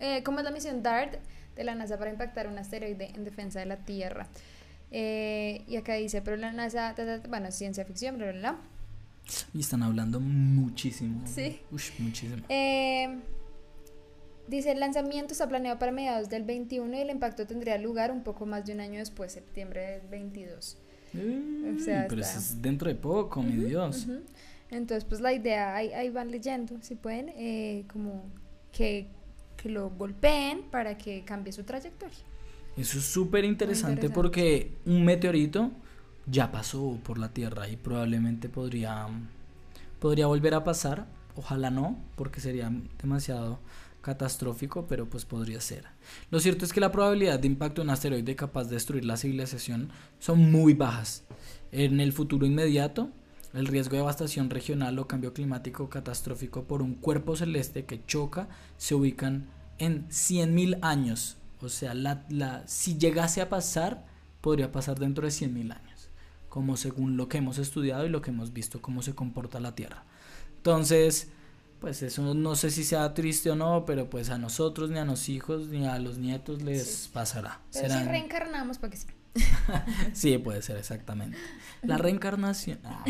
eh, ¿cómo es la misión DART de la NASA para impactar un asteroide en defensa de la Tierra? Eh, y acá dice, pero la NASA, bueno, ciencia ficción, bla, bla, bla. Y están hablando muchísimo. Sí. muchísimo. Eh, dice, el lanzamiento está planeado para mediados del 21 y el impacto tendría lugar un poco más de un año después, septiembre del 22. pero es dentro de poco, mi Dios. Entonces, pues la idea, ahí, ahí van leyendo, si pueden, eh, como que, que lo golpeen para que cambie su trayectoria. Eso es súper interesante porque un meteorito ya pasó por la Tierra y probablemente podría podría volver a pasar, ojalá no, porque sería demasiado catastrófico, pero pues podría ser. Lo cierto es que la probabilidad de impacto de un asteroide capaz de destruir la civilización son muy bajas. En el futuro inmediato, el riesgo de devastación regional o cambio climático catastrófico por un cuerpo celeste que choca se ubican en 100.000 años. O sea, la, la, si llegase a pasar, podría pasar dentro de 100.000 años, como según lo que hemos estudiado y lo que hemos visto cómo se comporta la Tierra. Entonces, pues eso no sé si sea triste o no, pero pues a nosotros, ni a los hijos, ni a los nietos les pasará. Pero si reencarnamos, porque sí. sí, puede ser, exactamente. La reencarnación. Ah.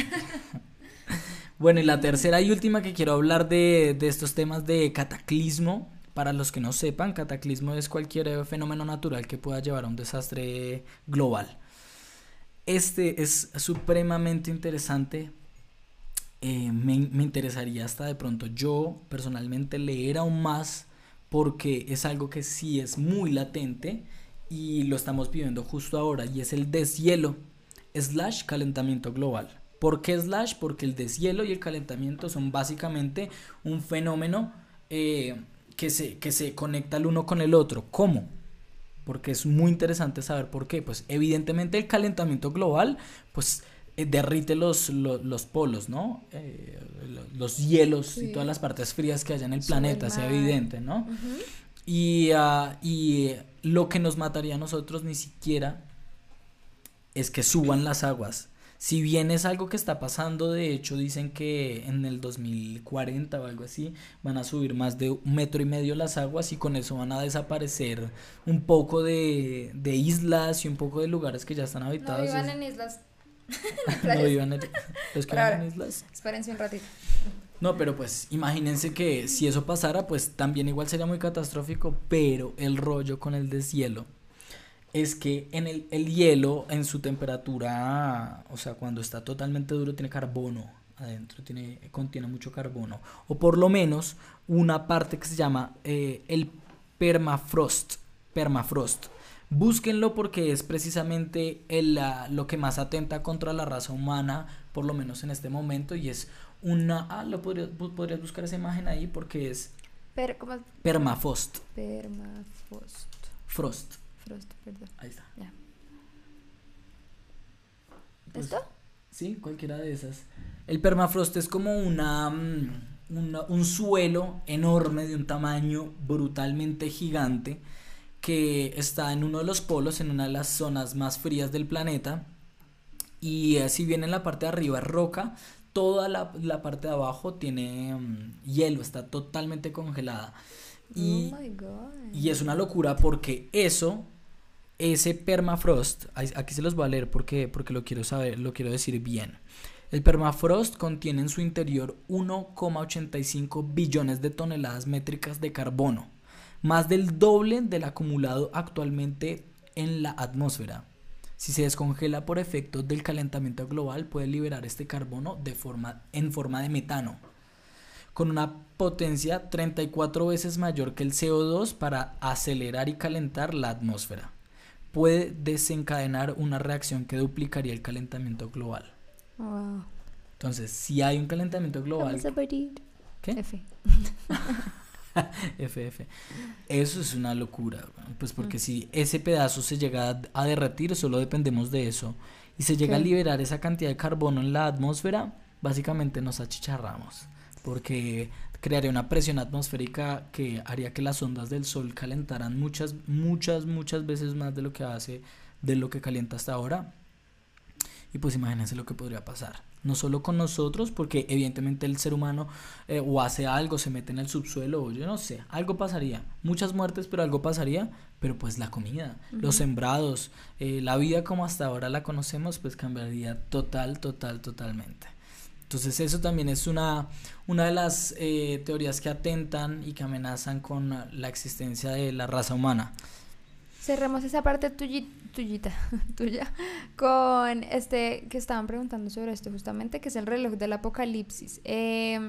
bueno, y la tercera y última que quiero hablar de, de estos temas de cataclismo. Para los que no sepan, cataclismo es cualquier fenómeno natural que pueda llevar a un desastre global. Este es supremamente interesante eh, me, interesaría hasta de pronto yo personalmente leer aún más porque es algo que sí es muy latente y lo estamos viviendo justo ahora y es el deshielo slash calentamiento global. ¿Por qué slash? Porque el deshielo y el calentamiento son básicamente un fenómeno eh, que, se, que se conecta el uno con el otro. ¿Cómo? Porque es muy interesante saber por qué. Pues evidentemente el calentamiento global, pues eh, derrite los, los, polos, ¿no? Eh, los hielos y todas las partes frías que hay en el planeta, sea evidente, ¿no? y, ah, y lo que nos mataría a nosotros ni siquiera es que suban las aguas. Si bien es algo que está pasando, de hecho dicen que en el 2040 o algo así van a subir más de un metro y medio las aguas y con eso van a desaparecer un poco de, de islas y un poco de lugares que ya están habitados. No vivan en islas no vivan en, los que en islas. Espérense un ratito. No, pero pues imagínense que si eso pasara, pues también igual sería muy catastrófico, pero el rollo con el deshielo es que en el, el hielo, en su temperatura, o sea, cuando está totalmente duro, tiene carbono adentro, tiene, contiene mucho carbono, o por lo menos una parte que se llama eh, el permafrost, permafrost. Búsquenlo porque es precisamente el, lo que más atenta contra la raza humana, por lo menos en este momento, y es una... Ah, lo podrías, podrías buscar esa imagen ahí porque es... Per, ¿cómo? Permafrost. Permafrost. Frost. Frost, perdón. Ahí está. Ya. Pues, ¿Esto? Sí, cualquiera de esas. El permafrost es como una, mm, una, un suelo enorme de un tamaño brutalmente gigante que está en uno de los polos, en una de las zonas más frías del planeta. Y eh, si bien en la parte de arriba es roca, toda la, la parte de abajo tiene mm, hielo, está totalmente congelada. Y, oh y es una locura porque eso, ese permafrost, aquí se los voy a leer porque, porque lo quiero saber, lo quiero decir bien. El permafrost contiene en su interior 1,85 billones de toneladas métricas de carbono más del doble del acumulado actualmente en la atmósfera. Si se descongela por efectos del calentamiento global, puede liberar este carbono de forma, en forma de metano, con una potencia 34 veces mayor que el CO2 para acelerar y calentar la atmósfera. Puede desencadenar una reacción que duplicaría el calentamiento global. Entonces, si hay un calentamiento global... ¿Qué? F. FF. Eso es una locura, pues porque si ese pedazo se llega a, derretir, solo dependemos de eso, y se llega a liberar esa cantidad de carbono en la atmósfera, básicamente nos achicharramos, porque crearía una presión atmosférica que haría que las ondas del sol calentaran muchas, muchas, muchas veces más de lo que hace, de lo que calienta hasta ahora. Y pues imagínense lo que podría pasar no solo con nosotros, porque evidentemente el ser humano eh, o hace algo, se mete en el subsuelo, o yo no sé, algo pasaría, muchas muertes, pero algo pasaría, pero pues la comida, los sembrados, eh, la vida como hasta ahora la conocemos, pues cambiaría total, total, totalmente. Entonces eso también es una, una de las eh, teorías que atentan y que amenazan con la existencia de la raza humana. Cerremos esa parte tuya, tuya con este que estaban preguntando sobre esto justamente, que es el reloj del apocalipsis. Eh,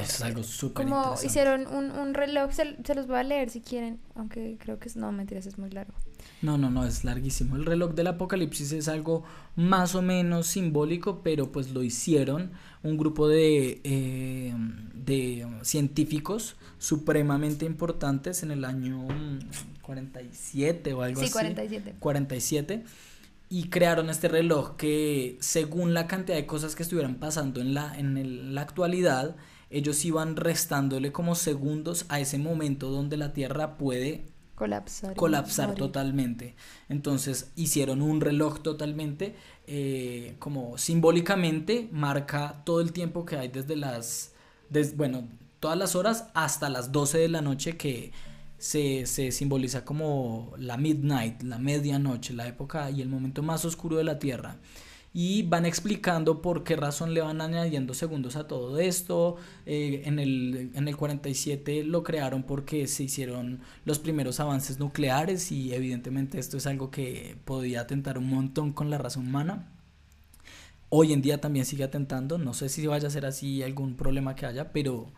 es algo súper Como hicieron un, un reloj, se, los voy a leer si quieren, aunque creo que es, no, mentiras, es muy largo. No, no, no, es larguísimo. El reloj del apocalipsis es algo más o menos simbólico, pero pues lo hicieron un grupo de, eh, de científicos supremamente importantes en el año 47 o algo así. Sí, 47. 47 y crearon este reloj que según la cantidad de cosas que estuvieran pasando en la, en el- la actualidad, ellos iban restándole como segundos a ese momento donde la Tierra puede Colapsar. totalmente. Entonces hicieron un reloj totalmente, eh, como simbólicamente marca todo el tiempo que hay desde las, des- bueno, todas las horas hasta las 12 de la noche que se, se simboliza como la midnight, la medianoche, la época y el momento más oscuro de la Tierra. Y van explicando por qué razón le van añadiendo segundos a todo esto. Eh, en, el, en el 47 lo crearon porque se hicieron los primeros avances nucleares y evidentemente esto es algo que podía atentar un montón con la raza humana. Hoy en día también sigue atentando, no sé si vaya a ser así algún problema que haya, pero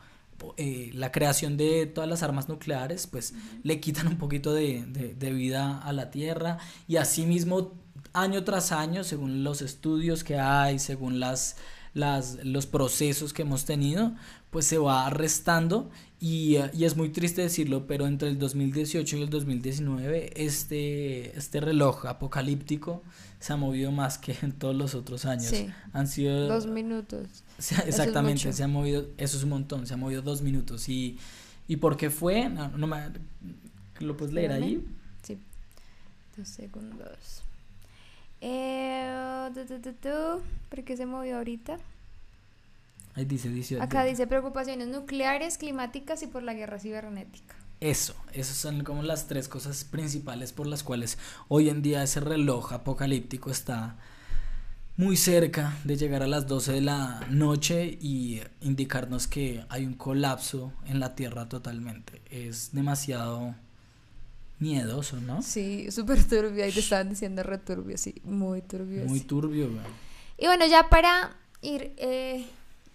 eh, la creación de todas las armas nucleares pues le quitan un poquito de, de- de vida a la Tierra y asimismo año tras año, según los estudios que hay, según las, las, los procesos que hemos tenido, pues se va restando y, y es muy triste decirlo, pero entre el 2018 y el 2019 este, este reloj apocalíptico se ha movido más que en todos los otros años. Sí, Han sido... dos minutos. se- exactamente, se ha movido, eso es un montón, se ha movido dos minutos. ¿Y, y por qué fue? No, no me- ¿Lo puedes leer ahí? Sí. Dos segundos. Eh, tu, tu, tu, tu. ¿Por qué se movió ahorita? Ahí dice 18. Acá dice preocupaciones nucleares, climáticas y por la guerra cibernética. Eso, esas son como las tres cosas principales por las cuales hoy en día ese reloj apocalíptico está muy cerca de llegar a las 12 de la noche y indicarnos que hay un colapso en la Tierra totalmente. Es demasiado miedoso, ¿no? Sí, súper turbio. Ahí te estaban diciendo returbio, sí, muy turbio. Muy sí. turbio. güey. Y bueno, ya para ir eh,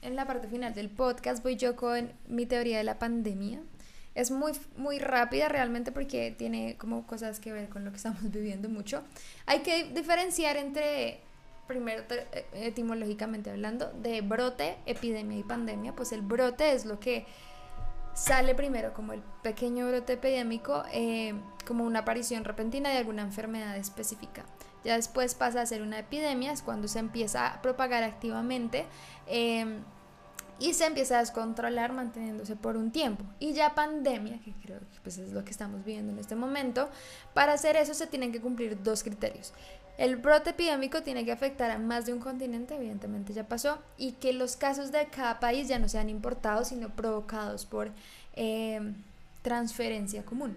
en la parte final del podcast, voy yo con mi teoría de la pandemia. Es muy, muy rápida realmente porque tiene como cosas que ver con lo que estamos viviendo mucho. Hay que diferenciar entre, primero eh, etimológicamente hablando, de brote, epidemia y pandemia. Pues el brote es lo que sale primero como el pequeño brote epidémico, eh, como una aparición repentina de alguna enfermedad específica. Ya después pasa a ser una epidemia, es cuando se empieza a propagar activamente eh, y se empieza a descontrolar manteniéndose por un tiempo. Y ya pandemia, que creo que pues es lo que estamos viviendo en este momento, para hacer eso se tienen que cumplir dos criterios. El brote epidémico tiene que afectar a más de un continente, evidentemente ya pasó, y que los casos de cada país ya no sean importados, sino provocados por eh, transferencia común.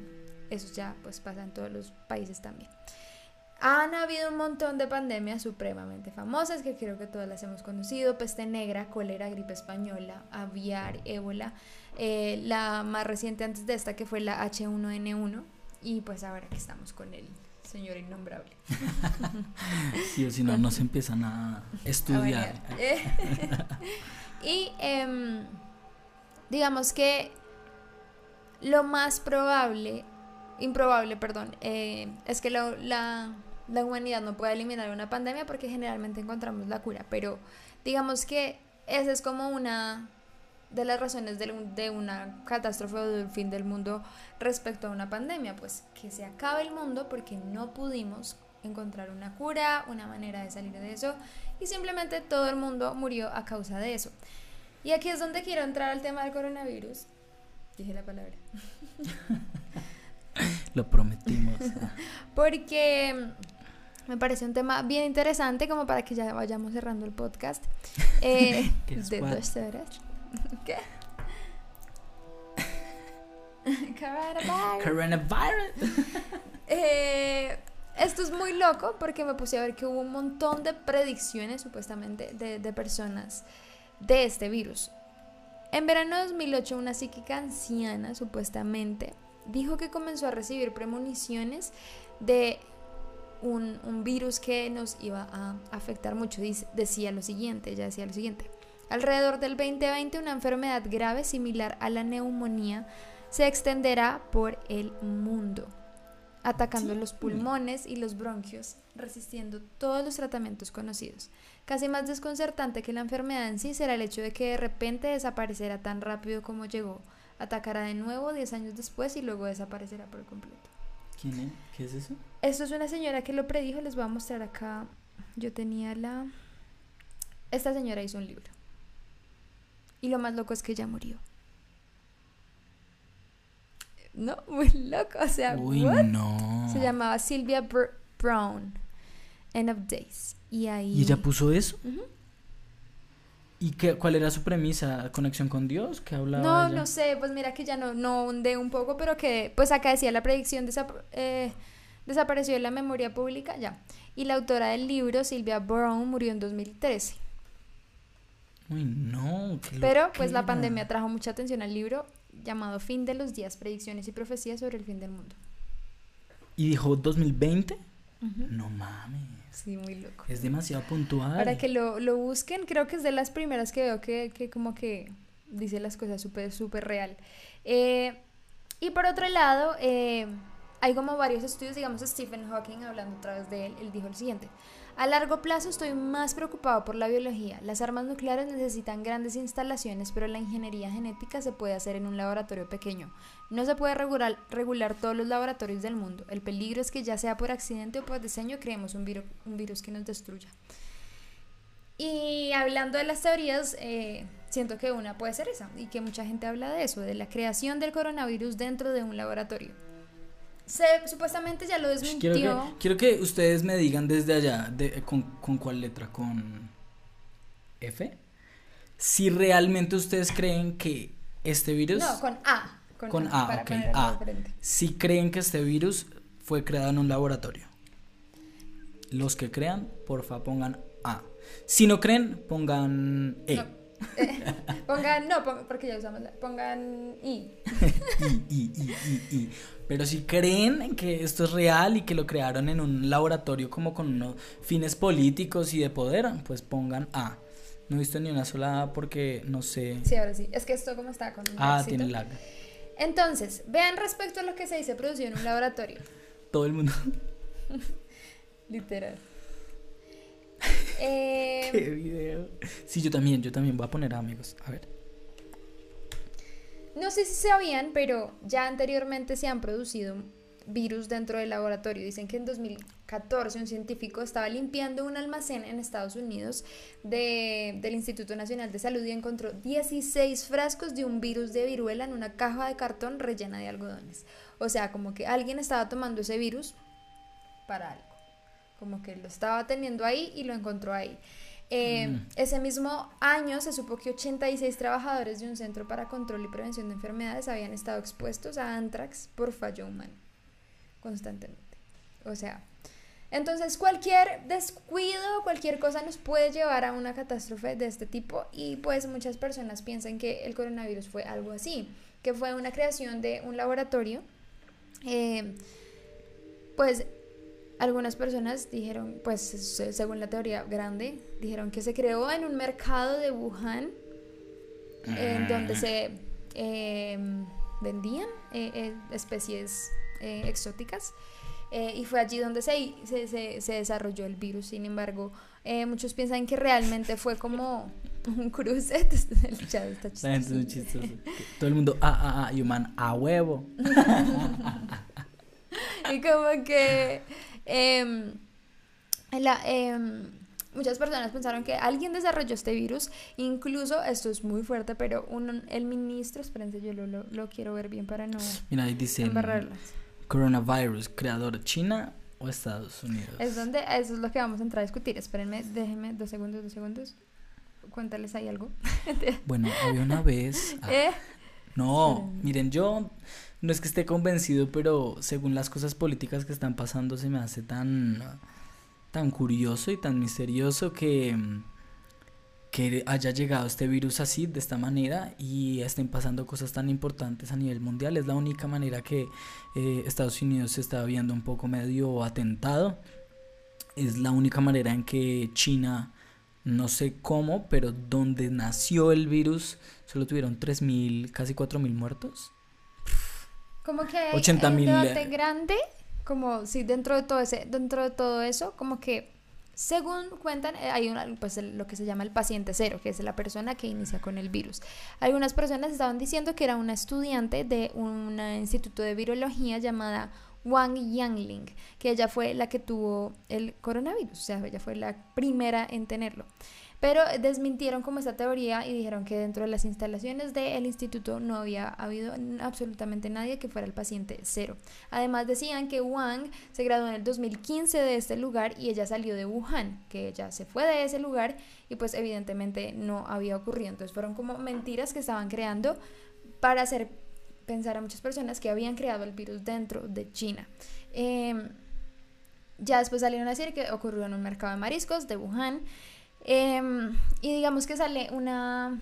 Eso ya pues pasa en todos los países también. Han habido un montón de pandemias supremamente famosas que creo que todas las hemos conocido, peste negra, cólera, gripe española, aviar, ébola, eh, la más reciente antes de esta que fue la H1N1 y pues ahora que estamos con el señor innombrable. Sí, o si no, no se empiezan a estudiar. y em, digamos que lo más probable, improbable, perdón, eh, es que lo- la, la humanidad no pueda eliminar una pandemia porque generalmente encontramos la cura, pero digamos que esa es como una de las razones de, de una catástrofe o del fin del mundo respecto a una pandemia, pues que se acabe el mundo porque no pudimos encontrar una cura, una manera de salir de eso y simplemente todo el mundo murió a causa de eso. Y aquí es donde quiero entrar al tema del coronavirus. Dije la palabra. Lo prometimos. Porque me parece un tema bien interesante como para que ya vayamos cerrando el podcast. eh, de dos horas. ¿Qué? Coronavirus. Coronavirus. Eh, esto es muy loco porque me puse a ver que hubo un montón de predicciones supuestamente de, de personas de este virus. En verano de 2008 una psíquica anciana supuestamente dijo que comenzó a recibir premoniciones de un, un virus que nos iba a afectar mucho. Dice- decía lo siguiente, ella decía lo siguiente. Alrededor del 2020 una enfermedad grave similar a la neumonía se extenderá por el mundo. atacando los pulmones y los bronquios, resistiendo todos los tratamientos conocidos. Casi más desconcertante que la enfermedad en sí será el hecho de que de repente desaparecerá tan rápido como llegó, atacará de nuevo 10 años después y luego desaparecerá por completo. ¿Quién es? ¿Qué es eso? Esto es una señora que lo predijo, les voy a mostrar acá. Yo tenía la... Esta señora hizo un libro. Y lo más loco es que ella murió. No, muy loco, o sea, Uy, what? no. Se llamaba Sylvia Br- Brown, End of Days. Y ahí... ¿Y ella puso eso? ¿Y qué, cuál era su premisa? ¿Conexión con Dios? ¿Qué hablaba No, ella? no sé, pues mira que ya no, no hundé un poco, pero que pues acá decía la predicción desap- eh, desapareció de la memoria pública, ya. Y la autora del libro, Sylvia Brown, murió en 2013. Uy, no. qué Pero pues la pandemia trajo mucha atención al libro llamado Fin de los días, predicciones y profecías sobre el fin del mundo. ¿Y dijo 2020? Ujú. No mames. Sí, muy loco. Es demasiado puntual. Para que lo, lo busquen, creo que es de las primeras que veo que, que como que dice las cosas súper, súper real. Eh, y por otro lado, eh, hay como varios estudios, digamos Stephen Hawking, hablando otra vez de él, él dijo lo siguiente. A largo plazo estoy más preocupado por la biología. Las armas nucleares necesitan grandes instalaciones, pero la ingeniería genética se puede hacer en un laboratorio pequeño. No se puede regular, regular todos los laboratorios del mundo. El peligro es que ya sea por accidente o por diseño creemos un, viru- un virus que nos destruya. Y hablando de las teorías, eh, siento que una puede ser esa, y que mucha gente habla de eso, de la creación del coronavirus dentro de un laboratorio. Se, supuestamente ya lo desmintió. Quiero que, quiero que ustedes me digan desde allá, de, con, ¿con cuál letra? ¿Con F? Si realmente ustedes creen que este virus... No, con A. Con A, para ok, algo A. Si creen que este virus fue creado en un laboratorio. Los que crean, porfa, pongan A. Si no creen, pongan E. No. Eh, pongan, no, porque ya usamos la, pongan I. I, I, I, I, I. Pero si creen que esto es real y que lo crearon en un laboratorio como con unos fines políticos y de poder, pues pongan A. No he visto ni una sola A porque no sé. Sí, ahora sí. Es que esto como está con un Ah, tiene lag. Entonces, vean respecto a lo que se dice producido en un laboratorio. Todo el mundo. Literal. Eh, Qué video. Sí, yo también, yo también voy a poner A, amigos. A ver. No sé si sabían, pero ya anteriormente se han producido virus dentro del laboratorio. Dicen que en 2014 un científico estaba limpiando un almacén en Estados Unidos de- del Instituto Nacional de Salud y encontró 16 frascos de un virus de viruela en una caja de cartón rellena de algodones. O sea, como que alguien estaba tomando ese virus para algo. Como que lo estaba teniendo ahí y lo encontró ahí. Eh, Mm. Ese mismo año se supo que 86 trabajadores de un centro para control y prevención de enfermedades habían estado expuestos a anthrax por fallo humano constantemente. O sea, entonces cualquier descuido, cualquier cosa nos puede llevar a una catástrofe de este tipo y pues muchas personas piensan que el coronavirus fue algo así, que fue una creación de un laboratorio. Eh, pues algunas personas dijeron, pues se- según la teoría grande, dijeron que se creó en un mercado de Wuhan, en donde se eh, vendían eh, eh, especies eh, exóticas. eh, y fue allí donde se, se, se- se desarrolló el virus. Sin embargo, eh, muchos piensan que realmente fue como un cruce. el chat está es chistoso. Todo el mundo, ah, ah, ah, y man, a huevo. y como que em, la, em, muchas personas pensaron que alguien desarrolló este virus. Incluso, esto es muy fuerte, pero un, el ministro, espérense, yo lo, lo, lo quiero ver bien para no Mira, ahí coronavirus, creador China o Estados Unidos. Es donde, eso es lo que vamos a entrar a discutir. Espérenme, déjenme dos segundos, dos segundos. Cuéntales ahí algo. Bueno, había una vez. ah, Eh, no, miren, yo no es que esté convencido, pero según las cosas políticas que están pasando, se me hace tan, tan curioso y tan misterioso que, que haya llegado este virus así, de esta manera, y estén pasando cosas tan importantes a nivel mundial. Es la única manera que eh, Estados Unidos se está viendo un poco medio atentado. Es la única manera en que China, no sé cómo, pero donde nació el virus, solo tuvieron 3.000, casi 4.000 muertos. Como que hay, 80 hay un mil, grande como si dentro de todo ese, dentro de todo eso, como que según cuentan, eh, hay una, pues lo que se llama el paciente cero, que es la persona que inicia con el virus. Algunas personas estaban diciendo que era una estudiante de un instituto de virología llamada Wang Yangling, que ella fue la que tuvo el coronavirus, o sea, ella fue la primera en tenerlo. Pero desmintieron como esta teoría y dijeron que dentro de las instalaciones del instituto no había habido absolutamente nadie que fuera el paciente cero. Además decían que Wang se graduó en el 2015 de este lugar y ella salió de Wuhan, que ella se fue de ese lugar y pues evidentemente no había ocurrido. Entonces fueron como mentiras que estaban creando para hacer pensar a muchas personas que habían creado el virus dentro de China. Em, ya después salieron a decir que ocurrió en un mercado de mariscos de Wuhan. Em, y digamos que sale una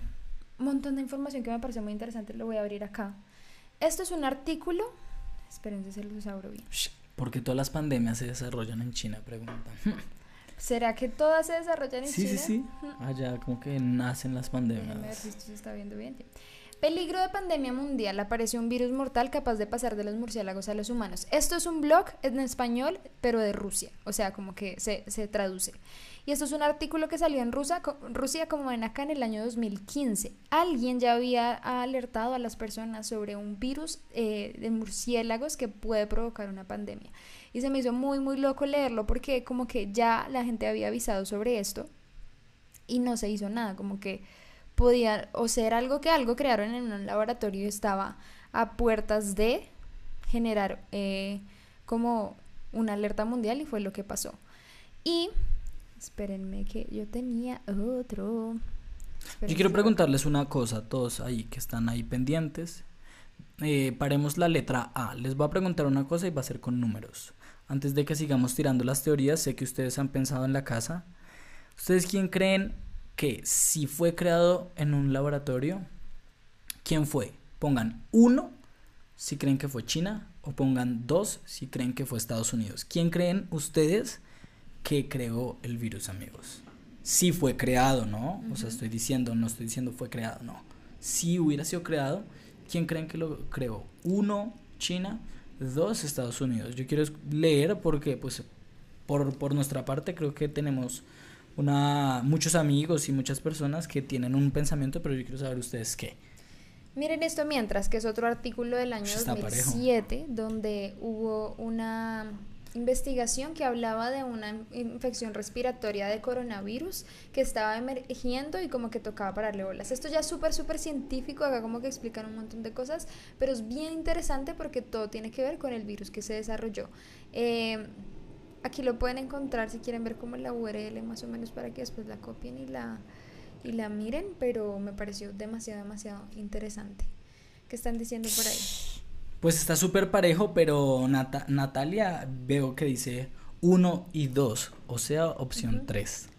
un montón de información que me parece muy interesante, lo voy a abrir acá. Esto es un artículo, espérense, se los abro bien. Porque todas las pandemias se desarrollan en China, pregunta. ¿Será que todas se desarrollan en China? Sí, sí, sí. Allá como que nacen las pandemias. A ver si esto se está viendo bien. Peligro de pandemia mundial. Apareció un virus mortal capaz de pasar de los murciélagos a los humanos. Esto es un blog en español, pero de Rusia. O sea, como que se, se traduce. Y esto es un artículo que salió en Rusia, Rusia, como ven acá, en el año 2015. Alguien ya había alertado a las personas sobre un virus eh, de murciélagos que puede provocar una pandemia. Y se me hizo muy, muy loco leerlo porque como que ya la gente había avisado sobre esto y no se hizo nada, como que podía o ser algo que algo crearon en un laboratorio y estaba a puertas de generar eh, como una alerta mundial y fue lo que pasó. Y Espérenme que yo tenía otro. yo quiero preguntarles una cosa a todos ahí que están ahí pendientes. Eh, paremos la letra A. Les voy a preguntar una cosa y va a ser con números. Antes de que sigamos tirando las teorías, sé que ustedes han pensado en la casa. ¿Ustedes quién creen que si fue creado en un laboratorio? ¿Quién fue? Pongan uno si creen que fue China o pongan dos si creen que fue Estados Unidos. ¿Quién creen ustedes que creó el virus, amigos. Sí fue creado, ¿no? O sea, estoy diciendo, no estoy diciendo fue creado, no. Si hubiera sido creado, ¿quién creen que lo creó? Uno, China, dos, Estados Unidos. Yo quiero leer porque, pues, por, por nuestra parte creo que tenemos una, muchos amigos y muchas personas que tienen un pensamiento, pero yo quiero saber ustedes qué. Miren esto mientras, que es otro artículo del año 2007, donde hubo una investigación que hablaba de una infección respiratoria de coronavirus que estaba emergiendo y como que tocaba pararle bolas. Esto ya es súper, súper científico, acá como que explican un montón de cosas, pero es bien interesante porque todo tiene que ver con el virus que se desarrolló. Eh, aquí lo pueden encontrar si quieren ver como la URL más o menos para que después la copien y la, y la miren, pero me pareció demasiado, demasiado interesante. ¿Qué están diciendo por ahí? Pues está súper parejo, pero Natalia veo que dice 1 y 2, o sea, opción 3.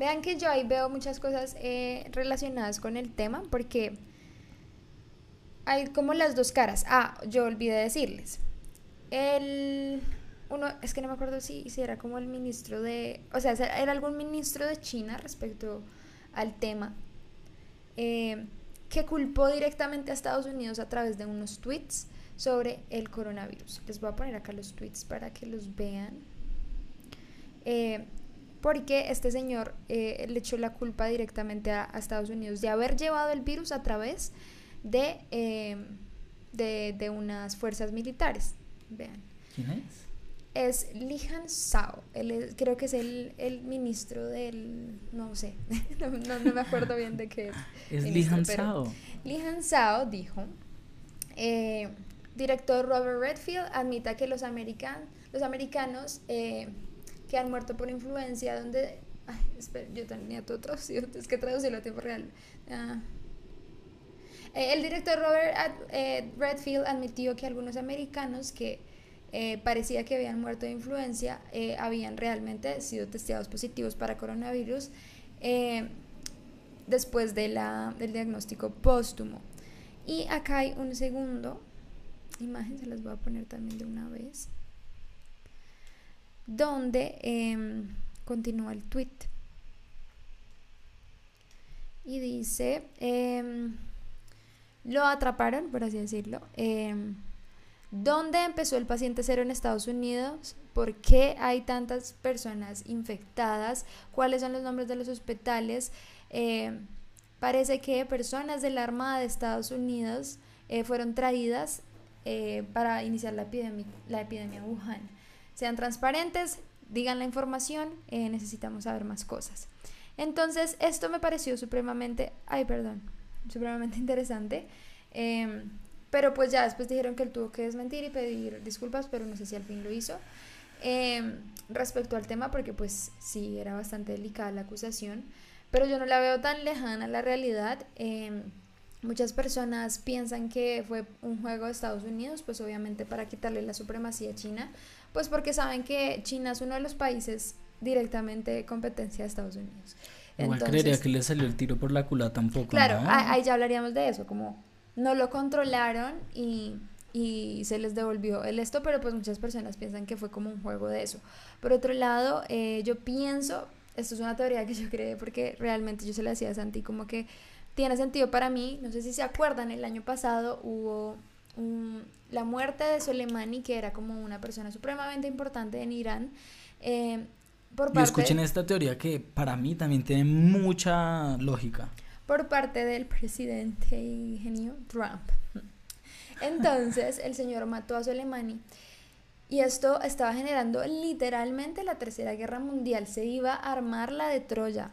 Vean que yo ahí veo muchas cosas eh, relacionadas con el tema, porque hay como las dos caras. Ah, yo olvidé decirles. El uno, es que no me acuerdo si, si era como el ministro de, o sea, era algún ministro de China respecto al tema. Eh, que culpó directamente a Estados Unidos a través de unos tweets sobre el coronavirus. Les voy a poner acá los tweets para que los vean. Eh, porque este señor eh, le echó la culpa directamente a, Estados Unidos de haber llevado el virus a través de, eh, de, unas fuerzas militares. Vean. ¿Quién es? Es Lihan Sao. Él creo que es el, el, ministro del. No sé, no, no, me acuerdo bien de qué es. Es Lihan Sao. Lihan Sao dijo: eh, Director Robert Redfield admita que los, american, los americanos eh, que han muerto por influencia, donde. Ay, espera, yo tenía todo traducido, es que traducirlo a tiempo real. Ah. Eh, el director Robert Redfield admitió que algunos americanos que eh, parecía que habían muerto de influencia, eh, habían realmente sido testeados positivos para coronavirus eh, después de la, del diagnóstico póstumo. Y acá hay un segundo imagen, se las voy a poner también de una vez, donde em, continúa el tweet. Y dice, em, lo atraparon, por así decirlo. Em, ¿Dónde empezó el paciente cero en Estados Unidos? ¿Por qué hay tantas personas infectadas? ¿Cuáles son los nombres de los hospitales? Eh, parece que personas de la Armada de Estados Unidos eh, fueron traídas eh, para iniciar la epidemia, la epidemia Wuhan. Sean transparentes, digan la información, necesitamos saber más cosas. Entonces, esto me pareció supremamente, ay, perdón, supremamente interesante. Pero pues ya después dijeron que él tuvo que desmentir y pedir disculpas, pero no sé si al fin lo hizo. Em, respecto al tema, porque pues sí, era bastante delicada la acusación, pero yo no la veo tan lejana a la realidad. Em, muchas personas piensan que fue un juego de Estados Unidos, pues obviamente para quitarle la supremacía a China, pues porque saben que China es uno de los países directamente competencia de Estados Unidos. Igual creería que le salió el tiro por la culata tampoco. Claro, ahí ya hablaríamos de eso, como no lo controlaron y, y, se les devolvió el esto, pero pues muchas personas piensan que fue como un juego de eso. Por otro lado, eh, yo pienso, esto es una teoría que yo creé porque realmente yo se la decía a Santi como que tiene sentido para mí, no sé si se acuerdan, el año pasado hubo la muerte de Soleimani, que era como una persona supremamente importante en Irán. Eh, por parte, escuchen esta teoría que para mí también tiene mucha lógica por parte del presidente ingenio Trump. Entonces, el señor mató a Soleimani. Y esto estaba generando literalmente la tercera guerra mundial. Se iba a armar la de Troya.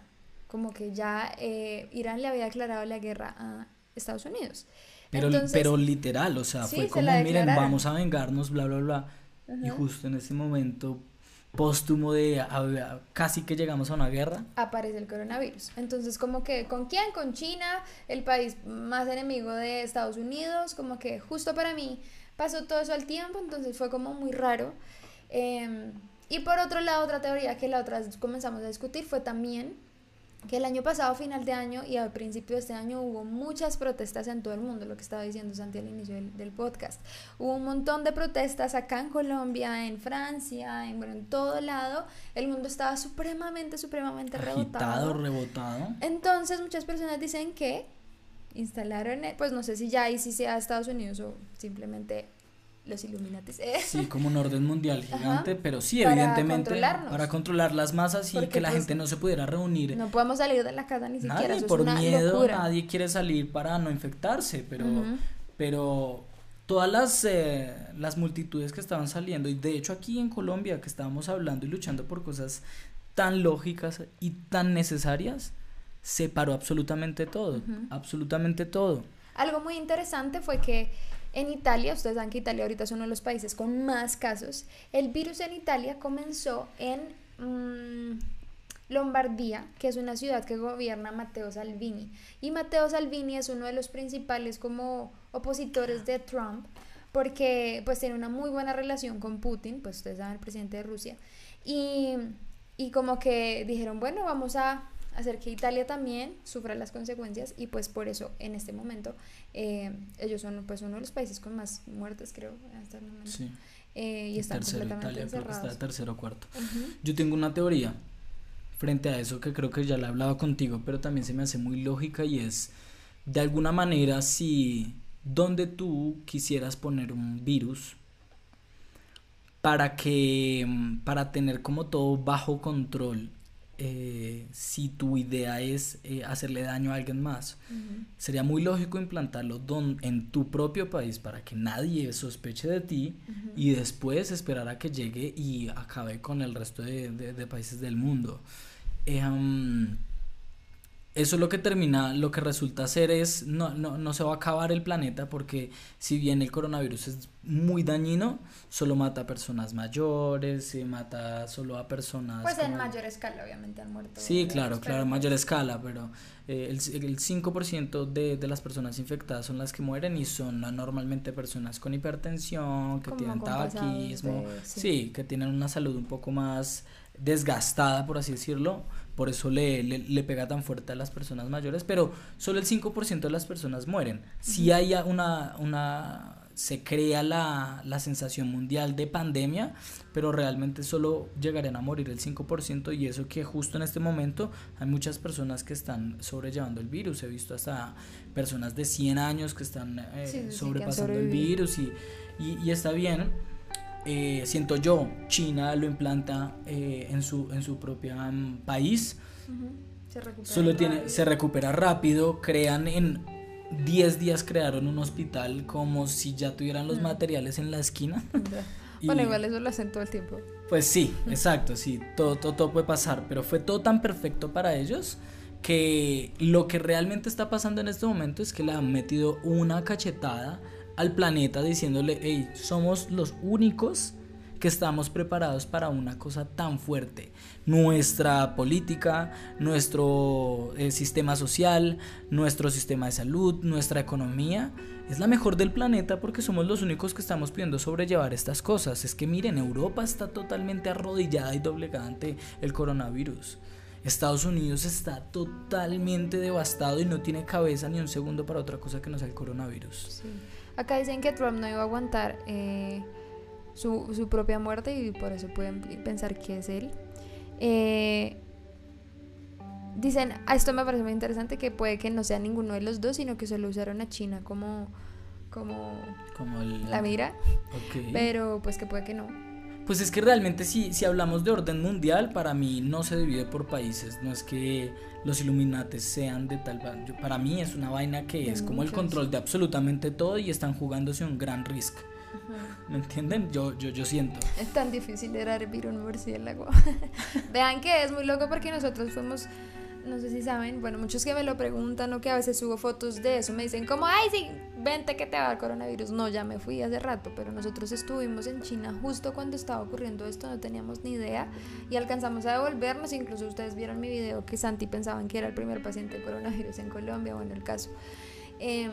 Como que ya eh, Irán le había declarado la guerra a Estados Unidos. Pero, pero literal, o sea, fue como, miren, vamos a vengarnos, bla, bla, bla. Y justo en ese momento póstumo de casi que llegamos a una guerra. Aparece el coronavirus. Entonces, como que, ¿con quién? Con China, el país más enemigo de Estados Unidos, como que justo para mí pasó todo eso al tiempo, entonces fue como muy raro. Em, y por otro lado, otra teoría que la otra vez comenzamos a discutir fue también que el año pasado, final de año y al principio de este año hubo muchas protestas en todo el mundo, lo que estaba diciendo Santi al inicio del, podcast. Hubo un montón de protestas acá en Colombia, en Francia, en, bueno, en todo lado. El mundo estaba supremamente, supremamente Agitado, rebotado. Entonces muchas personas dicen que instalaron, pues no sé si ya ahí sí sea Estados Unidos o simplemente los Illuminatis. ¿eh? Sí, como un orden mundial gigante, pero sí, evidentemente, para controlar las masas y que la pues, gente no se pudiera reunir. No podemos salir de la casa ni siquiera. Nadie, por miedo, nadie quiere salir para no infectarse, pero, pero todas las, eh, las multitudes que estaban saliendo, y de hecho aquí en Colombia, que estábamos hablando y luchando por cosas tan lógicas y tan necesarias, se paró absolutamente todo, absolutamente todo. Algo muy interesante fue que en Italia, ustedes saben que Italia ahorita es uno de los países con más casos. El virus en Italia comenzó en mm, Lombardía, que es una ciudad que gobierna Matteo Salvini. Y Matteo Salvini es uno de los principales como opositores de Trump, porque pues tiene una muy buena relación con Putin, pues ustedes saben, el presidente de Rusia. Y, y como que dijeron, bueno, vamos a hacer que Italia también sufra las consecuencias y pues por eso en este momento eh, ellos son pues uno de los países con más muertes creo hasta el momento sí. eh, y están completamente Italia, encerrados. Creo que está tercero o cuarto yo tengo una teoría frente a eso que creo que ya la he hablado contigo pero también se me hace muy lógica y es de alguna manera si donde tú quisieras poner un virus para que para tener como todo bajo control eh, si tu idea es eh, hacerle daño a alguien más. Sería muy lógico implantarlo en tu propio país para que nadie sospeche de ti y después esperar a que llegue y acabe con el resto de, países del mundo. Eh, eso lo que termina, lo que resulta ser es, no, no, no se va a acabar el planeta porque si bien el coronavirus es muy dañino, solo mata a personas mayores, se mata solo a personas... Pues en mayor escala, obviamente, han muerto. Sí, claro, claro, en mayor escala, pero eh, el, el 5% de, de las personas infectadas son las que mueren y son normalmente personas con hipertensión, que tienen tabaquismo, sí, que tienen una salud un poco más desgastada, por así decirlo, por eso le, le, pega tan fuerte a las personas mayores, pero solo el 5% de las personas mueren. Si hay una, una se crea la, la, sensación mundial de pandemia, pero realmente solo llegarían a morir el 5% y eso que justo en este momento hay muchas personas que están sobrellevando el virus. He visto hasta personas de 100 años que están eh, sobrepasando el virus y, y, está bien. Eh, siento yo, China lo implanta eh, en, su, en su propio mm, país. Se recupera Solo tiene, se recupera rápido, crean en 10 días crearon un hospital como si ya tuvieran los materiales en la esquina. bueno, igual eso lo hacen todo el tiempo. Pues sí, exacto, sí, todo, todo, todo puede pasar, pero fue todo tan perfecto para ellos que lo que realmente está pasando en este momento es que le han metido una cachetada al planeta diciéndole, hey, somos los únicos que estamos preparados para una cosa tan fuerte. Nuestra política, nuestro eh, sistema social, nuestro sistema de salud, nuestra economía, es la mejor del planeta porque somos los únicos que estamos pudiendo sobrellevar estas cosas. Es que miren, Europa está totalmente arrodillada y doblegada ante el coronavirus. Estados Unidos está totalmente devastado y no tiene cabeza ni un segundo para otra cosa que no sea el coronavirus. Acá dicen que Trump no iba a aguantar eh, su, su, propia muerte y por eso pueden pensar que es él. Eh, dicen, a esto me parece muy interesante, que puede que no sea ninguno de los dos, sino que solo usaron a China como, como, como la mira. Pero pues que puede que no. Pues es que realmente si, si hablamos de orden mundial, para mí no se divide por países, no es que los Illuminates sean de tal... Para mí es una vaina que es como el control de absolutamente todo y están jugándose un gran risk. ¿Me entienden? Yo, yo, yo siento. Es tan difícil era hervir un murciélago. Vean que es muy loco porque nosotros fuimos, no sé si saben, bueno, muchos que me lo preguntan o que a veces subo fotos de eso, me dicen como, ay, sí, vente que te va dar coronavirus. No, ya me fui hace rato, pero nosotros estuvimos en China justo cuando estaba ocurriendo esto, no teníamos ni idea y alcanzamos a devolvernos. Incluso ustedes vieron mi video que Santi pensaban que era el primer paciente de coronavirus en Colombia, o en el caso. Eh,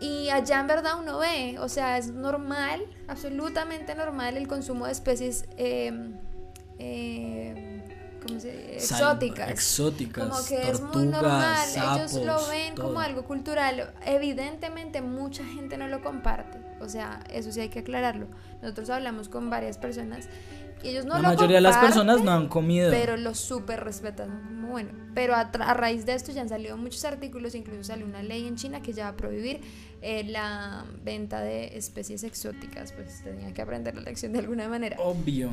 y allá en verdad uno ve, o sea, es normal, absolutamente normal el consumo de especies eh, eh, ¿cómo se exóticas. Exóticas. Como que es muy normal, ellos lo ven como algo cultural. Evidentemente mucha gente no lo comparte, o sea, eso sí hay que aclararlo. Nosotros hablamos con varias personas y ellos no La mayoría de las personas no han comido. Pero lo súper respetan. Bueno, pero a, a, raíz de esto ya han salido muchos artículos, incluso salió una ley en China que ya va a prohibir eh, la venta de especies exóticas, pues tenía que aprender la lección de alguna manera. Obvio.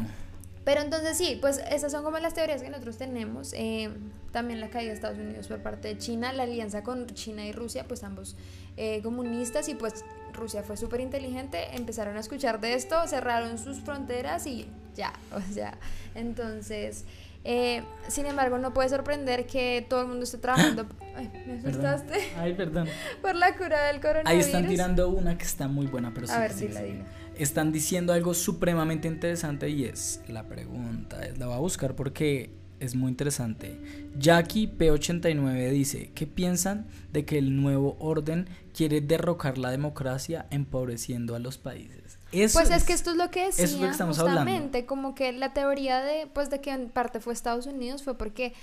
Pero entonces sí, pues esas son como las teorías que nosotros tenemos. Eh, también la caída de Estados Unidos por parte de China, la alianza con China y Rusia, pues ambos eh, comunistas y pues Rusia fue súper inteligente, empezaron a escuchar de esto, cerraron sus fronteras y ya, o sea, entonces... Eh, sin embargo, no puede sorprender que todo el mundo esté trabajando. Ay, me asustaste. Ay, perdón. Por la cura del coronavirus. Ahí están tirando una que está muy buena, pero A ver, si la digo. Están diciendo algo supremamente interesante y es la pregunta. La voy a buscar porque es muy interesante. Jackie P89 dice: ¿Qué piensan de que el nuevo orden quiere derrocar la democracia empobreciendo a los países? pues es, que esto es lo que decía, es lo que estamos justamente, como que la teoría de, pues de que en parte fue Estados Unidos fue porque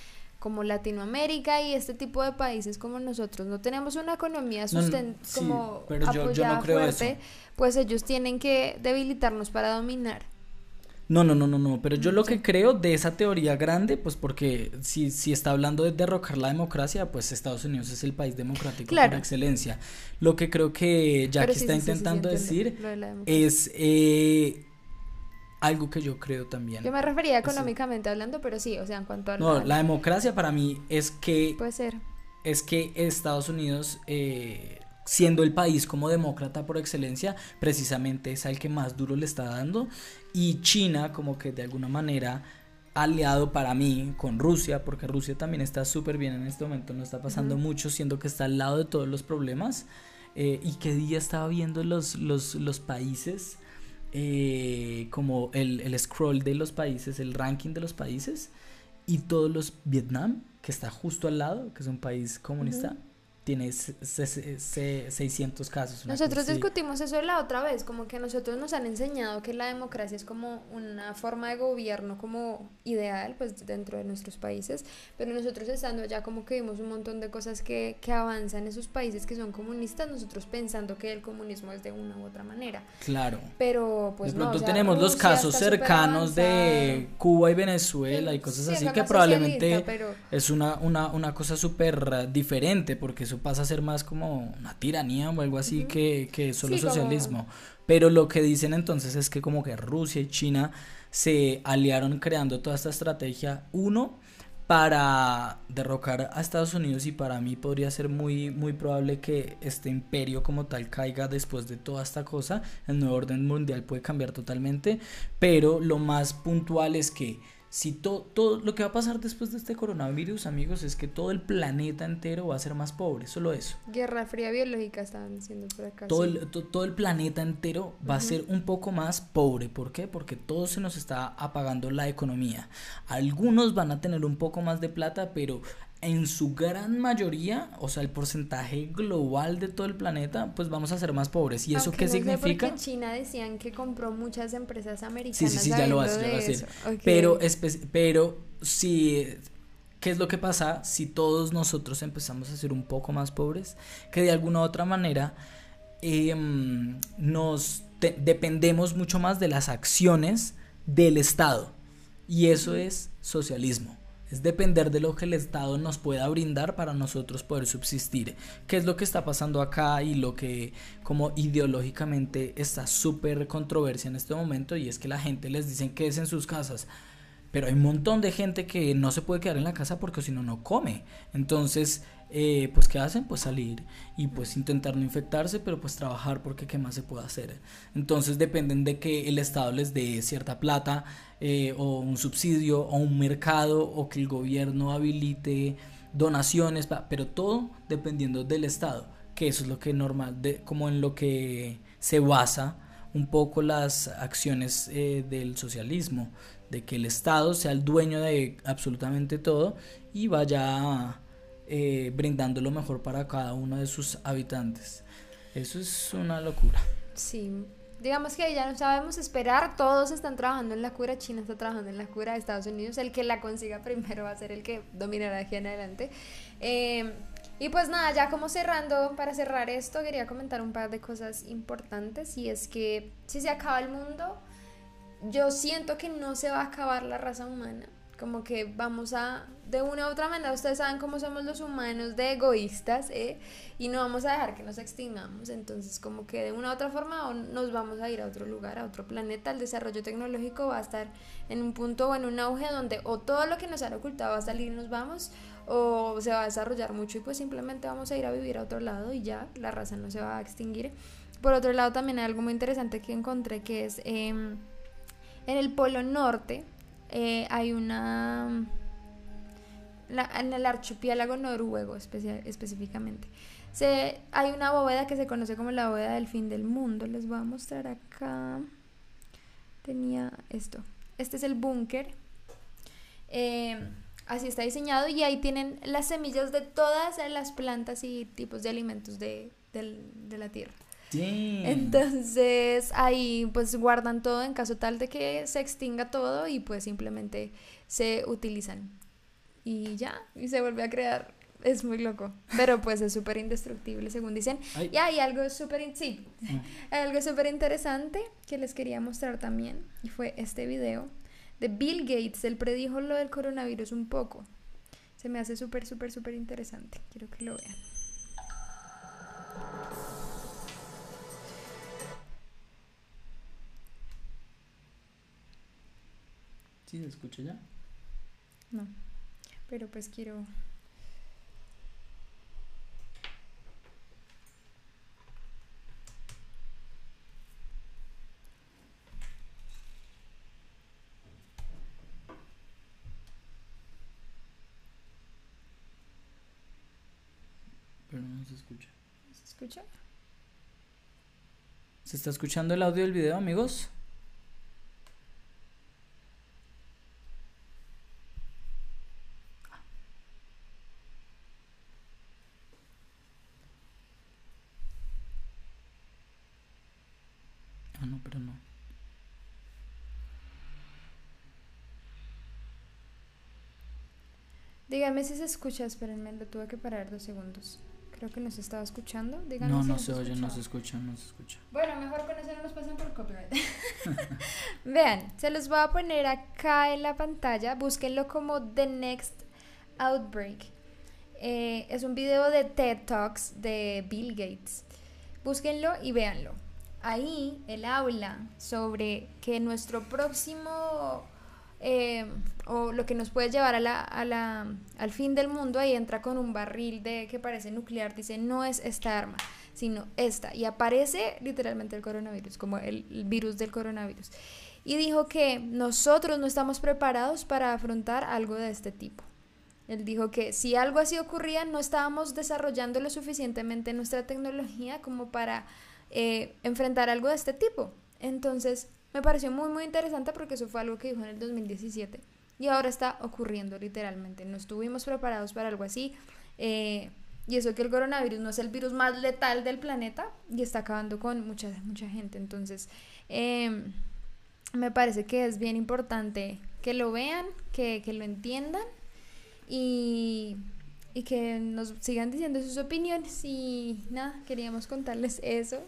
como Latinoamérica y este tipo de países como nosotros no tenemos una economía susten como apoyada fuerte, pues ellos tienen que debilitarnos para dominar. No, no, no, no, no, pero yo lo que creo de esa teoría grande, pues porque si, si está hablando de derrocar la democracia, pues Estados Unidos es el país democrático por excelencia. Lo que creo que Jackie está intentando decir es eh, algo que yo creo también. Yo me refería económicamente hablando, pero sí, o sea, en cuanto a... No, la democracia para mí es que... Puede ser. Es que Estados Unidos... Eh, siendo el país como demócrata por excelencia, precisamente es al que más duro le está dando. Y China como que de alguna manera aliado para mí con Rusia, porque Rusia también está súper bien en este momento, no está pasando mucho, siendo que está al lado de todos los problemas. Eh, y qué día estaba viendo los, los, los países, eh, como el, el, scroll de los países, el ranking de los países, y todos los Vietnam, que está justo al lado, que es un país comunista, tiene 600 casos. Nosotros discutimos eso la otra vez, como que nosotros nos han enseñado que la democracia es como una forma de gobierno como ideal, pues dentro de nuestros países, pero nosotros estando allá como que vimos un montón de cosas que, que avanzan en esos países que son comunistas, nosotros pensando que el comunismo es de una u otra manera. Claro. Pero pues de pronto tenemos los casos cercanos de Cuba y Venezuela y cosas así que probablemente es una, una, una cosa súper diferente porque eso pasa a ser más como una tiranía o algo así que, que solo socialismo. Pero lo que dicen entonces es que como que Rusia y China se aliaron creando toda esta estrategia, uno, para derrocar a Estados Unidos y para mí podría ser muy, muy probable que este imperio como tal caiga después de toda esta cosa, el nuevo orden mundial puede cambiar totalmente, pero lo más puntual es que si todo lo que va a pasar después de este coronavirus, amigos, es que todo el planeta entero va a ser más pobre, solo eso. Guerra fría biológica estaban diciendo por acá. Todo, el, todo el planeta entero va a ser un poco más pobre, ¿por qué? Porque todo se nos está apagando la economía. Algunos van a tener un poco más de plata, pero en su gran mayoría, o sea, el porcentaje global de todo el planeta, pues vamos a ser más pobres. ¿Y eso qué significa? en China decían que compró muchas empresas americanas. Sí, sí, sí, ya lo vas, a decir. Pero, pero si, ¿qué es lo que pasa si todos nosotros empezamos a ser un poco más pobres? Que de alguna u otra manera em, nos dependemos mucho más de las acciones del Estado. Y eso es socialismo es depender de lo que el Estado nos pueda brindar para nosotros poder subsistir. ¿Qué es lo que está pasando acá y lo que como ideológicamente está súper controversia en este momento? Y es que la gente les dicen que es en sus casas. Pero hay un montón de gente que no se puede quedar en la casa porque si no, no come. Entonces, eh, pues ¿qué hacen? Pues salir y pues intentar no infectarse, pero pues trabajar porque ¿qué más se puede hacer? Entonces dependen de que el Estado les dé cierta plata eh, o un subsidio o un mercado o que el gobierno habilite donaciones, pero todo dependiendo del Estado, que eso es lo que normal, de, como en lo que se basa un poco las acciones eh, del socialismo, de que el Estado sea el dueño de absolutamente todo y vaya eh, brindando lo mejor para cada uno de sus habitantes. Eso es una locura. Sí, digamos que ya no sabemos esperar, todos están trabajando en la cura, China está trabajando en la cura, Estados Unidos, el que la consiga primero va a ser el que dominará aquí en adelante. Em, y pues nada, ya como cerrando, para cerrar esto, quería comentar un par de cosas importantes y es que si se acaba el mundo, yo siento que no se va a acabar la raza humana, como que vamos a de una u otra manera ustedes saben cómo somos los humanos de egoístas, ¿eh? Y no vamos a dejar que nos extingamos. Entonces, como que de una u otra forma nos vamos a ir a otro lugar, a otro planeta. El desarrollo tecnológico va a estar en un punto o en un auge donde o todo lo que nos han ocultado va a salir y nos vamos, o se va a desarrollar mucho y pues simplemente vamos a ir a vivir a otro lado y ya la raza no se va a extinguir. Por otro lado, también hay algo muy interesante que encontré que es em, en el Polo Norte eh, hay una en el archipiélago noruego específicamente. Se, hay una bóveda que se conoce como la bóveda del fin del mundo. Les voy a mostrar acá. Tenía esto. Este es el búnker. Eh, así está diseñado y ahí tienen las semillas de todas las plantas y tipos de alimentos de, de la tierra. Entonces ahí pues guardan todo en caso tal de que se extinga todo y pues simplemente se utilizan y ya, y se vuelve a crear. Es muy loco, pero pues es súper indestructible según dicen. Y hay algo súper sí, mm. algo súper interesante que les quería mostrar también y fue este video de Bill Gates. Él predijo lo del coronavirus un poco. Se me hace súper, súper, súper interesante. Quiero que lo vean. ¿Sí se escucha ya? No pero pues quiero Pero no se escucha. ¿Se escucha? ¿Se está escuchando el audio del video, amigos? Dígame si se escucha, espérenme, lo tuve que parar dos segundos. Creo que nos estaba escuchando. Díganme no, si no se oye, no se escucha, no se escucha. Bueno, mejor con eso no nos pasan por copyright. Vean, se los voy a poner acá en la pantalla. Búsquenlo como The Next Outbreak. Eh, es un video de TED Talks de Bill Gates. Búsquenlo y véanlo. Ahí él habla sobre que nuestro próximo eh, o lo que nos puede llevar a la, al fin del mundo, ahí entra con un barril de que parece nuclear, dice no es esta arma, sino esta. Y aparece literalmente el coronavirus, como el, el virus del coronavirus. Y dijo que nosotros no estamos preparados para afrontar algo de este tipo. Él dijo que si algo así ocurría, no estábamos desarrollando lo suficientemente nuestra tecnología como para eh, enfrentar algo de este tipo. Entonces, me pareció muy, muy interesante porque eso fue algo que dijo en el 2017 y ahora está ocurriendo literalmente. No estuvimos preparados para algo así. eh, y eso que el coronavirus no es el virus más letal del planeta y está acabando con mucha, mucha gente. Entonces, em, me parece que es bien importante que lo vean, que, que lo entiendan y, y que nos sigan diciendo sus opiniones. Y nada, queríamos contarles eso.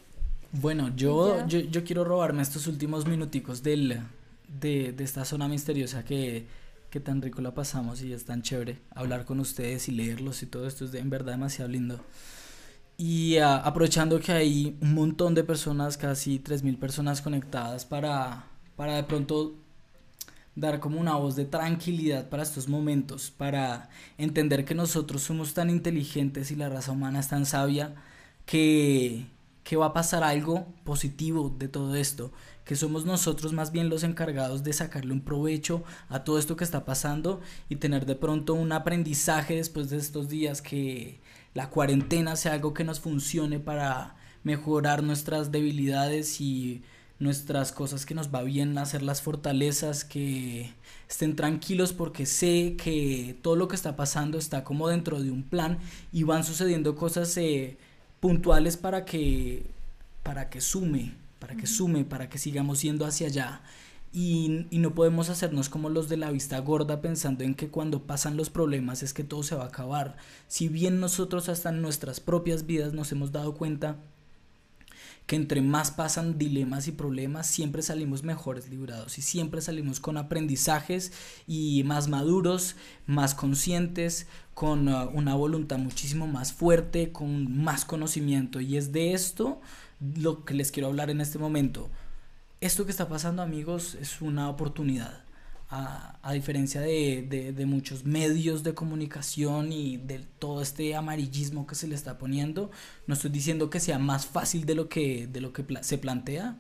Bueno, yo, yo, yo quiero robarme estos últimos minuticos del, de, de esta zona misteriosa que, que tan rico la pasamos y es tan chévere hablar con ustedes y leerlos y todo esto es de- en verdad demasiado lindo. Y ah, aprovechando que hay un montón de personas, casi 3.000 personas conectadas para, para de pronto dar como una voz de tranquilidad para estos momentos, para entender que nosotros somos tan inteligentes y la raza humana es tan sabia que, que va a pasar algo positivo de todo esto, que somos nosotros más bien los encargados de sacarle un provecho a todo esto que está pasando y tener de pronto un aprendizaje después de estos días que la cuarentena sea algo que nos funcione para mejorar nuestras debilidades y nuestras cosas que nos va bien, hacer las fortalezas, que estén tranquilos porque sé que todo lo que está pasando está como dentro de un plan y van sucediendo cosas eh, puntuales para que para que sume, para que sume, para que sigamos yendo hacia allá. Y, y no podemos hacernos como los de la vista gorda pensando en que cuando pasan los problemas es que todo se va a acabar. Si bien nosotros hasta en nuestras propias vidas nos hemos dado cuenta que entre más pasan dilemas y problemas, siempre salimos mejores librados y siempre salimos con aprendizajes y más maduros, más conscientes, con uh, una voluntad muchísimo más fuerte, con más conocimiento. Y es de esto lo que les quiero hablar en este momento. Esto que está pasando, amigos, es una oportunidad. A, a diferencia de, de, muchos medios de comunicación y de todo este amarillismo que se le está poniendo, no estoy diciendo que sea más fácil de lo que, de lo que se plantea,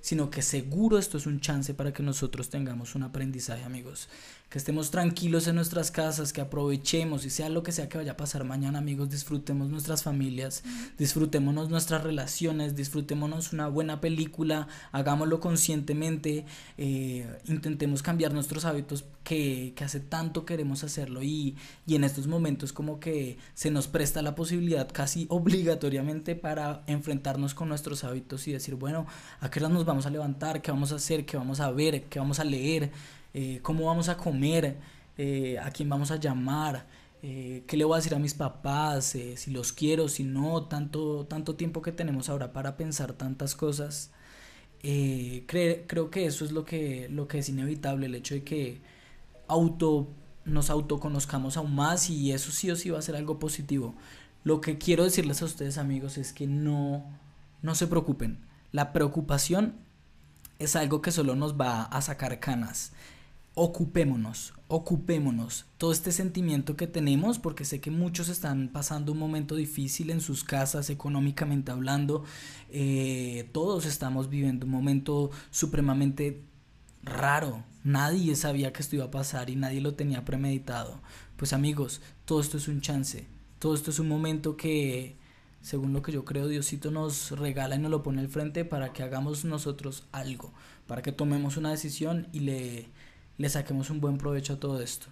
sino que seguro esto es un chance para que nosotros tengamos un aprendizaje, amigos. Que estemos tranquilos en nuestras casas, que aprovechemos y sea lo que sea que vaya a pasar mañana, amigos, disfrutemos nuestras familias, disfrutémonos nuestras relaciones, disfrutémonos una buena película, hagámoslo conscientemente, eh, intentemos cambiar nuestros hábitos que, que hace tanto queremos hacerlo y, y en estos momentos como que se nos presta la posibilidad casi obligatoriamente para enfrentarnos con nuestros hábitos y decir, bueno, ¿a qué hora nos vamos a levantar? ¿Qué vamos a hacer? ¿Qué vamos a ver? ¿Qué vamos a leer? Eh, ¿Cómo vamos a comer? Eh, ¿A quién vamos a llamar? Eh, ¿Qué le voy a decir a mis papás? Si los quiero, si no, tanto, tanto tiempo que tenemos ahora para pensar tantas cosas. Cre- creo que eso es lo que, lo que es inevitable, el hecho de que auto, nos autoconozcamos aún más y eso sí o sí va a ser algo positivo. Lo que quiero decirles a ustedes amigos es que no, no se preocupen. La preocupación es algo que solo nos va a sacar canas. Ocupémonos, ocupémonos. Todo este sentimiento que tenemos, porque sé que muchos están pasando un momento difícil en sus casas, económicamente hablando. eh, todos estamos viviendo un momento supremamente raro. Nadie sabía que esto iba a pasar y nadie lo tenía premeditado. Pues amigos, todo esto es un chance. Todo esto es un momento que, según lo que yo creo, Diosito nos regala y nos lo pone al frente para que hagamos nosotros algo, para que tomemos una decisión y le, le saquemos un buen provecho a todo esto.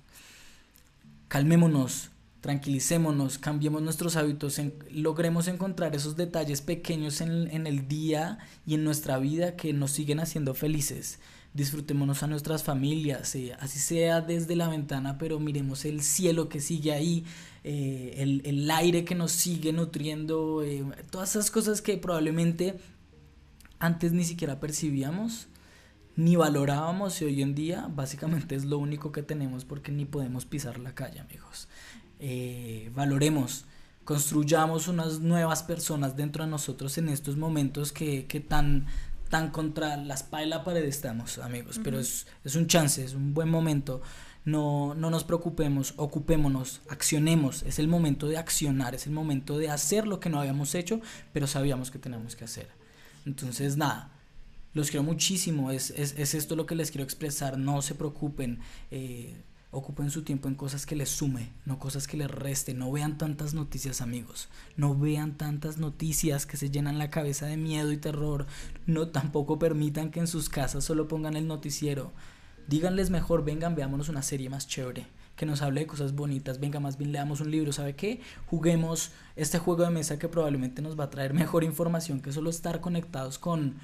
Calmémonos, tranquilicémonos, cambiemos nuestros hábitos, logremos encontrar esos detalles pequeños en, el día y en nuestra vida que nos siguen haciendo felices. Disfrutémonos a nuestras familias, eh, así sea desde la ventana, pero miremos el cielo que sigue ahí, eh, el, el, aire que nos sigue nutriendo, eh, todas esas cosas que probablemente antes ni siquiera percibíamos ni valorábamos y hoy en día básicamente es lo único que tenemos porque ni podemos pisar la calle amigos. Eh, valoremos, construyamos unas nuevas personas dentro de nosotros en estos momentos que, que tan, tan contra la espalda y la pared estamos, amigos. Pero es, es, un chance, es un buen momento. No, no nos preocupemos, ocupémonos, accionemos. Es el momento de accionar, es el momento de hacer lo que no habíamos hecho, pero sabíamos que teníamos que hacer. Entonces, nada, los quiero muchísimo, es, es, es esto lo que les quiero expresar, no se preocupen. Eh, ocupen su tiempo en cosas que les sume, no cosas que les reste. No vean tantas noticias, amigos. No vean tantas noticias que se llenan la cabeza de miedo y terror. No tampoco permitan que en sus casas solo pongan el noticiero. Díganles mejor, vengan, veámonos una serie más chévere, que nos hable de cosas bonitas. Venga, más bien leamos un libro, ¿sabe qué? Juguemos este juego de mesa que probablemente nos va a traer mejor información que solo estar conectados con,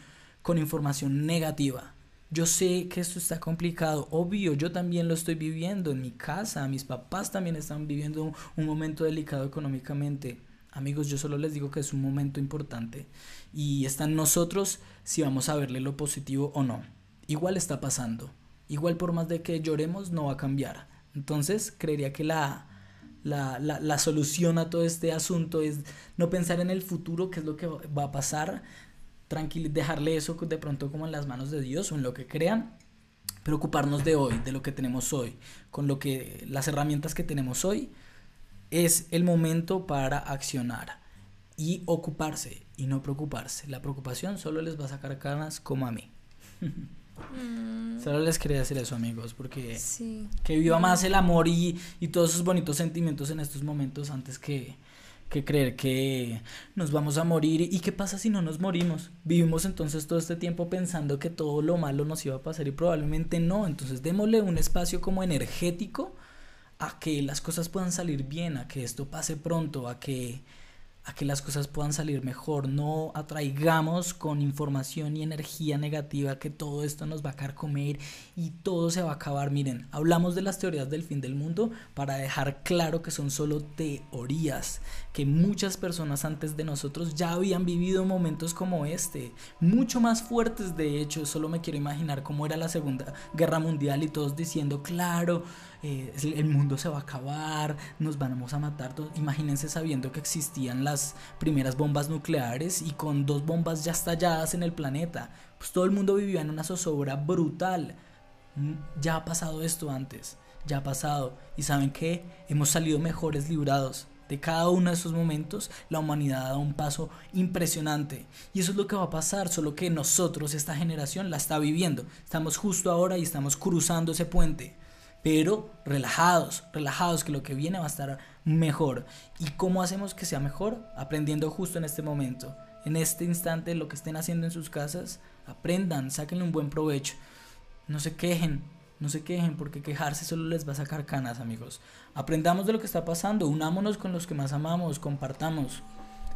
con información negativa. Yo sé que esto está complicado, obvio, yo también lo estoy viviendo en mi casa, mis papás también están viviendo un, momento delicado económicamente. Amigos, yo solo les digo que es un momento importante y está en nosotros si vamos a verle lo positivo o no. Igual está pasando, igual por más de que lloremos no va a cambiar. Entonces, creería que la, la, la, la, solución a todo este asunto es no pensar en el futuro, qué es lo que va a pasar, tranquilo, dejarle eso de pronto como en las manos de Dios o en lo que crean, preocuparnos de hoy, de lo que tenemos hoy, con lo que las herramientas que tenemos hoy, es el momento para accionar y ocuparse y no preocuparse. La preocupación solo les va a sacar canas como a mí. Mm. Solo les quería decir eso, amigos, porque que viva más el amor y, y todos esos bonitos sentimientos en estos momentos antes que, que creer que nos vamos a morir y qué pasa si no nos morimos. Vivimos entonces todo este tiempo pensando que todo lo malo nos iba a pasar y probablemente no. Entonces démosle un espacio como energético a que las cosas puedan salir bien, a que esto pase pronto, a que a que las cosas puedan salir mejor, no atraigamos con información y energía negativa que todo esto nos va a comer y todo se va a acabar. Miren, hablamos de las teorías del fin del mundo para dejar claro que son solo teorías, que muchas personas antes de nosotros ya habían vivido momentos como este, mucho más fuertes de hecho, solo me quiero imaginar cómo era la Segunda Guerra Mundial y todos diciendo, claro, eh, el mundo se va a acabar, nos vamos a matar. Imagínense sabiendo que existían las primeras bombas nucleares y con dos bombas ya estalladas en el planeta. Pues todo el mundo vivía en una zozobra brutal. Mm, ya ha pasado esto antes, ya ha pasado. Y saben que hemos salido mejores librados. De cada uno de esos momentos, la humanidad ha dado un paso impresionante. Y eso es lo que va a pasar, solo que nosotros, esta generación, la está viviendo. Estamos justo ahora y estamos cruzando ese puente pero relajados, relajados, que lo que viene va a estar mejor. ¿Y cómo hacemos que sea mejor? Aprendiendo justo en este momento, en este instante, lo que estén haciendo en sus casas, aprendan, sáquenle un buen provecho. No se quejen, no se quejen, porque quejarse solo les va a sacar canas, amigos. Aprendamos de lo que está pasando, unámonos con los que más amamos, compartamos.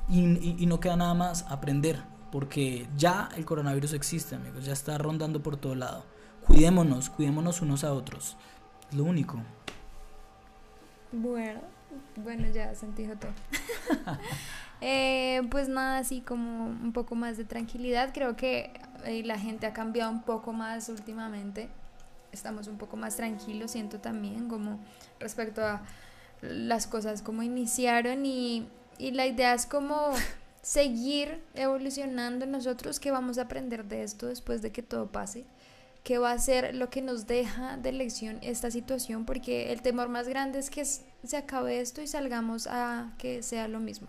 Y, y no queda nada más aprender, porque ya el coronavirus existe, amigos, ya está rondando por todo lado. Cuidémonos, cuidémonos unos a otros lo único. Bueno, bueno, ya sentí todo. eh, pues nada, así como un poco más de tranquilidad. Creo que eh, la gente ha cambiado un poco más últimamente. Estamos un poco más tranquilos, siento también, como respecto a las cosas como iniciaron y, y la idea es como seguir evolucionando nosotros, que vamos a aprender de esto después de que todo pase qué va a ser lo que nos deja de lección esta situación, porque el temor más grande es que se acabe esto y salgamos a que sea lo mismo,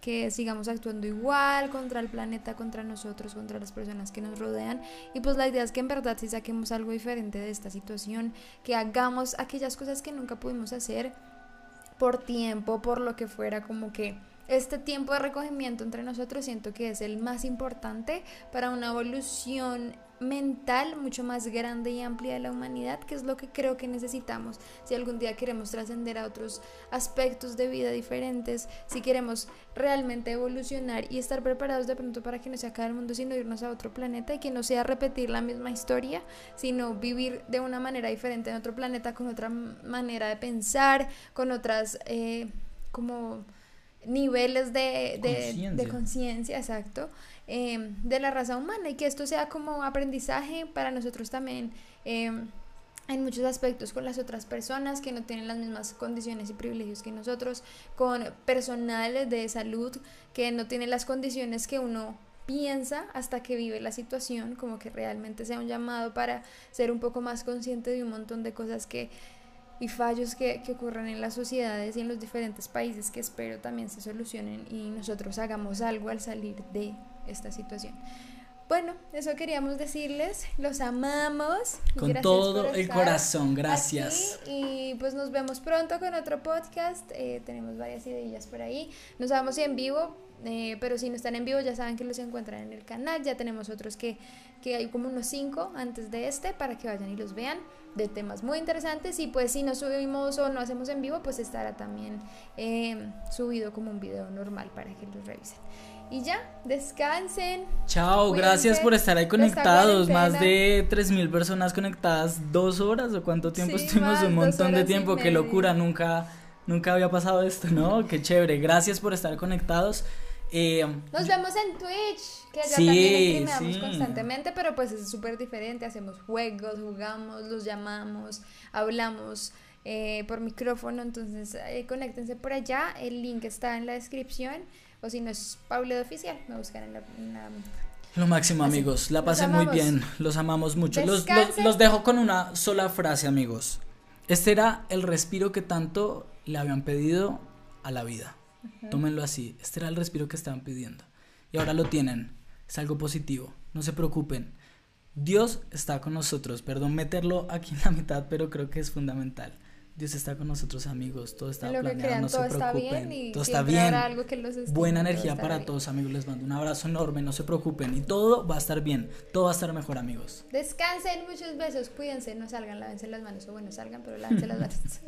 que sigamos actuando igual contra el planeta, contra nosotros, contra las personas que nos rodean. Y pues la idea es que en verdad si saquemos algo diferente de esta situación, que hagamos aquellas cosas que nunca pudimos hacer por tiempo, por lo que fuera, como que este tiempo de recogimiento entre nosotros siento que es el más importante para una evolución mental mucho más grande y amplia de la humanidad, que es lo que creo que necesitamos si algún día queremos trascender a otros aspectos de vida diferentes, si queremos realmente evolucionar y estar preparados de pronto para que no se acabe el mundo, sino irnos a otro planeta y que no sea repetir la misma historia, sino vivir de una manera diferente en otro planeta, con otra manera de pensar, con otras eh, como niveles de, de conciencia, exacto. Em, de la raza humana y que esto sea como aprendizaje para nosotros también em, en muchos aspectos con las otras personas que no tienen las mismas condiciones y privilegios que nosotros, con personal de salud que no tienen las condiciones que uno piensa hasta que vive la situación, como que realmente sea un llamado para ser un poco más consciente de un montón de cosas que y fallos que, que, ocurren en las sociedades y en los diferentes países que espero también se solucionen y nosotros hagamos algo al salir de esta situación. Bueno, eso queríamos decirles, los amamos. Con todo el corazón, gracias. y pues nos vemos pronto con otro podcast, eh, tenemos varias ideas por ahí, nos vamos en vivo, eh, pero si no están en vivo ya saben que los encuentran en el canal, ya tenemos otros que, que hay como unos cinco antes de este para que vayan y los vean de temas muy interesantes y pues si no subimos o no hacemos en vivo pues estará también eh, subido como un video normal para que los revisen. Y ya, descansen. Chao, gracias por estar ahí conectados. Más de 3.000 personas conectadas, dos horas o cuánto tiempo estuvimos, un montón de tiempo, qué locura, nunca, nunca había pasado esto, ¿no? Qué chévere, gracias por estar conectados. Eh, Nos vemos en Twitch, que allá también streameamos constantemente, pero pues es súper diferente. Hacemos juegos, jugamos, los llamamos, hablamos eh, por micrófono. Entonces, eh, conéctense por allá. El link está en la descripción. O si no es Paulo de Oficial, me buscan en la... Lo máximo, amigos. La pasé muy bien. Los amamos mucho. Los, los, dejo con una sola frase, amigos. Este era el respiro que tanto le habían pedido a la vida. Tómenlo así. Este era el respiro que estaban pidiendo. Y ahora lo tienen. Es algo positivo. No se preocupen. Dios está con nosotros. Perdón meterlo aquí en la mitad, pero creo que es fundamental. Dios está con nosotros amigos, todo está planeado, no se preocupen, todo está bien. Buena energía para todos amigos, les mando un abrazo enorme, no se preocupen. Y todo va a estar bien, todo va a estar mejor amigos. Descansen, muchos besos, cuídense, no salgan, lávense las manos. O bueno, salgan, pero lávense las manos.